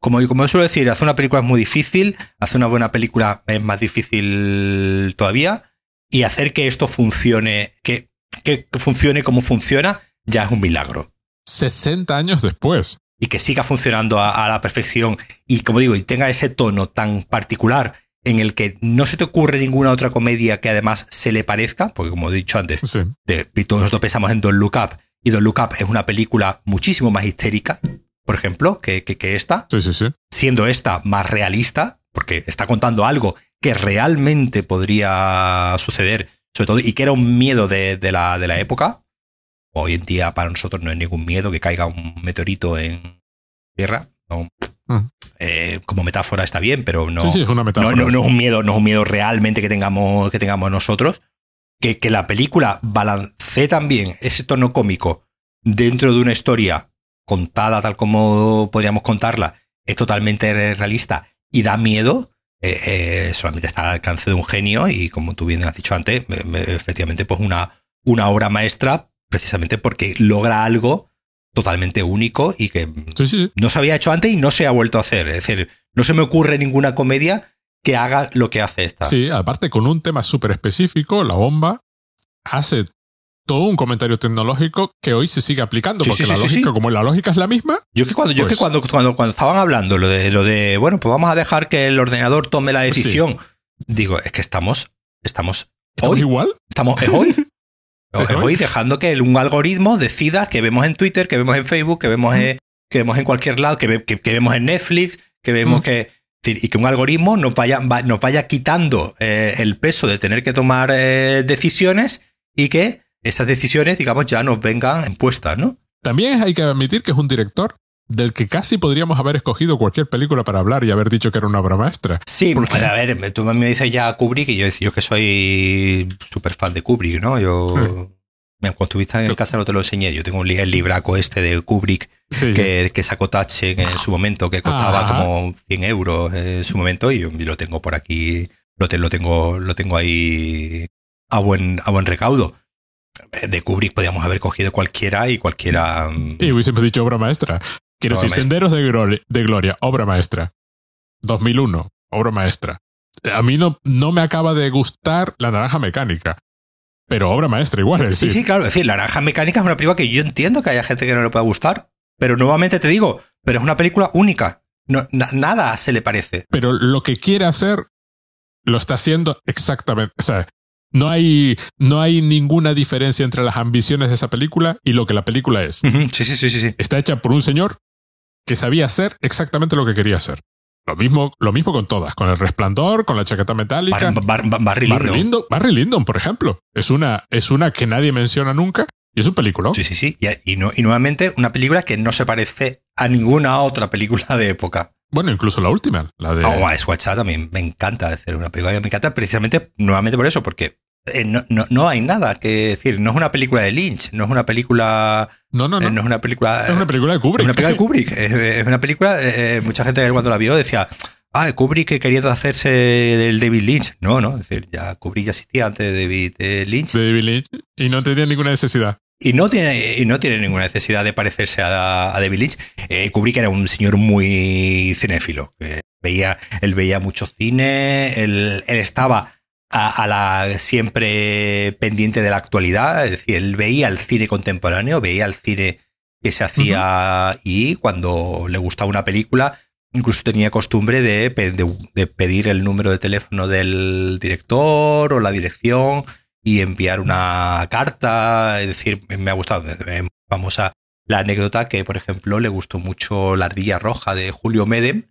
Como, como yo suelo decir, hacer una película es muy difícil, hacer una buena película es más difícil todavía, y hacer que esto funcione, que que funcione como funciona, ya es un milagro. 60 años después. Y que siga funcionando a, la perfección y, como digo, y tenga ese tono tan particular en el que no se te ocurre ninguna otra comedia que además se le parezca, porque como he dicho antes, todos nosotros pensamos en Don't Look Up, y Don't Look Up es una película muchísimo más histérica, por ejemplo, que, que, que esta, sí, sí, sí. siendo esta más realista, porque está contando algo que realmente podría suceder sobre todo, y que era un miedo de, la, de la época. Hoy en día para nosotros no es ningún miedo que caiga un meteorito en tierra. Mm. Eh, como metáfora está bien, pero no, es una metáfora. No, es un miedo, no es un miedo realmente que tengamos, que tengamos nosotros. Que, que la película balancee también ese tono cómico dentro de una historia contada tal como podríamos contarla, es totalmente realista y da miedo, eh, eh, solamente está al alcance de un genio y como tú bien has dicho antes, efectivamente pues una, una obra maestra precisamente porque logra algo totalmente único y que no se había hecho antes y no se ha vuelto a hacer. Es decir, no se me ocurre ninguna comedia que haga lo que hace esta. Sí, aparte con un tema súper específico, la bomba hace todo un comentario tecnológico que hoy se sigue aplicando, porque la lógica, como la lógica es la misma. Yo que cuando, yo que pues cuando, cuando, cuando, estaban hablando lo de lo de, bueno, pues vamos a dejar que el ordenador tome la decisión. Digo, es que estamos, estamos, ¿Estamos igual. Estamos es hoy. hoy dejando que un algoritmo decida que vemos en Twitter, que vemos en Facebook, que vemos, en, que vemos en cualquier lado, que, que, vemos en Netflix, que vemos que y que un algoritmo nos vaya, nos vaya quitando eh, el peso de tener que tomar eh, decisiones y que esas decisiones, digamos, ya nos vengan impuestas, ¿no? También hay que admitir que es un director del que casi podríamos haber escogido cualquier película para hablar y haber dicho que era una obra maestra. Sí, porque a ver, tú me dices ya Kubrick y yo, yo que soy súper fan de Kubrick, ¿no? Yo... Hmm. Cuando estuviste en casa no te lo enseñé. Yo tengo un el libraco este de Kubrick que, que, sacó Tache en su momento, que costaba como 100 euros en su momento y yo lo tengo por aquí, lo, lo, tengo, lo tengo ahí a buen, a buen recaudo. De Kubrick podíamos haber cogido cualquiera y cualquiera... Mm, y hubiésemos dicho obra maestra. Quiero decir, Senderos de Gloria, de Gloria, obra maestra. 2001, obra maestra. A mí no, no me acaba de gustar La Naranja Mecánica pero obra maestra igual. sí, sí, claro. Es decir, La Naranja Mecánica es una película que yo entiendo que haya gente que no le pueda gustar, pero nuevamente te digo, pero es una película única. No, nada se le parece. Pero lo que quiere hacer lo está haciendo exactamente. O sea, no hay, no hay ninguna diferencia entre las ambiciones de esa película y lo que la película es. sí, sí, sí, sí. Está hecha por un señor que sabía hacer exactamente lo que quería hacer. Lo mismo, lo mismo con todas, con el resplandor, con la chaqueta metálica. Barry, Lyndon. Barry, Lyndon, por ejemplo. Es una, es una que nadie menciona nunca y es un película. Sí, sí, sí. Y, y, nuevamente una película que no se parece a ninguna otra película de época. Bueno, incluso la última, la de. Oh, Watch también me encanta hacer una película. Me encanta precisamente, nuevamente por eso, porque eh, no, no, no, hay nada que decir. No es una película de Lynch, no es una película. No, no, no. Eh, no es una película. Es una película de Kubrick. Es una película de Kubrick. es, una película. Eh, mucha gente cuando la vio decía. Ah, Kubrick quería hacerse del David Lynch. No, no. Es decir, ya Kubrick ya existía antes de David Lynch. De David Lynch. Y no tenía ninguna necesidad. Y no tiene, y no tiene ninguna necesidad de parecerse a, David Lynch. Kubrick era un señor muy cinéfilo. veía, él veía mucho cine. él estaba a, la siempre pendiente de la actualidad, es decir, él veía el cine contemporáneo, veía el cine que se hacía y cuando le gustaba una película, incluso tenía costumbre de, de, pedir el número de teléfono del director o la dirección y enviar una carta, es decir, me ha gustado, vamos a la anécdota que, por ejemplo, le gustó mucho La ardilla roja de Julio Medem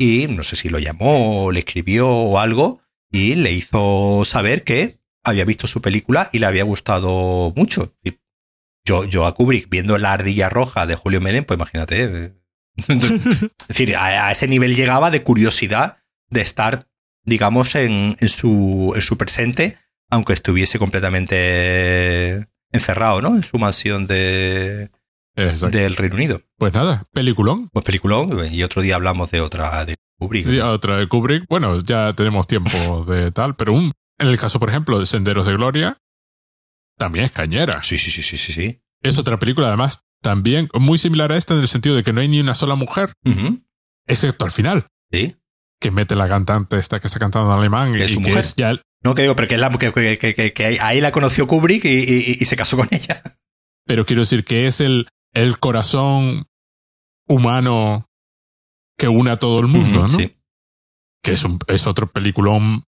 y no sé si lo llamó o le escribió o algo y le hizo saber que había visto su película y le había gustado mucho. Yo, yo a Kubrick viendo La ardilla roja de Julio Medem, pues imagínate. Eh. es decir, a, ese nivel llegaba de curiosidad de estar, digamos, en, en, su, en su presente, aunque estuviese completamente encerrado, ¿no? En su mansión de, del Reino Unido. Pues nada, peliculón. Pues peliculón, y otro día hablamos de otra, de Kubrick. otra de Kubrick. Bueno, ya tenemos tiempo de tal, pero un, en el caso, por ejemplo, de Senderos de Gloria, también es cañera. Sí, sí, sí, sí, sí. sí. Es otra película, además, también muy similar a esta en el sentido de que no hay ni una sola mujer, excepto al final. Sí. Que mete la cantante esta que está cantando en alemán. ¿Es su mujer? ya No, que digo, pero que, la, que, ahí la conoció Kubrick y, se casó con ella. Pero quiero decir que es el, el corazón humano que une a todo el mundo, ¿no? Sí. Que es, un, es otro peliculón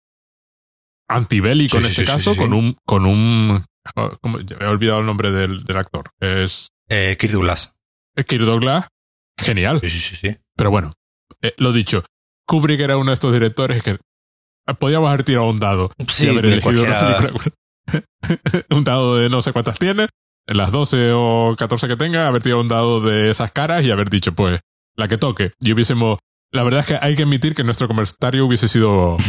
antibélico en este caso, con un. Con un oh, he olvidado el nombre del, del actor. Es. Eh, Kirk Douglas. Kirk Douglas. Genial. Sí, sí, sí. Pero bueno, eh, lo dicho. Kubrick era uno de estos directores que podíamos haber tirado un dado sí, haber elegido una película. un dado de no sé cuántas tiene, las 12 o 14 que tenga, haber tirado un dado de esas caras y haber dicho, pues, la que toque. Y hubiésemos. La verdad es que hay que admitir que nuestro comentario hubiese sido.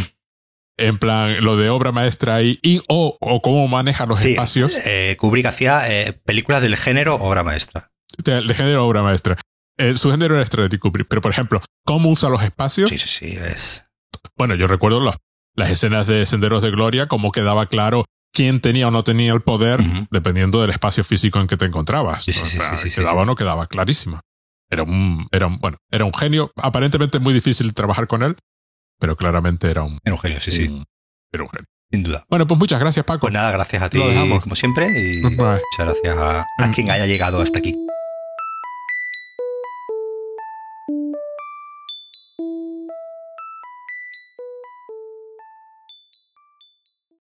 En plan, lo de obra maestra y, o, o cómo maneja los espacios. Eh, Kubrick hacía eh, películas del género obra maestra. De, género obra maestra. Eh, su género era Stanley Kubrick, pero por ejemplo, cómo usa los espacios. Sí, sí, sí, es. Bueno, yo recuerdo las, las escenas de Senderos de Gloria, cómo quedaba claro quién tenía o no tenía el poder, dependiendo del espacio físico en que te encontrabas. Sí, sí, sí, sí, quedaba o no quedaba clarísima. Era un, era un, bueno, era un genio. Aparentemente muy difícil trabajar con él, pero claramente era un. Era un genio, sí, sí. Era un genio. Sin duda. Bueno, pues muchas gracias, Paco. Pues nada, gracias a ti, como siempre, y muchas gracias a, a quien haya llegado hasta aquí.